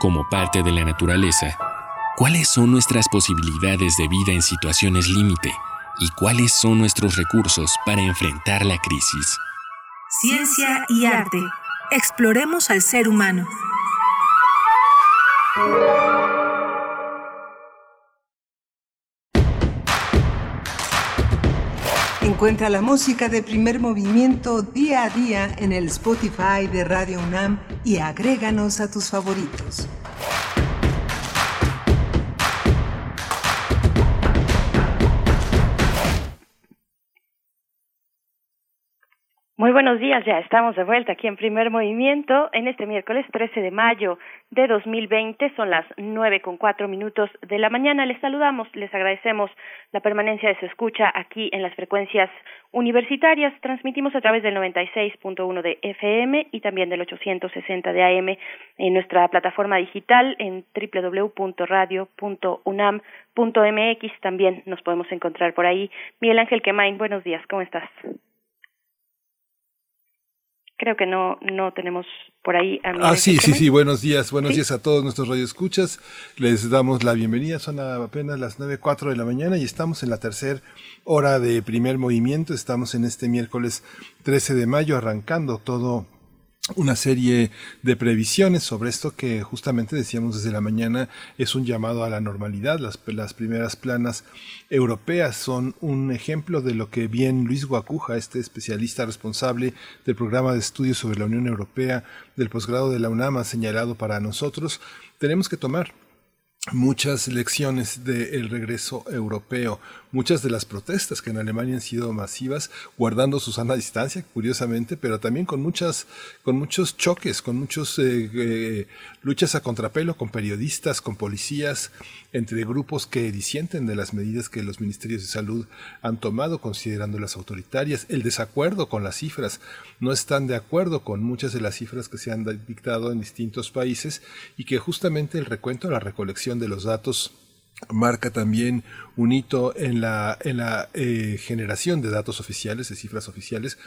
Como parte de la naturaleza, ¿cuáles son nuestras posibilidades de vida en situaciones límite? ¿Y cuáles son nuestros recursos para enfrentar la crisis? Ciencia y arte. Exploremos al ser humano. Encuentra la música de primer movimiento día a día en el Spotify de Radio UNAM y agréganos a tus favoritos. Muy buenos días, ya estamos de vuelta aquí en primer movimiento en este miércoles 13 de mayo de 2020, son las nueve con cuatro minutos de la mañana. Les saludamos, les agradecemos la permanencia de su escucha aquí en las frecuencias universitarias. Transmitimos a través del 96.1 de FM y también del 860 de AM en nuestra plataforma digital en www.radio.unam.mx. También nos podemos encontrar por ahí. Miguel Ángel Quemain, buenos días, ¿cómo estás? Creo que no no tenemos por ahí a Ah, sí, sí, sí, buenos días, buenos días a todos nuestros radioescuchas. Les damos la bienvenida, son apenas las 9.04 de la mañana y estamos en la tercera hora de primer movimiento, estamos en este miércoles 13 de mayo arrancando todo una serie de previsiones sobre esto que justamente decíamos desde la mañana es un llamado a la normalidad. Las, las, primeras planas europeas son un ejemplo de lo que bien Luis Guacuja, este especialista responsable del programa de estudios sobre la Unión Europea del posgrado de la UNAM, ha señalado para nosotros. Tenemos que tomar muchas lecciones del regreso europeo, muchas de las protestas que en Alemania han sido masivas, guardando su sana distancia, curiosamente, pero también con muchas, con muchos choques, con muchos eh, eh, luchas a contrapelo con periodistas, con policías, entre grupos que disienten de las medidas que los ministerios de salud han tomado, considerando las autoritarias, el desacuerdo con las cifras, no están de acuerdo con muchas de las cifras que se han dictado en distintos países y que justamente el recuento, la recolección de los datos marca también un hito en la, en la eh, generación de datos oficiales, de cifras oficiales,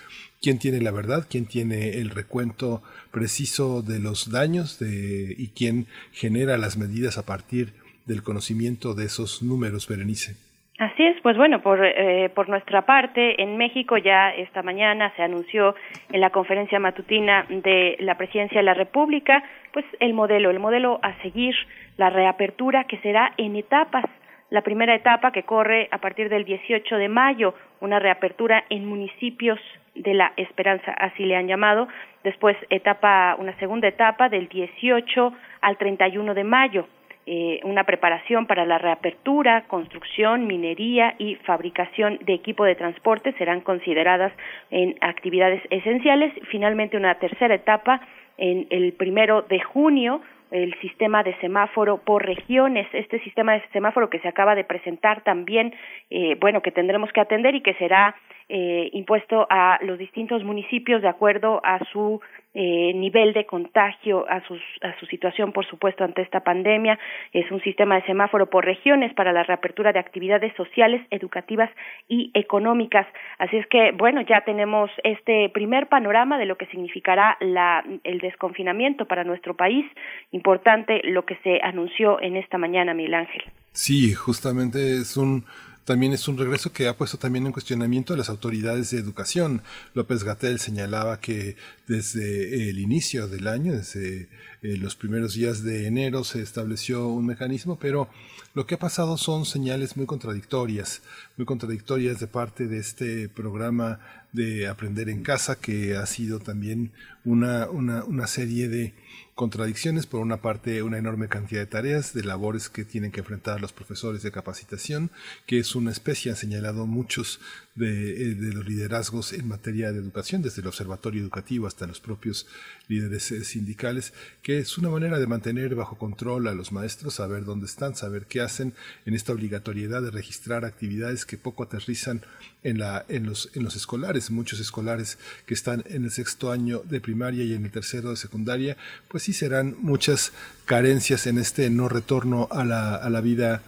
quién tiene la verdad, quién tiene el recuento preciso de los daños de, y quién genera las medidas a partir del conocimiento de esos números, Berenice. Así es, Pues bueno, por, eh, por nuestra parte, en México ya esta mañana se anunció en la conferencia matutina de la Presidencia de la República, pues el modelo, el modelo a seguir, la reapertura que será en etapas. La primera etapa que corre a partir del 18 de mayo, una reapertura en municipios de la Esperanza, así le han llamado. Después etapa, una segunda etapa del 18 al 31 de mayo eh, una preparación para la reapertura, construcción, minería y fabricación de equipo de transporte serán consideradas en actividades esenciales. Finalmente, una tercera etapa en el primero de junio el sistema de semáforo por regiones, este sistema de semáforo que se acaba de presentar también, eh, bueno, que tendremos que atender y que será eh, impuesto a los distintos municipios de acuerdo a su eh, nivel de contagio, a, sus, a su situación, por supuesto, ante esta pandemia. Es un sistema de semáforo por regiones para la reapertura de actividades sociales, educativas y económicas. Así es que, bueno, ya tenemos este primer panorama de lo que significará la, el desconfinamiento para nuestro país. Importante lo que se anunció en esta mañana, Miguel Ángel. Sí, justamente es un también es un regreso que ha puesto también en cuestionamiento a las autoridades de educación. López Gatel señalaba que desde el inicio del año, desde eh, los primeros días de enero, se estableció un mecanismo, pero lo que ha pasado son señales muy contradictorias, muy contradictorias de parte de este programa de aprender en casa, que ha sido también una, una, una serie de contradicciones, por una parte una enorme cantidad de tareas, de labores que tienen que enfrentar los profesores de capacitación, que es una especie, han señalado muchos de, eh, de, los liderazgos en materia de educación, desde el observatorio educativo hasta los propios líderes eh, sindicales, que es una manera de mantener bajo control a los maestros, saber dónde están, saber qué hacen en esta obligatoriedad de registrar actividades que poco aterrizan en, la, en, los, en los escolares. Muchos escolares que están en el sexto año de primaria y en el tercero de secundaria, pues sí serán muchas carencias en este no retorno a la, a la vida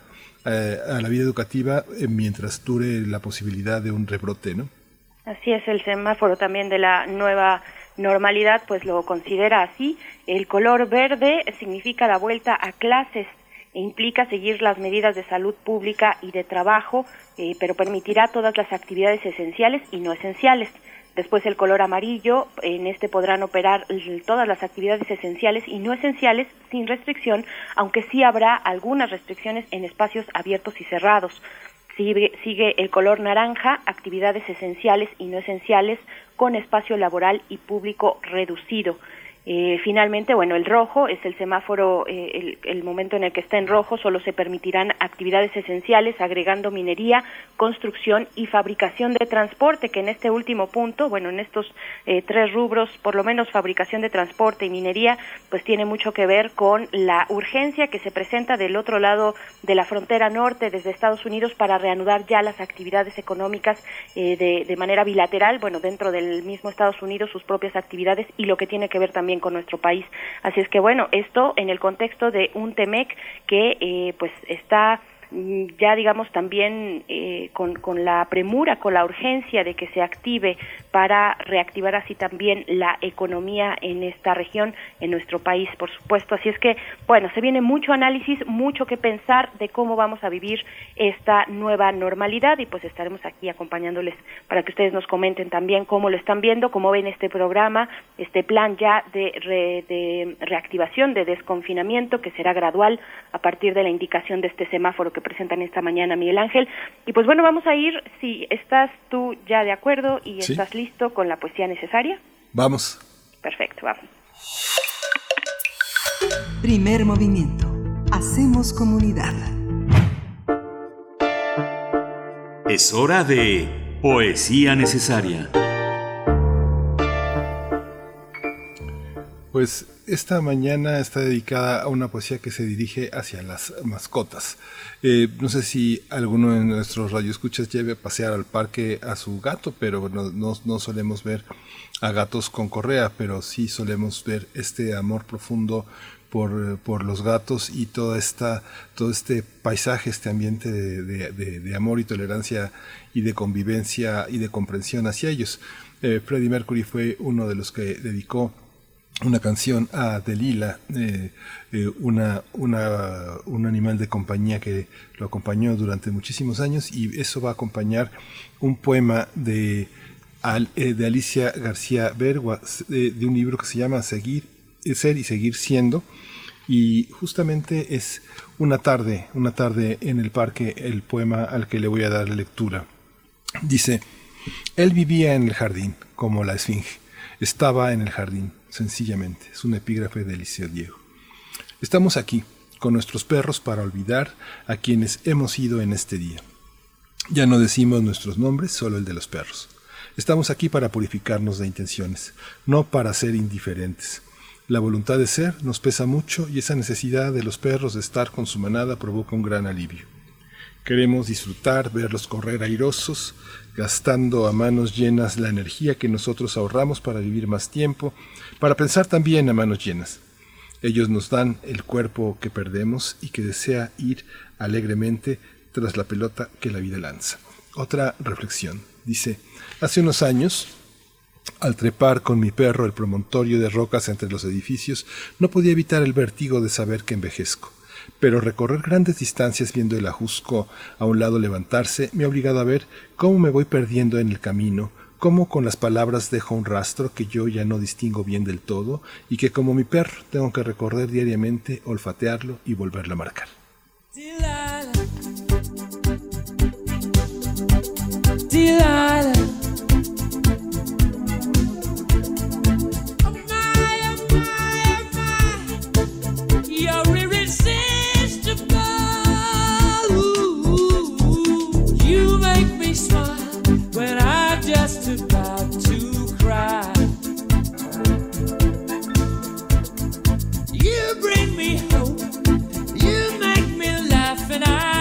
a la vida educativa eh, mientras dure la posibilidad de un rebrote, ¿no? Así es, el semáforo también de la nueva normalidad pues lo considera así. El color verde significa la vuelta a clases e implica seguir las medidas de salud pública y de trabajo, eh, pero permitirá todas las actividades esenciales y no esenciales. Después el color amarillo, en este podrán operar todas las actividades esenciales y no esenciales sin restricción, aunque sí habrá algunas restricciones en espacios abiertos y cerrados. Sigue, sigue el color naranja, actividades esenciales y no esenciales con espacio laboral y público reducido. Eh, finalmente, bueno, el rojo es el semáforo, eh, el, momento en el que está en rojo, solo se permitirán actividades esenciales, agregando minería, construcción y fabricación de transporte, que en este último punto, bueno, en estos eh, tres rubros, por lo menos fabricación de transporte y minería, pues tiene mucho que ver con la urgencia que se presenta del otro lado de la frontera norte, desde Estados Unidos, para reanudar ya las actividades económicas de manera bilateral, bueno, dentro del mismo Estados Unidos, sus propias actividades y lo que tiene que ver también con nuestro país. Así es que bueno, esto en el contexto de un TEMEC que eh, pues está ya digamos también eh, con, la premura, con la urgencia de que se active para reactivar así también la economía en esta región, en nuestro país, por supuesto. Así es que, bueno, se viene mucho análisis, mucho que pensar de cómo vamos a vivir esta nueva normalidad y pues estaremos aquí acompañándoles para que ustedes nos comenten también cómo lo están viendo, cómo ven este programa, este plan ya de reactivación, de desconfinamiento que será gradual a partir de la indicación de este semáforo que presentan esta mañana Miguel Ángel. Y pues bueno, vamos a ir, si estás tú ya de acuerdo y ¿Sí? estás listo listo con la poesía necesaria? Vamos. Perfecto, vamos. Primer movimiento. Hacemos comunidad. Es hora de poesía necesaria. Pues esta mañana está dedicada a una poesía que se dirige hacia las mascotas. Eh, no sé si alguno de nuestros radioescuchas lleve a pasear al parque a su gato, pero no, solemos ver a gatos con correa, pero sí solemos ver este amor profundo por, los gatos y toda esta, todo este paisaje, este ambiente de amor y tolerancia y de convivencia y de comprensión hacia ellos. Eh, Freddie Mercury fue uno de los que dedicó una canción a Delila, eh, eh, una, una, un animal de compañía que lo acompañó durante muchísimos años y eso va a acompañar un poema de, eh, de Alicia García Bergua, de, de un libro que se llama Seguir, Ser y Seguir Siendo. Y justamente es una tarde, una tarde en el parque, el poema al que le voy a dar lectura. Dice, él vivía en el jardín, como la esfinge. Estaba en el jardín, sencillamente. Es un epígrafe de Eliseo Diego. Estamos aquí, con nuestros perros, para olvidar a quienes hemos ido en este día. Ya no decimos nuestros nombres, solo el de los perros. Estamos aquí para purificarnos de intenciones, no para ser indiferentes. La voluntad de ser nos pesa mucho y esa necesidad de los perros de estar con su manada provoca un gran alivio. Queremos disfrutar, verlos correr airosos, gastando a manos llenas la energía que nosotros ahorramos para vivir más tiempo, para pensar también a manos llenas. Ellos nos dan el cuerpo que perdemos y que desea ir alegremente tras la pelota que la vida lanza. Otra reflexión. Dice, hace unos años al trepar con mi perro el promontorio de rocas entre los edificios, no podía evitar el vértigo de saber que envejezco. Pero recorrer grandes distancias viendo el ajusco a un lado levantarse me ha obligado a ver cómo me voy perdiendo en el camino, cómo con las palabras dejo un rastro que yo ya no distingo bien del todo y que como mi perro tengo que recorrer diariamente, olfatearlo y volverlo a marcar. You're just about to cry. You bring me hope. You make me laugh, and I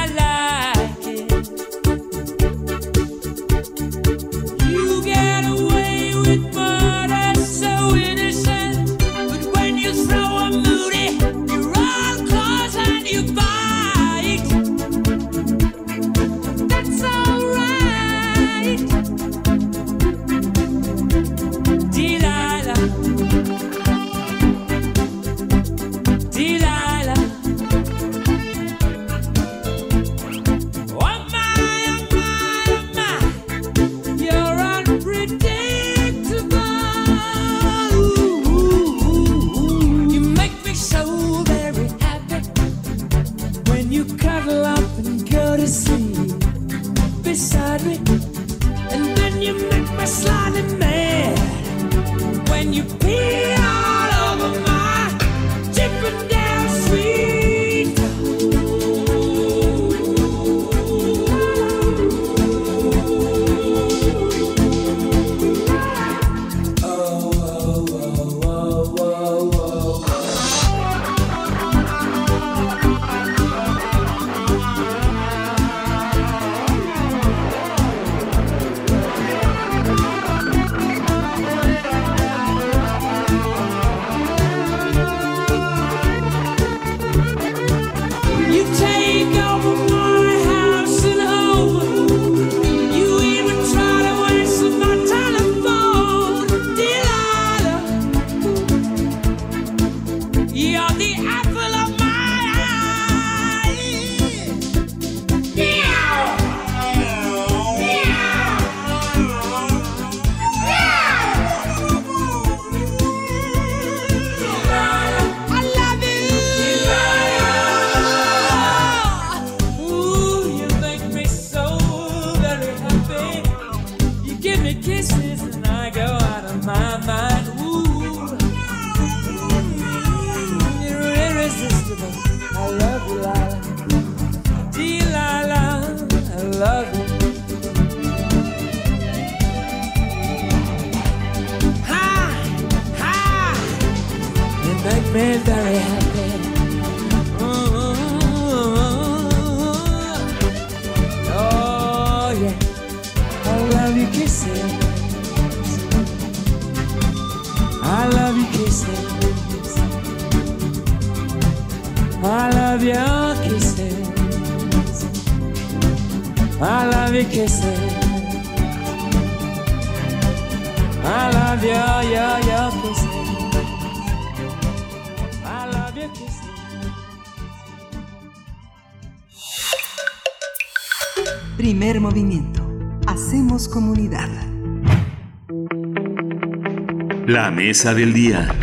mesa del día.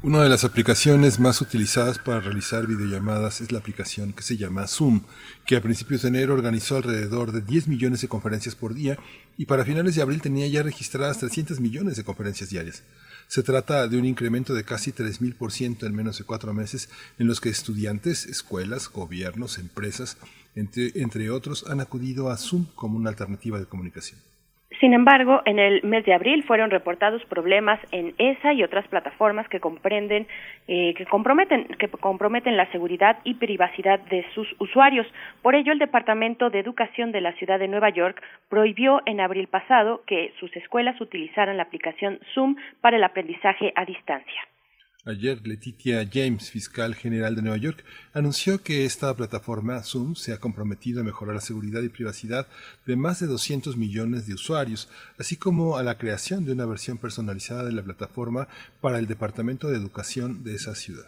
Una de las aplicaciones más utilizadas para realizar videollamadas es la aplicación que se llama Zoom, que a principios de enero organizó alrededor de 10 millones de conferencias por día y para finales de abril tenía ya registradas 300 millones de conferencias diarias. Se trata de un incremento de casi 3.000% en menos de cuatro meses en los que estudiantes, escuelas, gobiernos, empresas, entre, entre otros, han acudido a Zoom como una alternativa de comunicación. Sin embargo, en el mes de abril fueron reportados problemas en esa y otras plataformas que comprenden, eh, que comprometen, que comprometen la seguridad y privacidad de sus usuarios. Por ello, el Departamento de Educación de la Ciudad de Nueva York prohibió en abril pasado que sus escuelas utilizaran la aplicación Zoom para el aprendizaje a distancia. Ayer, Letitia James, fiscal general de Nueva York, anunció que esta plataforma Zoom se ha comprometido a mejorar la seguridad y privacidad de más de 200 millones de usuarios, así como a la creación de una versión personalizada de la plataforma para el Departamento de Educación de esa ciudad.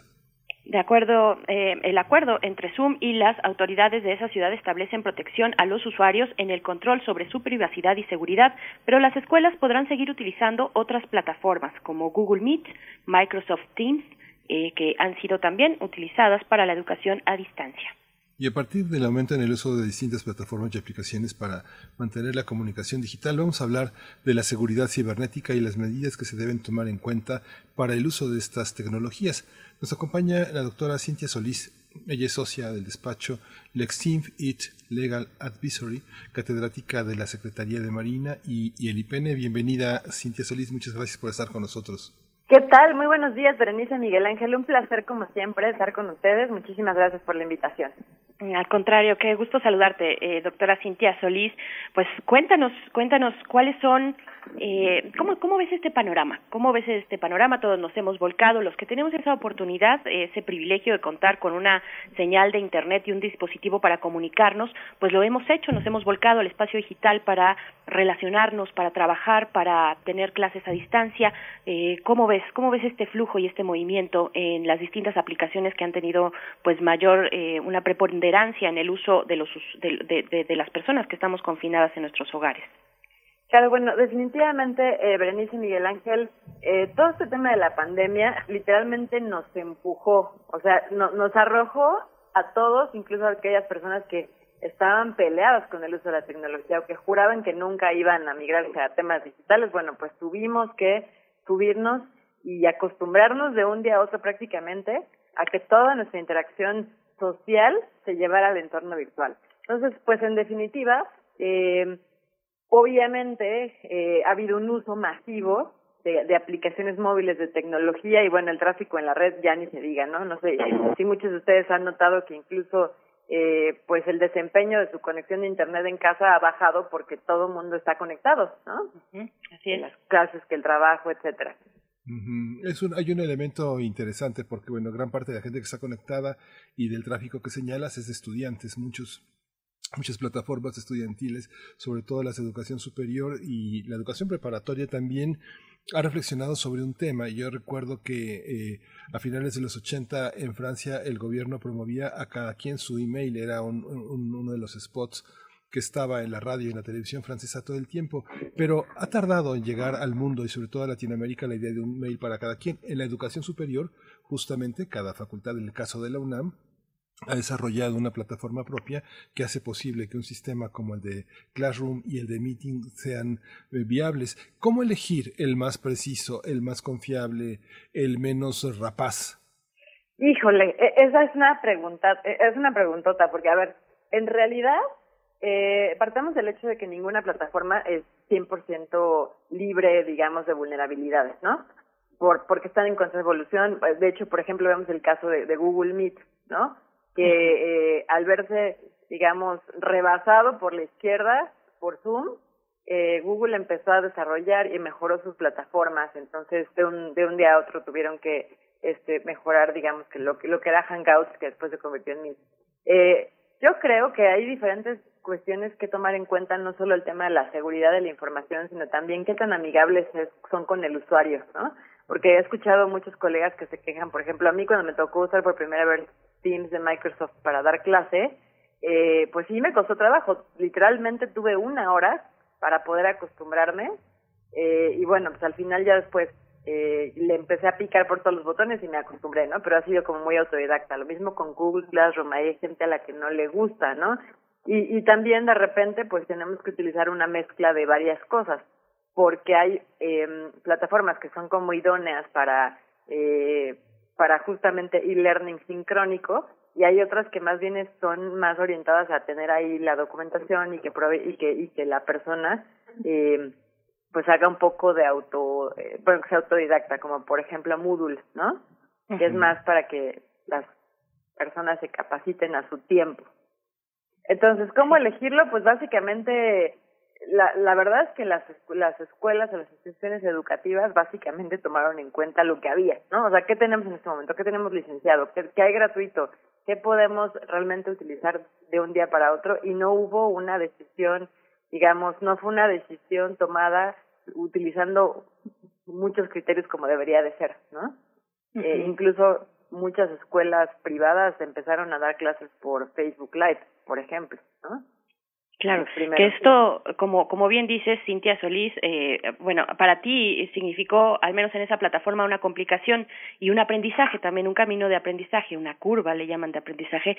De acuerdo, eh, el acuerdo entre Zoom y las autoridades de esa ciudad establecen protección a los usuarios en el control sobre su privacidad y seguridad, pero las escuelas podrán seguir utilizando otras plataformas como Google Meet, Microsoft Teams, eh, que han sido también utilizadas para la educación a distancia. Y a partir del aumento en el uso de distintas plataformas y aplicaciones para mantener la comunicación digital, vamos a hablar de la seguridad cibernética y las medidas que se deben tomar en cuenta para el uso de estas tecnologías. Nos acompaña la doctora Cintia Solís. Ella es socia del despacho Lexinf It Legal Advisory, catedrática de la Secretaría de Marina y, el IPN. Bienvenida, Cintia Solís. Muchas gracias por estar con nosotros. ¿Qué tal? Muy buenos días, Berenice Miguel Ángel. Un placer, como siempre, estar con ustedes. Muchísimas gracias por la invitación. Al contrario, qué gusto saludarte, eh, doctora Cintia Solís. Pues cuéntanos, cuéntanos cuáles son, eh, ¿cómo, ¿cómo ves este panorama? ¿Cómo ves este panorama? Todos nos hemos volcado, los que tenemos esa oportunidad, ese privilegio de contar con una señal de Internet y un dispositivo para comunicarnos, pues lo hemos hecho, nos hemos volcado al espacio digital para relacionarnos, para trabajar, para tener clases a distancia. Eh, ¿Cómo ves, cómo ves este flujo y este movimiento en las distintas aplicaciones que han tenido, pues, mayor, eh, una preponderancia en el uso de, los, de, de, de, las personas que estamos confinadas en nuestros hogares. Claro, bueno, definitivamente, eh, Berenice y Miguel Ángel, eh, todo este tema de la pandemia literalmente nos empujó, o sea, nos arrojó a todos, incluso a aquellas personas que estaban peleadas con el uso de la tecnología o que juraban que nunca iban a migrar a temas digitales, bueno, pues tuvimos que subirnos y acostumbrarnos de un día a otro prácticamente a que toda nuestra interacción social se llevara al entorno virtual. Entonces, pues en definitiva, eh, obviamente eh, ha habido un uso masivo de, de, aplicaciones móviles de tecnología y bueno, el tráfico en la red ya ni se diga, ¿no? No sé si muchos de ustedes han notado que incluso eh, pues el desempeño de su conexión de internet en casa ha bajado porque todo el mundo está conectado, ¿no? Así es. Las clases, que el trabajo, etcétera. Es un, hay un elemento interesante porque, bueno, gran parte de la gente que está conectada y del tráfico que señalas es de estudiantes, muchos muchas plataformas estudiantiles, sobre todo las de educación superior y la educación preparatoria también ha reflexionado sobre un tema. Yo recuerdo que eh, a finales de los 80 en Francia el gobierno promovía a cada quien su email, era un, un, uno de los spots que estaba en la radio y en la televisión francesa todo el tiempo, pero ha tardado en llegar al mundo y sobre todo a Latinoamérica la idea de un mail para cada quien. En la educación superior, justamente cada facultad, en el caso de la UNAM, ha desarrollado una plataforma propia que hace posible que un sistema como el de Classroom y el de Meeting sean eh, viables. ¿Cómo elegir el más preciso, el más confiable, el menos rapaz? Híjole, e, esa es una pregunta, e, es una preguntota, porque a ver, en realidad eh, partamos del hecho de que ninguna plataforma es 100% libre, digamos, de vulnerabilidades, ¿no? Por, porque están en constante evolución. De hecho, por ejemplo, vemos el caso de, de Google Meet, ¿no? Que eh, al verse, digamos, rebasado por la izquierda, por Zoom, eh, Google empezó a desarrollar y mejoró sus plataformas. Entonces, de un, de un día a otro tuvieron que este, mejorar, digamos, que lo, lo que era Hangouts, que después se convirtió en Meet. Eh, yo creo que hay diferentes cuestiones que tomar en cuenta, no solo el tema de la seguridad de la información, sino también qué tan amigables son con el usuario, ¿no? porque he escuchado muchos colegas que se quejan, por ejemplo, a mí cuando me tocó usar por primera vez Teams de Microsoft para dar clase, eh, pues sí me costó trabajo. Literalmente tuve una hora para poder acostumbrarme eh, y bueno, pues al final ya después eh, le empecé a picar por todos los botones y me acostumbré, ¿no? Pero ha sido como muy autodidacta. Lo mismo con Google Classroom, hay gente a la que no le gusta, ¿no? Y, y también de repente pues tenemos que utilizar una mezcla de varias cosas, porque hay eh, plataformas que son como idóneas para, eh, para justamente e-learning sincrónico y hay otras que más bien son más orientadas a tener ahí la documentación y que y que y que la persona eh, pues haga un poco de auto, eh, bueno, que sea autodidacta, como por ejemplo Moodle, ¿no? Que es más para que las personas se capaciten a su tiempo. Entonces, ¿cómo elegirlo? Pues básicamente, la, la verdad es que las, las escuelas o las instituciones educativas básicamente tomaron en cuenta lo que había, ¿no? O sea, ¿qué tenemos en este momento? ¿Qué tenemos licenciado? ¿Qué, qué hay gratuito? ¿Qué podemos realmente utilizar de un día para otro? Y no hubo una decisión digamos, no fue una decisión tomada utilizando muchos criterios como debería de ser, ¿no? eh, incluso muchas escuelas privadas empezaron a dar clases por Facebook Live, por ejemplo, ¿no? Claro, que esto, como, como bien dices, Cintia Solís, eh, bueno, para ti significó, al menos en esa plataforma, una complicación y un aprendizaje, también un camino de aprendizaje, una curva le llaman de aprendizaje,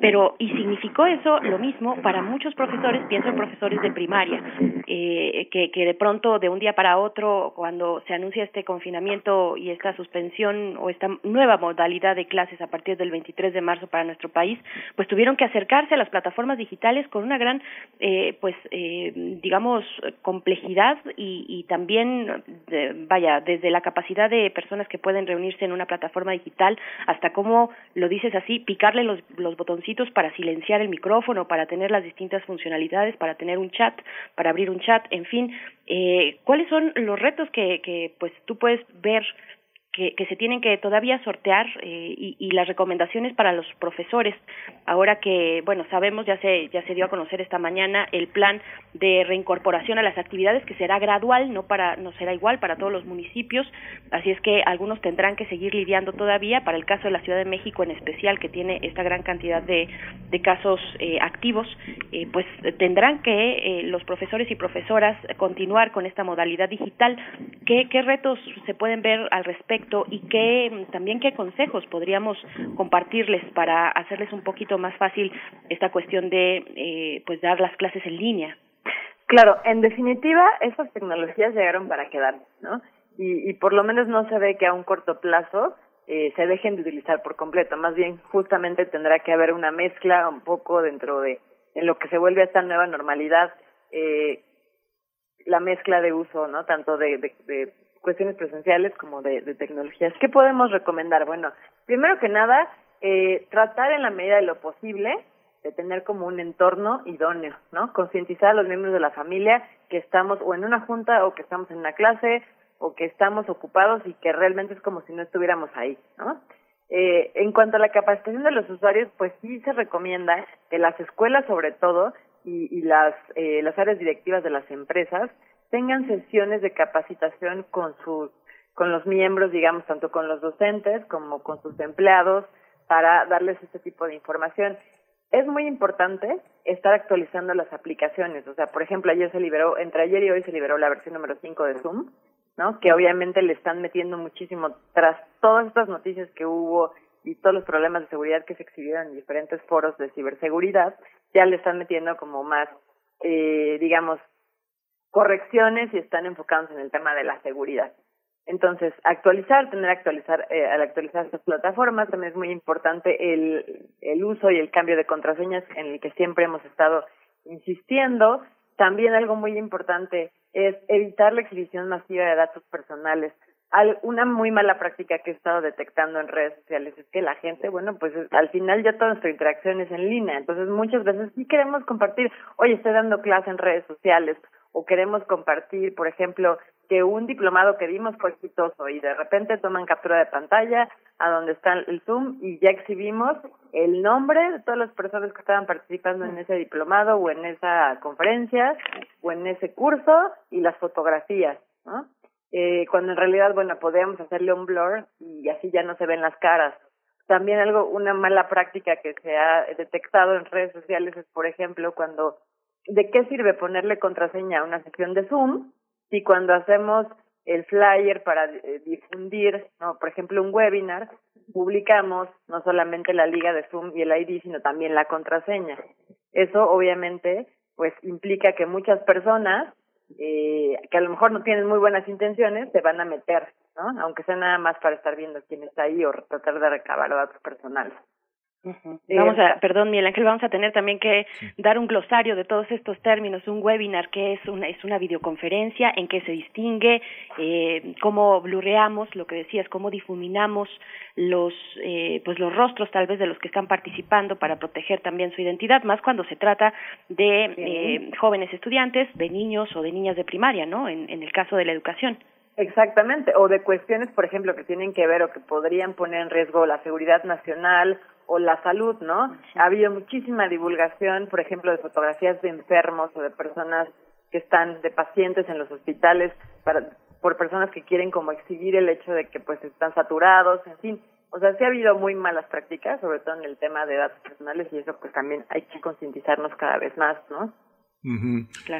pero, y significó eso lo mismo para muchos profesores, pienso en profesores de primaria, eh, que, que de pronto, de un día para otro, cuando se anuncia este confinamiento y esta suspensión o esta nueva modalidad de clases a partir del 23 de marzo para nuestro país, pues tuvieron que acercarse a las plataformas digitales con una gran eh, pues eh, digamos complejidad y, y también vaya desde la capacidad de personas que pueden reunirse en una plataforma digital hasta cómo lo dices así picarle los, los botoncitos para silenciar el micrófono para tener las distintas funcionalidades para tener un chat para abrir un chat en fin eh, cuáles son los retos que que pues tú puedes ver que, se tienen que todavía sortear eh, y, y las recomendaciones para los profesores. Ahora que bueno sabemos ya se ya se dio a conocer esta mañana el plan de reincorporación a las actividades que será gradual no para no será igual para todos los municipios. Así es que algunos tendrán que seguir lidiando todavía. Para el caso de la Ciudad de México en especial que tiene esta gran cantidad de, de casos eh, activos eh, pues tendrán que eh, los profesores y profesoras continuar con esta modalidad digital. Qué qué retos se pueden ver al respecto y qué también qué consejos podríamos compartirles para hacerles un poquito más fácil esta cuestión de eh, pues dar las clases en línea. Claro, en definitiva, esas tecnologías llegaron para quedar, ¿no? Y, por lo menos no se ve que a un corto plazo eh, se dejen de utilizar por completo. Más bien, justamente tendrá que haber una mezcla un poco dentro de en lo que se vuelve esta nueva normalidad, eh, la mezcla de uso, ¿no? Tanto de cuestiones presenciales como de, tecnologías. ¿Qué podemos recomendar? Bueno, primero que nada, eh, tratar en la medida de lo posible de tener como un entorno idóneo, ¿no? Concientizar a los miembros de la familia que estamos o en una junta o que estamos en una clase o que estamos ocupados y que realmente es como si no estuviéramos ahí, ¿no? Eh, en cuanto a la capacitación de los usuarios, pues sí se recomienda que las escuelas sobre todo y, y las, eh, las áreas directivas de las empresas tengan sesiones de capacitación con sus con los miembros, digamos, tanto con los docentes como con sus empleados para darles este tipo de información. Es muy importante estar actualizando las aplicaciones, o sea, por ejemplo, ayer se liberó, entre ayer y hoy se liberó la versión número 5 de Zoom, ¿no? Que obviamente le están metiendo muchísimo tras todas estas noticias que hubo y todos los problemas de seguridad que se exhibieron en diferentes foros de ciberseguridad, ya le están metiendo como más, eh, digamos, correcciones y están enfocados en el tema de la seguridad. Entonces, actualizar, tener actualizar, eh, al actualizar estas plataformas, también es muy importante el, el uso y el cambio de contraseñas en el que siempre hemos estado insistiendo. También algo muy importante es evitar la exhibición masiva de datos personales. Al, una muy mala práctica que he estado detectando en redes sociales es que la gente, bueno, pues al final ya toda nuestra interacción es en línea. Entonces, muchas veces sí queremos compartir, oye, estoy dando clase en redes sociales, o queremos compartir, por ejemplo, que un diplomado que dimos fue exitoso y de repente toman captura de pantalla a donde está el Zoom y ya exhibimos el nombre de todas las personas que estaban participando en ese diplomado o en esa conferencia o en ese curso y las fotografías, ¿no? eh, cuando en realidad, bueno, podríamos hacerle un blur y así ya no se ven las caras. También algo, una mala práctica que se ha detectado en redes sociales es, por ejemplo, cuando, ¿de qué sirve ponerle contraseña a una sección de Zoom si cuando hacemos el flyer para eh, difundir, no, por ejemplo, un webinar, publicamos no solamente la liga de Zoom y el ID, sino también la contraseña. Eso obviamente pues implica que muchas personas eh, que a lo mejor no tienen muy buenas intenciones se van a meter, ¿no? Aunque sea nada más para estar viendo quién está ahí o tratar de recabar datos personales. Vamos a, perdón, Miguel Ángel, vamos a tener también que dar un glosario de todos estos términos, un webinar que es una es una videoconferencia en que se distingue eh, cómo blurreamos, lo que decías, cómo difuminamos los eh, pues los rostros tal vez de los que están participando para proteger también su identidad, más cuando se trata de eh, jóvenes estudiantes, de niños o de niñas de primaria, ¿no? En, en el caso de la educación. Exactamente, o de cuestiones, por ejemplo, que tienen que ver o que podrían poner en riesgo la seguridad nacional o la salud, ¿no? Ha habido muchísima divulgación, por ejemplo, de fotografías de enfermos o de personas que están, de pacientes en los hospitales, para, por personas que quieren como exhibir el hecho de que pues están saturados, en fin. O sea, sí ha habido muy malas prácticas, sobre todo en el tema de datos personales y eso pues también hay que concientizarnos cada vez más, ¿no?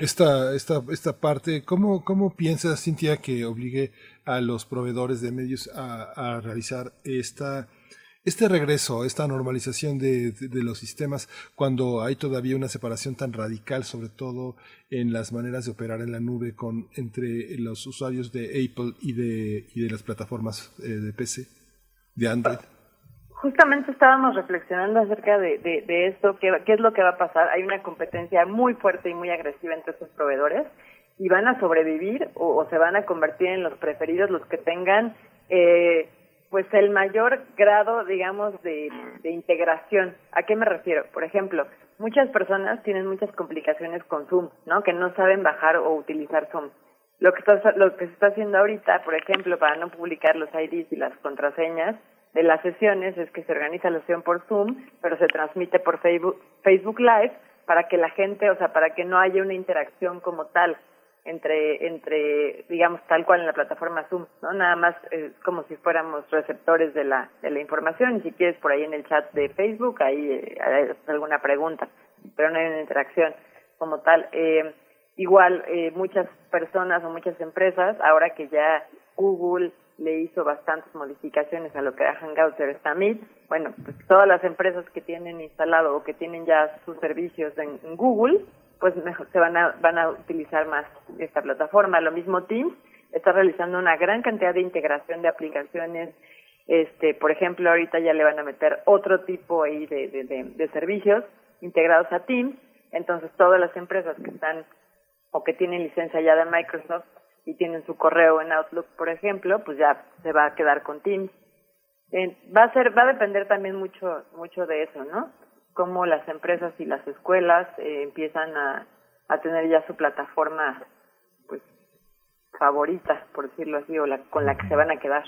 Esta, esta, esta parte, ¿cómo, ¿cómo piensas, Cintia, que obligue a los proveedores de medios a, a realizar esta, este regreso, esta normalización de, de, los sistemas, cuando hay todavía una separación tan radical, sobre todo en las maneras de operar en la nube con, entre los usuarios de Apple y de, y de las plataformas eh, de PC, de Android? Justamente estábamos reflexionando acerca de, de, esto, qué, qué es lo que va a pasar. Hay una competencia muy fuerte y muy agresiva entre estos proveedores y van a sobrevivir o, o se van a convertir en los preferidos los que tengan eh, pues el mayor grado, digamos, de, de integración. ¿A qué me refiero? Por ejemplo, muchas personas tienen muchas complicaciones con Zoom, ¿no? Que no saben bajar o utilizar Zoom. Lo que, está, lo que se está haciendo ahorita, por ejemplo, para no publicar los IDs y las contraseñas, de las sesiones es que se organiza la sesión por Zoom, pero se transmite por Facebook, Facebook Live para que la gente, o sea, para que no haya una interacción como tal entre, entre, digamos, tal cual en la plataforma Zoom, ¿no? Nada más es como si fuéramos receptores de la, de la información si quieres por ahí en el chat de Facebook, ahí eh, hay alguna pregunta, pero no hay una interacción como tal. Eh, igual, eh, muchas personas o muchas empresas, ahora que ya Google, le hizo bastantes modificaciones a lo que era Hangouts está Meet. Bueno, pues todas las empresas que tienen instalado o que tienen ya sus servicios en, Google, pues mejor, se van a, van a utilizar más esta plataforma. Lo mismo Teams está realizando una gran cantidad de integración de aplicaciones. Este, por ejemplo, ahorita ya le van a meter otro tipo ahí de, de, de, de servicios integrados a Teams. Entonces, todas las empresas que están o que tienen licencia ya de Microsoft y tienen su correo en Outlook, por ejemplo, pues ya se va a quedar con Teams. Va a ser, va a depender también mucho, mucho de eso, ¿no? Cómo las empresas y las escuelas eh, empiezan a, a tener ya su plataforma, pues, favorita, por decirlo así, o la, con la que se van a quedar.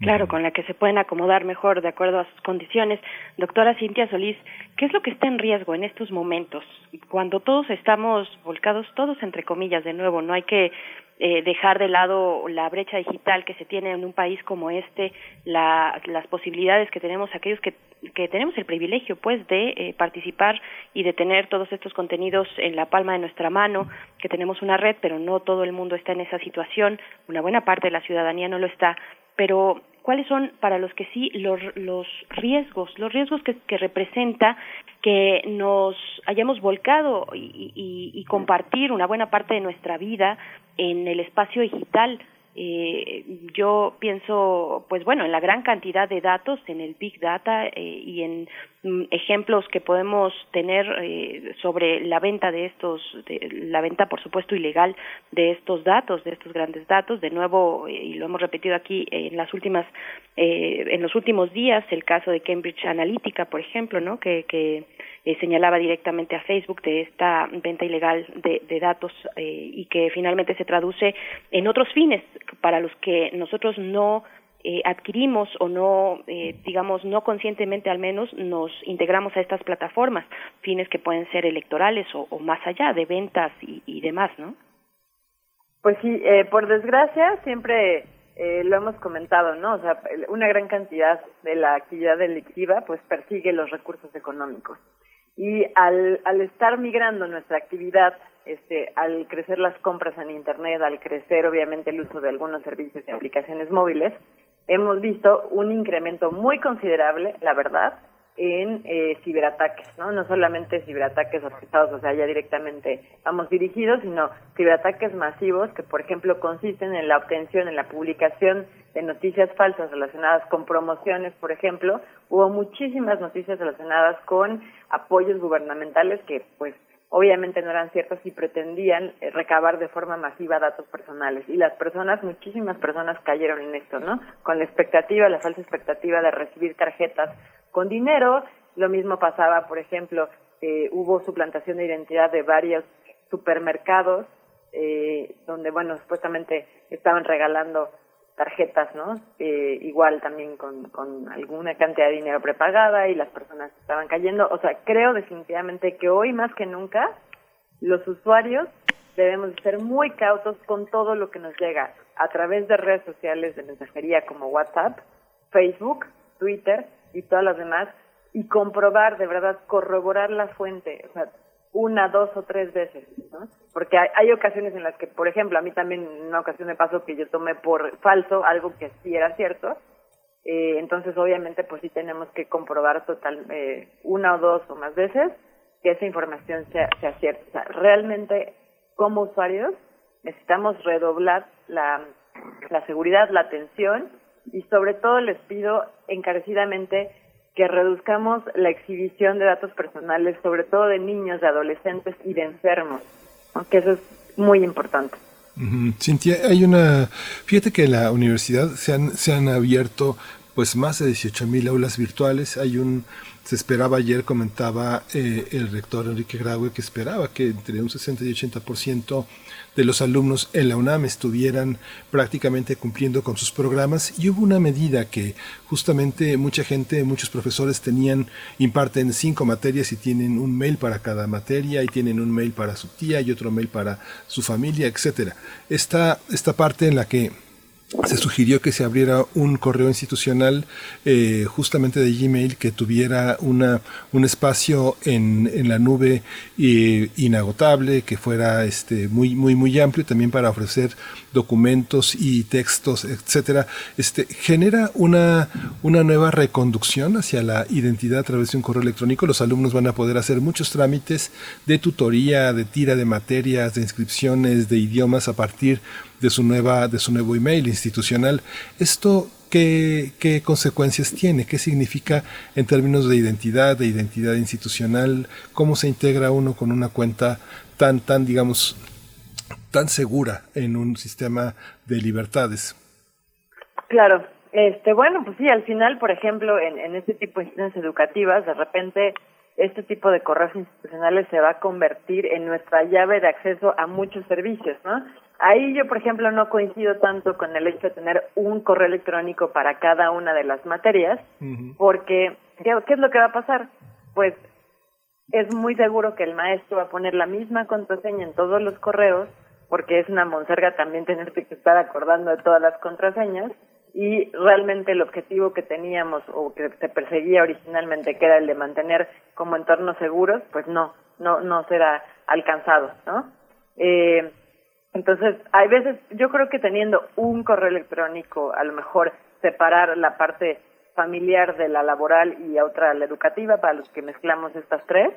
Claro, con la que se pueden acomodar mejor de acuerdo a sus condiciones. Doctora Cintia Solís, ¿qué es lo que está en riesgo en estos momentos? Cuando todos estamos volcados, todos entre comillas, de nuevo, no hay que eh, dejar de lado la brecha digital que se tiene en un país como este, la, las posibilidades que tenemos aquellos que, que tenemos el privilegio, pues, de eh, participar y de tener todos estos contenidos en la palma de nuestra mano, que tenemos una red, pero no todo el mundo está en esa situación, una buena parte de la ciudadanía no lo está, pero cuáles son para los que sí los, los riesgos, los riesgos que, representa que nos hayamos volcado y, compartir una buena parte de nuestra vida en el espacio digital. Eh, yo pienso, pues bueno, en la gran cantidad de datos, en el Big Data eh, y en mm, ejemplos que podemos tener eh, sobre la venta de estos, de, la venta, por supuesto, ilegal de estos datos, de estos grandes datos. De nuevo, eh, y lo hemos repetido aquí en las últimas, eh, en los últimos días, el caso de Cambridge Analytica, por ejemplo, ¿no? Que, que eh, señalaba directamente a Facebook de esta venta ilegal de, de datos eh, y que finalmente se traduce en otros fines para los que nosotros no eh, adquirimos o no, eh, digamos, no conscientemente al menos nos integramos a estas plataformas, fines que pueden ser electorales o, más allá de ventas y, demás, ¿no? Pues sí, eh, por desgracia siempre eh, lo hemos comentado, ¿no? O sea, una gran cantidad de la actividad delictiva pues persigue los recursos económicos. Y al, al estar migrando nuestra actividad, este, al crecer las compras en Internet, al crecer obviamente el uso de algunos servicios y aplicaciones móviles, hemos visto un incremento muy considerable, la verdad, en eh, ciberataques, ¿no? No solamente ciberataques orquestados, o sea, ya directamente vamos dirigidos, sino ciberataques masivos que, por ejemplo, consisten en la obtención, en la publicación de noticias falsas relacionadas con promociones, por ejemplo. Hubo muchísimas noticias relacionadas con apoyos gubernamentales que, pues, obviamente no eran ciertos y pretendían eh, recabar de forma masiva datos personales. Y las personas, muchísimas personas cayeron en esto, ¿no? Con la expectativa, la falsa expectativa de recibir tarjetas con dinero. Lo mismo pasaba, por ejemplo, eh, hubo suplantación de identidad de varios supermercados, eh, donde, bueno, supuestamente estaban regalando tarjetas, ¿no? Eh, igual también con, con alguna cantidad de dinero prepagada y las personas estaban cayendo. O sea, creo definitivamente que hoy más que nunca los usuarios debemos ser muy cautos con todo lo que nos llega a través de redes sociales de mensajería como WhatsApp, Facebook, Twitter y todas las demás y comprobar, de verdad, corroborar la fuente, o sea, una, dos o tres veces, ¿no? Porque hay, hay ocasiones en las que, por ejemplo, a mí también en una ocasión me pasó que yo tomé por falso algo que sí era cierto, eh, entonces obviamente pues sí tenemos que comprobar total, eh, una o dos o más veces que esa información sea, sea cierta. O sea, realmente como usuarios necesitamos redoblar la, la seguridad, la atención y sobre todo les pido encarecidamente que reduzcamos la exhibición de datos personales, sobre todo de niños, de adolescentes y de enfermos, ¿no? que eso es muy importante. Ujú. Cintia, hay una, fíjate que en la universidad se han, se han abierto pues más de 18 mil aulas virtuales. Hay un, se esperaba ayer, comentaba eh, el rector Enrique Graue, que esperaba que entre un 60 y 80% de los alumnos en la UNAM estuvieran prácticamente cumpliendo con sus programas y hubo una medida que justamente mucha gente, muchos profesores tenían, imparten cinco materias y tienen un mail para cada materia y tienen un mail para su tía y otro mail para su familia, etcétera. Esta, esta parte en la que se sugirió que se abriera un correo institucional eh, justamente de Gmail que tuviera una, un espacio en, en la nube eh, inagotable, que fuera este, muy, muy, muy amplio también para ofrecer documentos y textos, etcétera. Este, genera una, una nueva reconducción hacia la identidad a través de un correo electrónico. Los alumnos van a poder hacer muchos trámites de tutoría, de tira de materias, de inscripciones, de idiomas a partir su nueva, de su nuevo email institucional. Esto ¿Qué, ¿Qué consecuencias tiene? ¿Qué significa en términos de identidad, de identidad institucional? ¿Cómo se integra uno con una cuenta tan, tan, digamos, tan segura en un sistema de libertades? Claro, este, bueno, pues sí, al final, por ejemplo, en, en este tipo de instituciones educativas, de repente este tipo de correos institucionales se va a convertir en nuestra llave de acceso a muchos servicios, ¿no? Ahí yo, por ejemplo, no coincido tanto con el hecho de tener un correo electrónico para cada una de las materias, porque ¿qué, qué es lo que va a pasar? Pues es muy seguro que el maestro va a poner la misma contraseña en todos los correos, porque es una monserga también tenerte que estar acordando de todas las contraseñas, y realmente el objetivo que teníamos o que se perseguía originalmente, que era el de mantener como entornos seguros, pues no, no, no será alcanzado, ¿no? Eh, entonces, hay veces, yo creo que teniendo un correo electrónico, a lo mejor separar la parte familiar de la laboral y otra la educativa, para los que mezclamos estas tres,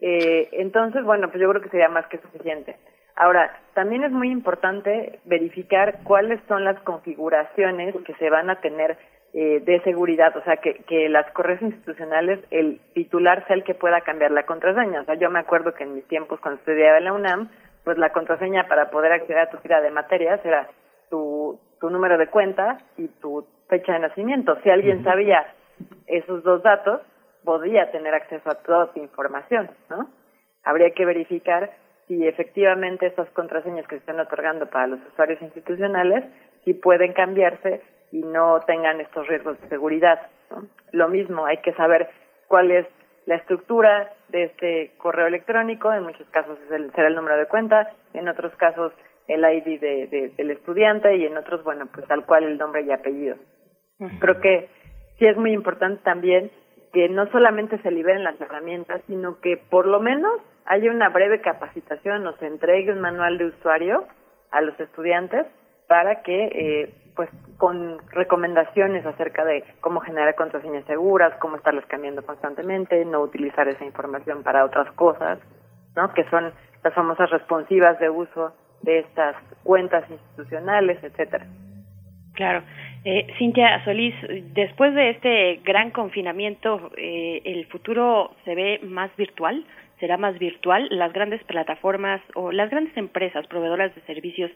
eh, entonces, bueno, pues yo creo que sería más que suficiente. Ahora, también es muy importante verificar cuáles son las configuraciones que se van a tener eh, de seguridad, o sea, que, que las correos institucionales, el titular sea el que pueda cambiar la contraseña. O sea, yo me acuerdo que en mis tiempos cuando estudiaba en la UNAM, pues la contraseña para poder acceder a tu tira de materias era tu, tu número de cuenta y tu fecha de nacimiento. Si alguien sabía esos dos datos, podía tener acceso a toda tu información, ¿no? Habría que verificar si efectivamente estas contraseñas que se están otorgando para los usuarios institucionales, si pueden cambiarse y no tengan estos riesgos de seguridad. ¿no? Lo mismo, hay que saber cuál es la estructura de este correo electrónico, en muchos casos es el, será el número de cuenta, en otros casos el ID de, de- del estudiante y en otros, bueno, pues tal cual el nombre y apellido. Creo que sí es muy importante también que no solamente se liberen las herramientas, sino que por lo menos haya una breve capacitación o se entregue un manual de usuario a los estudiantes para que, eh, pues, con recomendaciones acerca de cómo generar contraseñas seguras, cómo estarlas cambiando constantemente, no utilizar esa información para otras cosas, ¿no? Que son las famosas responsivas de uso de estas cuentas institucionales, etcétera. Claro. Eh, Cintia Solís, después de este gran confinamiento, eh, ¿el futuro se ve más virtual? ¿Será más virtual? ¿Las grandes plataformas o las grandes empresas proveedoras de servicios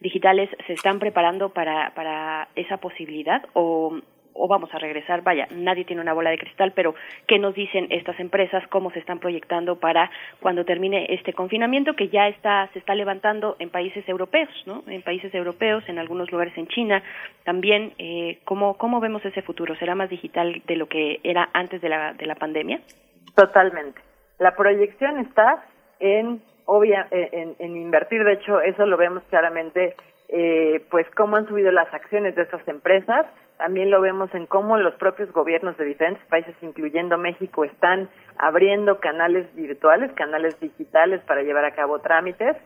digitales se están preparando para, para esa posibilidad o, o vamos a regresar? Vaya, nadie tiene una bola de cristal, pero ¿qué nos dicen estas empresas? ¿Cómo se están proyectando para cuando termine este confinamiento que ya está se está levantando en países europeos, ¿no? En países europeos, en algunos lugares en China, también eh, ¿cómo cómo vemos ese futuro? ¿Será más digital de lo que era antes de la de la pandemia? Totalmente. La proyección está en, obvia, en, en invertir, de hecho, eso lo vemos claramente, eh, pues cómo han subido las acciones de estas empresas, también lo vemos en cómo los propios gobiernos de diferentes países, incluyendo México, están abriendo canales virtuales, canales digitales para llevar a cabo trámites.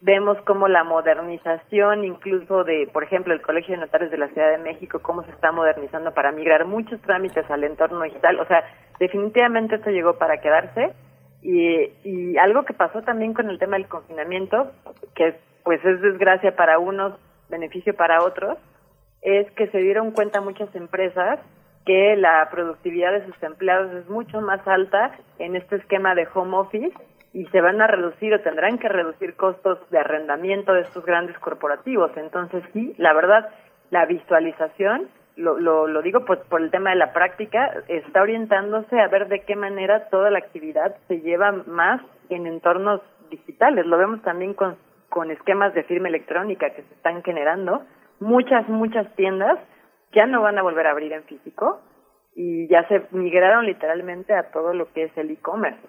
Vemos cómo la modernización, incluso de, por ejemplo, el Colegio de Notarios de la Ciudad de México, cómo se está modernizando para migrar muchos trámites al entorno digital. O sea, definitivamente esto llegó para quedarse. Y, y algo que pasó también con el tema del confinamiento, que pues es desgracia para unos, beneficio para otros, es que se dieron cuenta muchas empresas que la productividad de sus empleados es mucho más alta en este esquema de home office y se van a reducir o tendrán que reducir costos de arrendamiento de estos grandes corporativos. Entonces sí, la verdad, la visualización, lo, lo, lo digo por, por el tema de la práctica, está orientándose a ver de qué manera toda la actividad se lleva más en entornos digitales. Lo vemos también con, con esquemas de firma electrónica que se están generando. Muchas, muchas tiendas ya no van a volver a abrir en físico y ya se migraron literalmente a todo lo que es el e-commerce.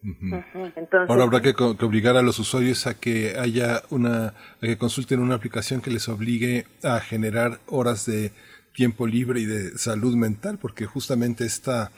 Entonces, Ahora habrá que, obligar a los usuarios a que haya una, a que consulten una aplicación que les obligue a generar horas de tiempo libre y de salud mental, porque justamente esta,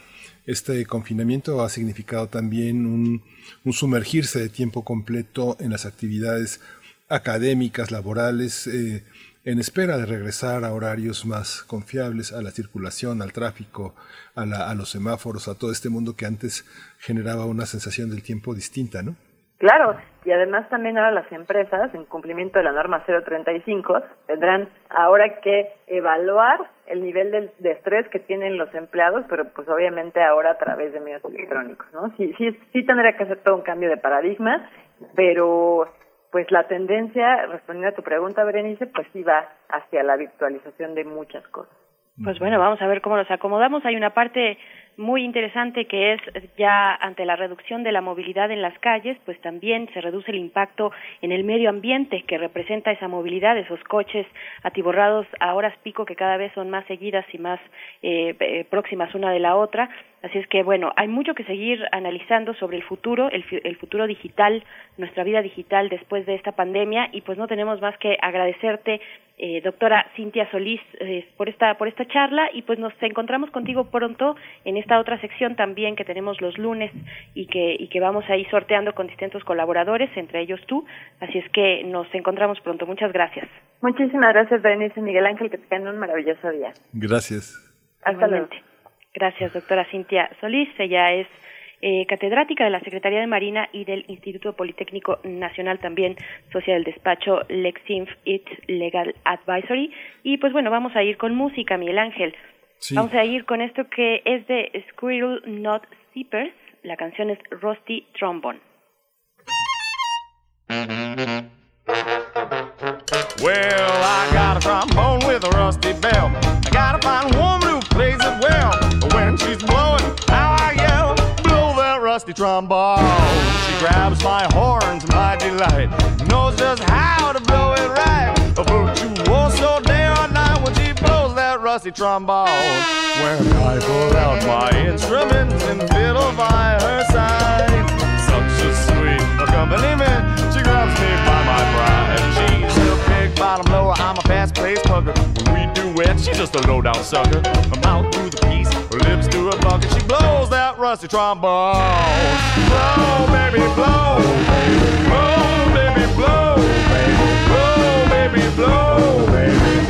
este confinamiento ha significado también un, un sumergirse de tiempo completo en las actividades académicas, laborales, eh, en espera de regresar a horarios más confiables, a la circulación, al tráfico, a, la- a los semáforos, a todo este mundo que antes generaba una sensación del tiempo distinta, ¿no? Claro, y además también ahora las empresas, en cumplimiento de la norma 035, tendrán ahora que evaluar el nivel de, de estrés que tienen los empleados, pero pues obviamente ahora a través de medios electrónicos, ¿no? Sí, sí, sí tendría que hacer todo un cambio de paradigma, pero pues la tendencia, respondiendo a tu pregunta, Berenice, pues sí va hacia la virtualización de muchas cosas. Pues bueno, vamos a ver cómo nos acomodamos. Hay una parte muy interesante que es ya ante la reducción de la movilidad en las calles, pues también se reduce el impacto en el medio ambiente que representa esa movilidad, esos coches atiborrados a horas pico que cada vez son más seguidas y más eh, eh, próximas una de la otra. Así es que bueno, hay mucho que seguir analizando sobre el futuro, el, el futuro digital, nuestra vida digital después de esta pandemia y pues no tenemos más que agradecerte eh, doctora Cintia Solís eh, por esta por esta charla y pues nos encontramos contigo pronto en esta otra sección también que tenemos los lunes y que y que vamos a ir sorteando con distintos colaboradores entre ellos tú así es que nos encontramos pronto muchas gracias Muchísimas gracias, Berenice Miguel Ángel, que tengan un maravilloso día. Gracias. Hasta luego. Gracias doctora Cintia Solís ella es eh, catedrática de la Secretaría de Marina y del Instituto Politécnico Nacional, también socia del despacho LexInf It Legal Advisory. Y pues bueno, vamos a ir con música, Miguel Ángel. Sí. Vamos a ir con esto que es de Squirrel Not Zippers. La canción es Rusty Trombone. Well, I got a trombone with a rusty bell. I gotta find a woman who plays it well. When she's blowing, how I yell, blow that rusty trombone. She grabs my horns, my delight, knows just how to blow rusty trombone, when I pulled out my instruments and fiddle by her side. Such a sweet accompaniment, she grabs me by my pride. She's a big bottom lower, I'm a fast-paced pugger. When we do it, she's just a low-down sucker. Her mouth through the piece, her lips through her bucket, she blows that rusty trombone. Blow, baby, blow, baby, blow, baby, blow, baby, blow, baby, blow, baby. Blow, baby.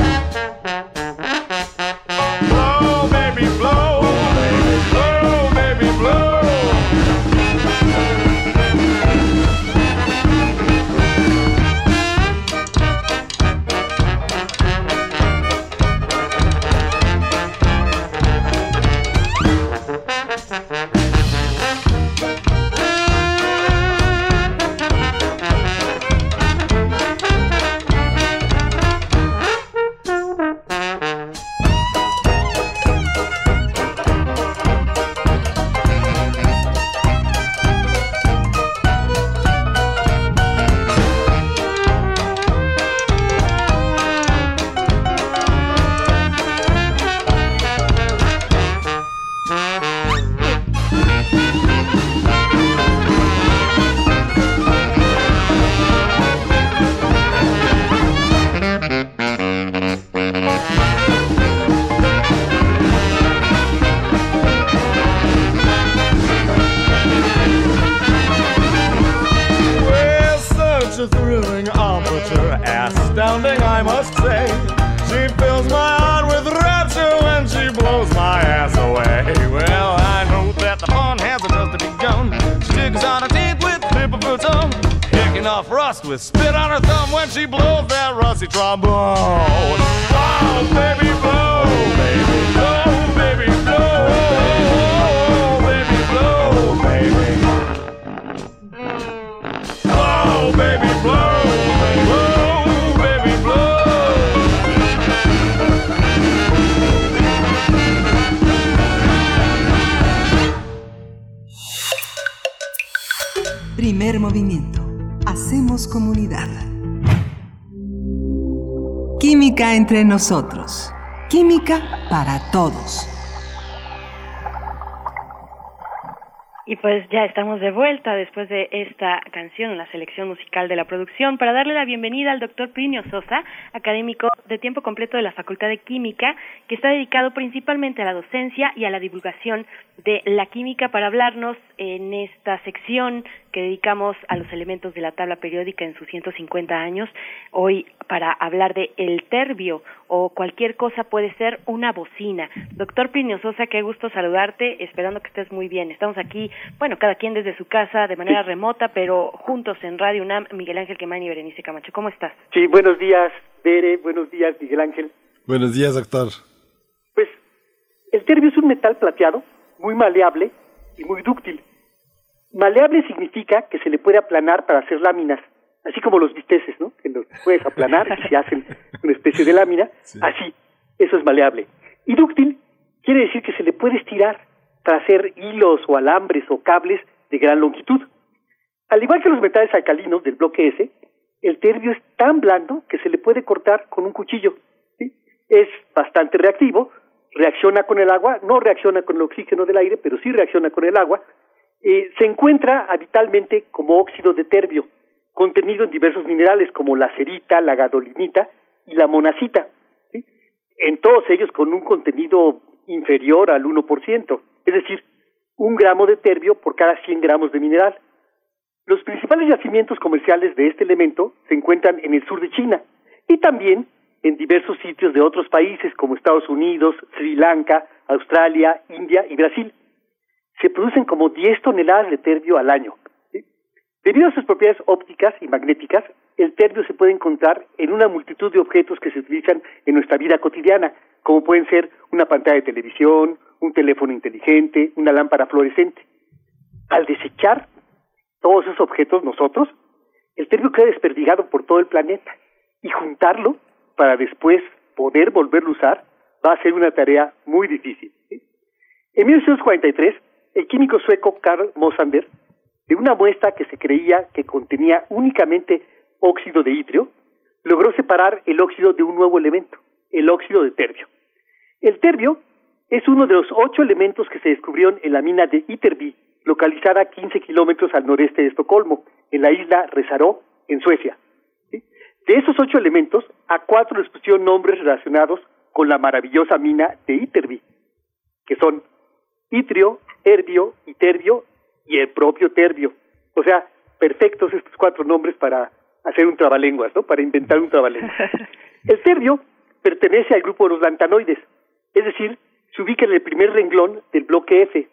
Nosotros. Química para todos. Y pues ya estamos de vuelta después de esta canción, la selección musical de la producción, para darle la bienvenida al doctor Plinio Sosa, académico de tiempo completo de la Facultad de Química, que está dedicado principalmente a la docencia y a la divulgación de la química para hablarnos en esta sección que dedicamos a los elementos de la tabla periódica en sus 150 años. Hoy para hablar de el terbio o cualquier cosa puede ser una bocina. Doctor Plinio Sosa, qué gusto saludarte, esperando que estés muy bien. Estamos aquí, bueno, cada quien desde su casa de manera remota, pero juntos en Radio UNAM, Miguel Ángel Quemán y Berenice Camacho. ¿Cómo estás? Sí, buenos días, Bere, buenos días, Miguel Ángel. Buenos días, doctor. Pues el terbio es un metal plateado, muy maleable y muy dúctil. Maleable significa que se le puede aplanar para hacer láminas, así como los bisteces, ¿no? Que los puedes aplanar y se hacen una especie de lámina, así, eso es maleable. Y dúctil quiere decir que se le puede estirar para hacer hilos o alambres o cables de gran longitud. Al igual que los metales alcalinos del bloque S, el terbio es tan blando que se le puede cortar con un cuchillo. ¿sí? Es bastante reactivo, reacciona con el agua, no reacciona con el oxígeno del aire, pero sí reacciona con el agua. Eh, se encuentra habitualmente como óxido de terbio, contenido en diversos minerales como la cerita, la gadolinita y la monacita. En todos ellos con un contenido inferior al 1%, es decir, un gramo de terbio por cada 100 gramos de mineral. Los principales yacimientos comerciales de este elemento se encuentran en el sur de China y también en diversos sitios de otros países como Estados Unidos, Sri Lanka, Australia, India y Brasil. Se producen como 10 toneladas de terbio al año. Debido a sus propiedades ópticas y magnéticas, el terbio se puede encontrar en una multitud de objetos que se utilizan en nuestra vida cotidiana, como pueden ser una pantalla de televisión, un teléfono inteligente, una lámpara fluorescente. Al desechar todos esos objetos nosotros, el terbio queda desperdigado por todo el planeta y juntarlo para después poder volverlo a usar va a ser una tarea muy difícil. En 1943, el químico sueco Carl Mosander, de una muestra que se creía que contenía únicamente óxido de itrio, logró separar el óxido de un nuevo elemento, el óxido de terbio. El terbio es uno de los ocho elementos que se descubrieron en la mina de Ytterby, localizada a 15 kilómetros al noreste de Estocolmo, en la isla Resaró, en Suecia. De esos ocho elementos, a cuatro les pusieron nombres relacionados con la maravillosa mina de Iterbi, que son itrio, herbio, iterbio y el propio terbio. O sea, perfectos estos cuatro nombres para hacer un trabalenguas, ¿no? Para inventar un trabalenguas. El terbio pertenece al grupo de los lantanoides, es decir, se ubica en el primer renglón del bloque F.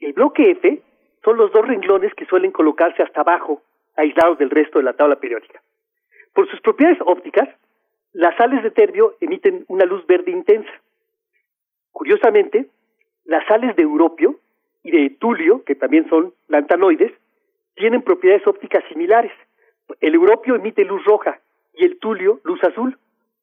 El bloque F son los dos renglones que suelen colocarse hasta abajo, aislados del resto de la tabla periódica. Por sus propiedades ópticas, las sales de terbio emiten una luz verde intensa. Curiosamente, las sales de europio y de tulio, que también son lantanoides, tienen propiedades ópticas similares. El europio emite luz roja y el tulio luz azul.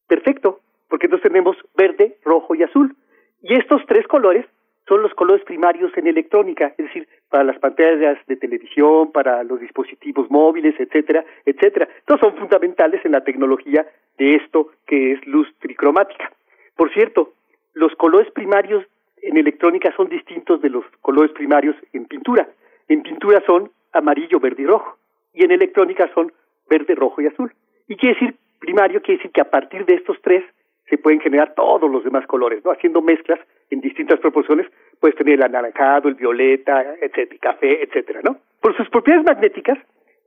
Perfecto, porque entonces tenemos verde, rojo y azul. Y estos tres colores son los colores primarios en electrónica, es decir, para las pantallas de televisión, para los dispositivos móviles, etcétera, etcétera. Estos son fundamentales en la tecnología de esto que es luz tricromática. Por cierto, los colores primarios en electrónica son distintos de los colores primarios en pintura. En pintura son amarillo, verde y rojo, y en electrónica son verde, rojo y azul. Y quiere decir, primario quiere decir que a partir de estos tres se pueden generar todos los demás colores, ¿no? Haciendo mezclas en distintas proporciones, puedes tener el anaranjado, el violeta, etcétera, café, etcétera, ¿no? Por sus propiedades magnéticas,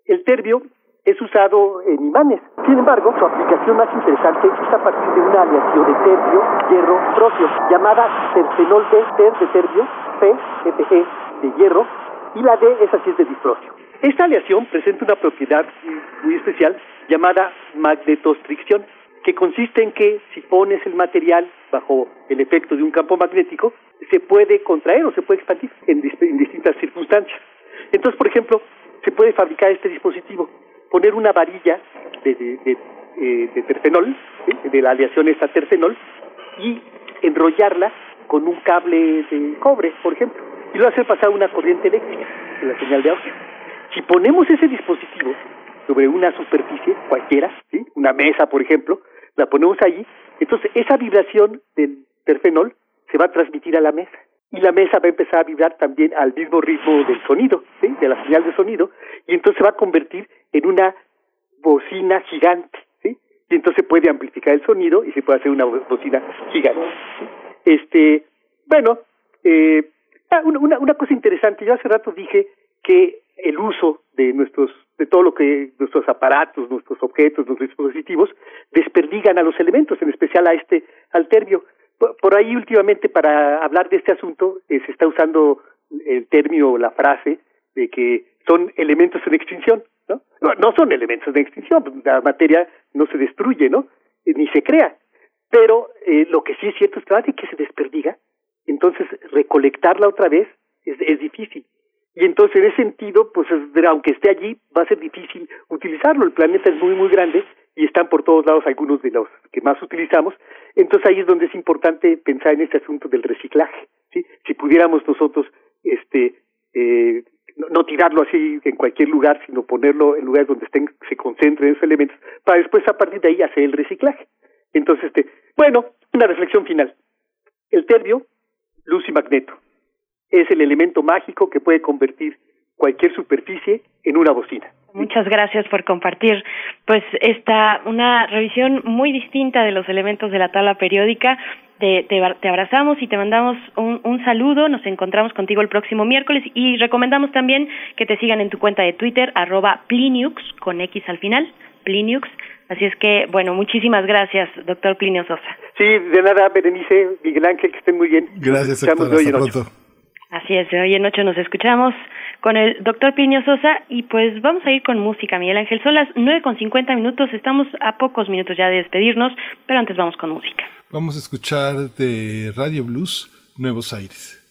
el terbio es usado en imanes. Sin embargo, su aplicación más interesante es a partir de una aleación de terbio, hierro, procio, llamada terfenol D, ter de terbio, P, FG de hierro, y la D es así es de disprocio. Esta aleación presenta una propiedad muy especial llamada magnetostricción, que consiste en que si pones el material bajo el efecto de un campo magnético, se puede contraer o se puede expandir en, en distintas circunstancias. Entonces, por ejemplo, se puede fabricar este dispositivo, poner una varilla de, de, eh, terfenol, de la aleación esta terfenol, y enrollarla con un cable de cobre, por ejemplo, y lo hace pasar una corriente eléctrica en la señal de audio. Si ponemos ese dispositivo sobre una superficie cualquiera, una mesa, por ejemplo, la ponemos allí, entonces esa vibración del terfenol se va a transmitir a la mesa y la mesa va a empezar a vibrar también al mismo ritmo del sonido, de la señal de sonido, y entonces se va a convertir en una bocina gigante, ¿sí? y entonces puede amplificar el sonido y se puede hacer una bocina gigante. Este, bueno, eh, ah, una, una cosa interesante, yo hace rato dije que el uso de nuestros de todo lo que nuestros aparatos, nuestros objetos, nuestros dispositivos desperdigan a los elementos, en especial a este al terbio. Por, ahí últimamente para hablar de este asunto eh, se está usando el término o la frase de que son elementos en extinción, ¿no? son elementos en extinción, la materia no se destruye, ¿no? Eh, ni se crea. Pero eh, lo que sí es cierto es que, que se desperdiga, entonces recolectarla otra vez es, es difícil. Y entonces, en ese sentido, pues aunque esté allí, va a ser difícil utilizarlo. El planeta es muy, muy grande y están por todos lados algunos de los que más utilizamos. Entonces ahí es donde es importante pensar en este asunto del reciclaje. Si pudiéramos nosotros este, eh, no, tirarlo así en cualquier lugar, sino ponerlo en lugares donde estén, se concentren esos elementos, para después a partir de ahí hacer el reciclaje. Entonces, este, bueno, una reflexión final. El terbio, luz y magneto es el elemento mágico que puede convertir cualquier superficie en una bocina. Muchas gracias por compartir, pues esta una revisión muy distinta de los elementos de la tabla periódica. Te, te, abrazamos y te mandamos un, un, saludo. Nos encontramos contigo el próximo miércoles y recomendamos también que te sigan en tu cuenta de Twitter, arroba Pliniux, con X al final, Pliniux. Así es que, bueno, muchísimas gracias, doctor Plinio Sosa. Sí, de nada, Berenice, Miguel Ángel, que estén muy bien. Gracias, doctor. Hasta pronto. Así es, de hoy en noche nos escuchamos con el doctor Piño Sosa y pues vamos a ir con música, Miguel Ángel. Son las nueve con cincuenta minutos, estamos a pocos minutos ya de despedirnos, pero antes vamos con música. Vamos a escuchar de Radio Blues Nuevos Aires.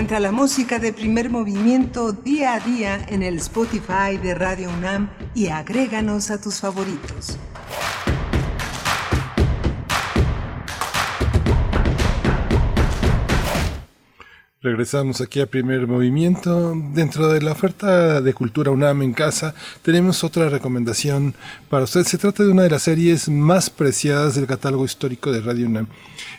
Encuentra la música de primer movimiento día a día en el Spotify de Radio UNAM y agréganos a tus favoritos. Regresamos aquí a primer movimiento. Dentro de la oferta de Cultura UNAM en casa tenemos otra recomendación para usted. Se trata de una de las series más preciadas del catálogo histórico de Radio UNAM.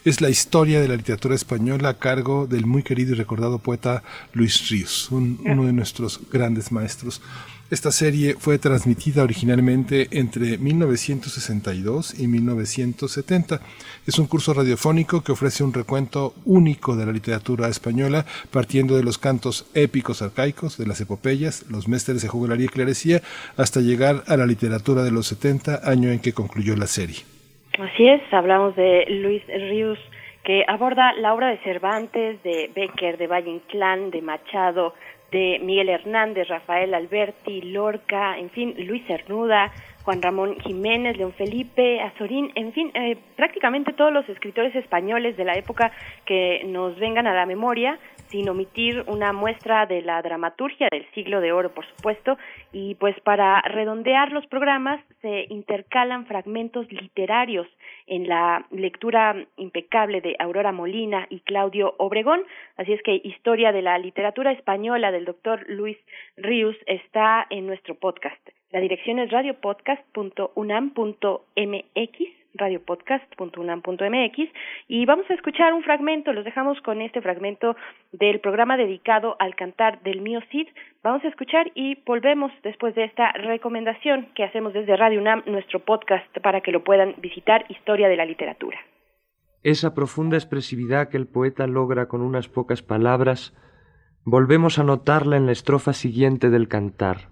Es la historia de la literatura española a cargo del muy querido y recordado poeta Luis Ríos, un- uno de nuestros grandes maestros. Esta serie fue transmitida originalmente entre 1962 y 1970. Es un curso radiofónico que ofrece un recuento único de la literatura española, partiendo de los cantos épicos arcaicos, de las epopeyas, los mestres de jugularía y clerecía, hasta llegar a la literatura de los 70, año en que concluyó la serie. Así es, hablamos de Luis Ríos, que aborda la obra de Cervantes, de Becker, de Valle Inclán, de Machado, de Miguel Hernández, Rafael Alberti, Lorca, en fin, Luis Cernuda, Juan Ramón Jiménez, León Felipe, Azorín, en fin, eh, prácticamente todos los escritores españoles de la época que nos vengan a la memoria, sin omitir una muestra de la dramaturgia del siglo de oro, por supuesto, y pues para redondear los programas se intercalan fragmentos literarios en la lectura impecable de Aurora Molina y Claudio Obregón. Así es que Historia de la Literatura Española del doctor Luis Ríos está en nuestro podcast. La dirección es radiopodcast.unam.mx radiopodcast.unam.mx y vamos a escuchar un fragmento, los dejamos con este fragmento del programa dedicado al cantar del mío Cid. Vamos a escuchar y volvemos después de esta recomendación que hacemos desde Radio UNAM, nuestro podcast para que lo puedan visitar, Historia de la Literatura. Esa profunda expresividad que el poeta logra con unas pocas palabras, volvemos a notarla en la estrofa siguiente del cantar.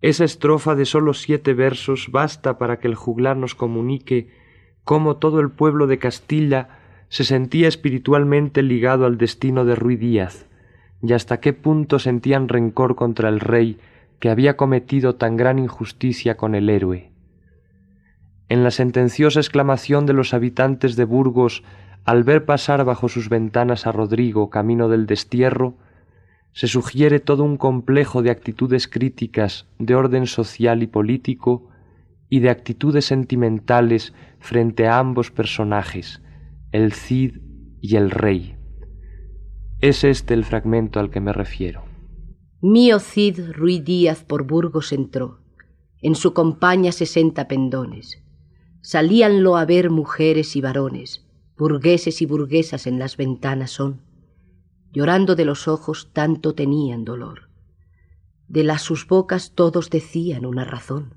Esa estrofa de sólo siete versos basta para que el juglar nos comunique cómo todo el pueblo de Castilla se sentía espiritualmente ligado al destino de Ruy Díaz, y hasta qué punto sentían rencor contra el rey que había cometido tan gran injusticia con el héroe. En la sentenciosa exclamación de los habitantes de Burgos al ver pasar bajo sus ventanas a Rodrigo camino del destierro, se sugiere todo un complejo de actitudes críticas de orden social y político y de actitudes sentimentales frente a ambos personajes, el Cid y el Rey. Es este el fragmento al que me refiero. Mío Cid Ruy Díaz por Burgos entró, en su compañía sesenta pendones. Salíanlo a ver mujeres y varones, burgueses y burguesas en las ventanas son llorando de los ojos tanto tenían dolor. De las sus bocas todos decían una razón.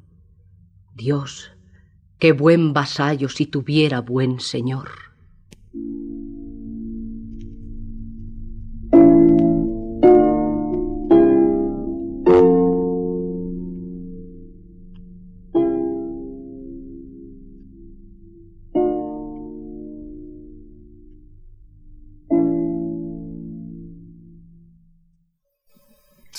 Dios, qué buen vasallo si tuviera buen señor.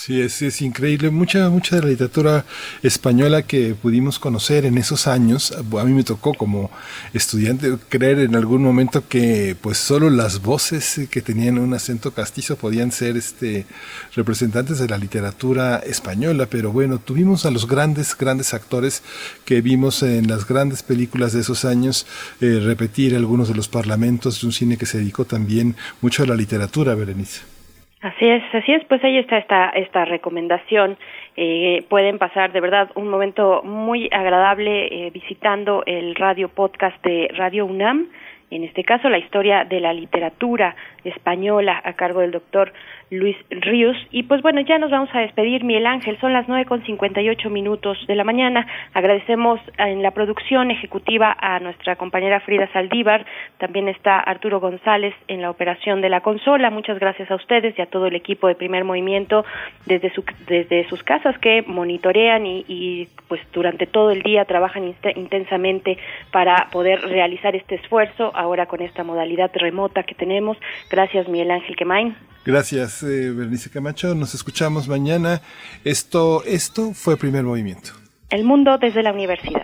Sí, es, increíble. Mucha, mucha de la literatura española que pudimos conocer en esos años, a mí me tocó como estudiante creer en algún momento que pues solo las voces que tenían un acento castizo podían ser este representantes de la literatura española, pero bueno, tuvimos a los grandes, grandes actores que vimos en las grandes películas de esos años eh, repetir algunos de los parlamentos de un cine que se dedicó también mucho a la literatura, Berenice. Así es, así es, pues ahí está esta, esta recomendación. Eh, pueden pasar de verdad un momento muy agradable eh, visitando el radio podcast de Radio UNAM, en este caso la historia de la literatura española a cargo del doctor Luis Ríos. Y pues bueno, ya nos vamos a despedir, Miguel Ángel, son las nueve con cincuenta y ocho minutos de la mañana. Agradecemos en la producción ejecutiva a nuestra compañera Frida Saldívar, también está Arturo González en la operación de la consola. Muchas gracias a ustedes y a todo el equipo de Primer Movimiento desde, su, desde sus casas que monitorean y, y pues durante todo el día trabajan intensamente para poder realizar este esfuerzo ahora con esta modalidad remota que tenemos. Gracias, Miguel Ángel Quemain. Gracias, eh, Bernice Camacho. Nos escuchamos mañana. Esto, esto fue Primer Movimiento. El mundo desde la universidad.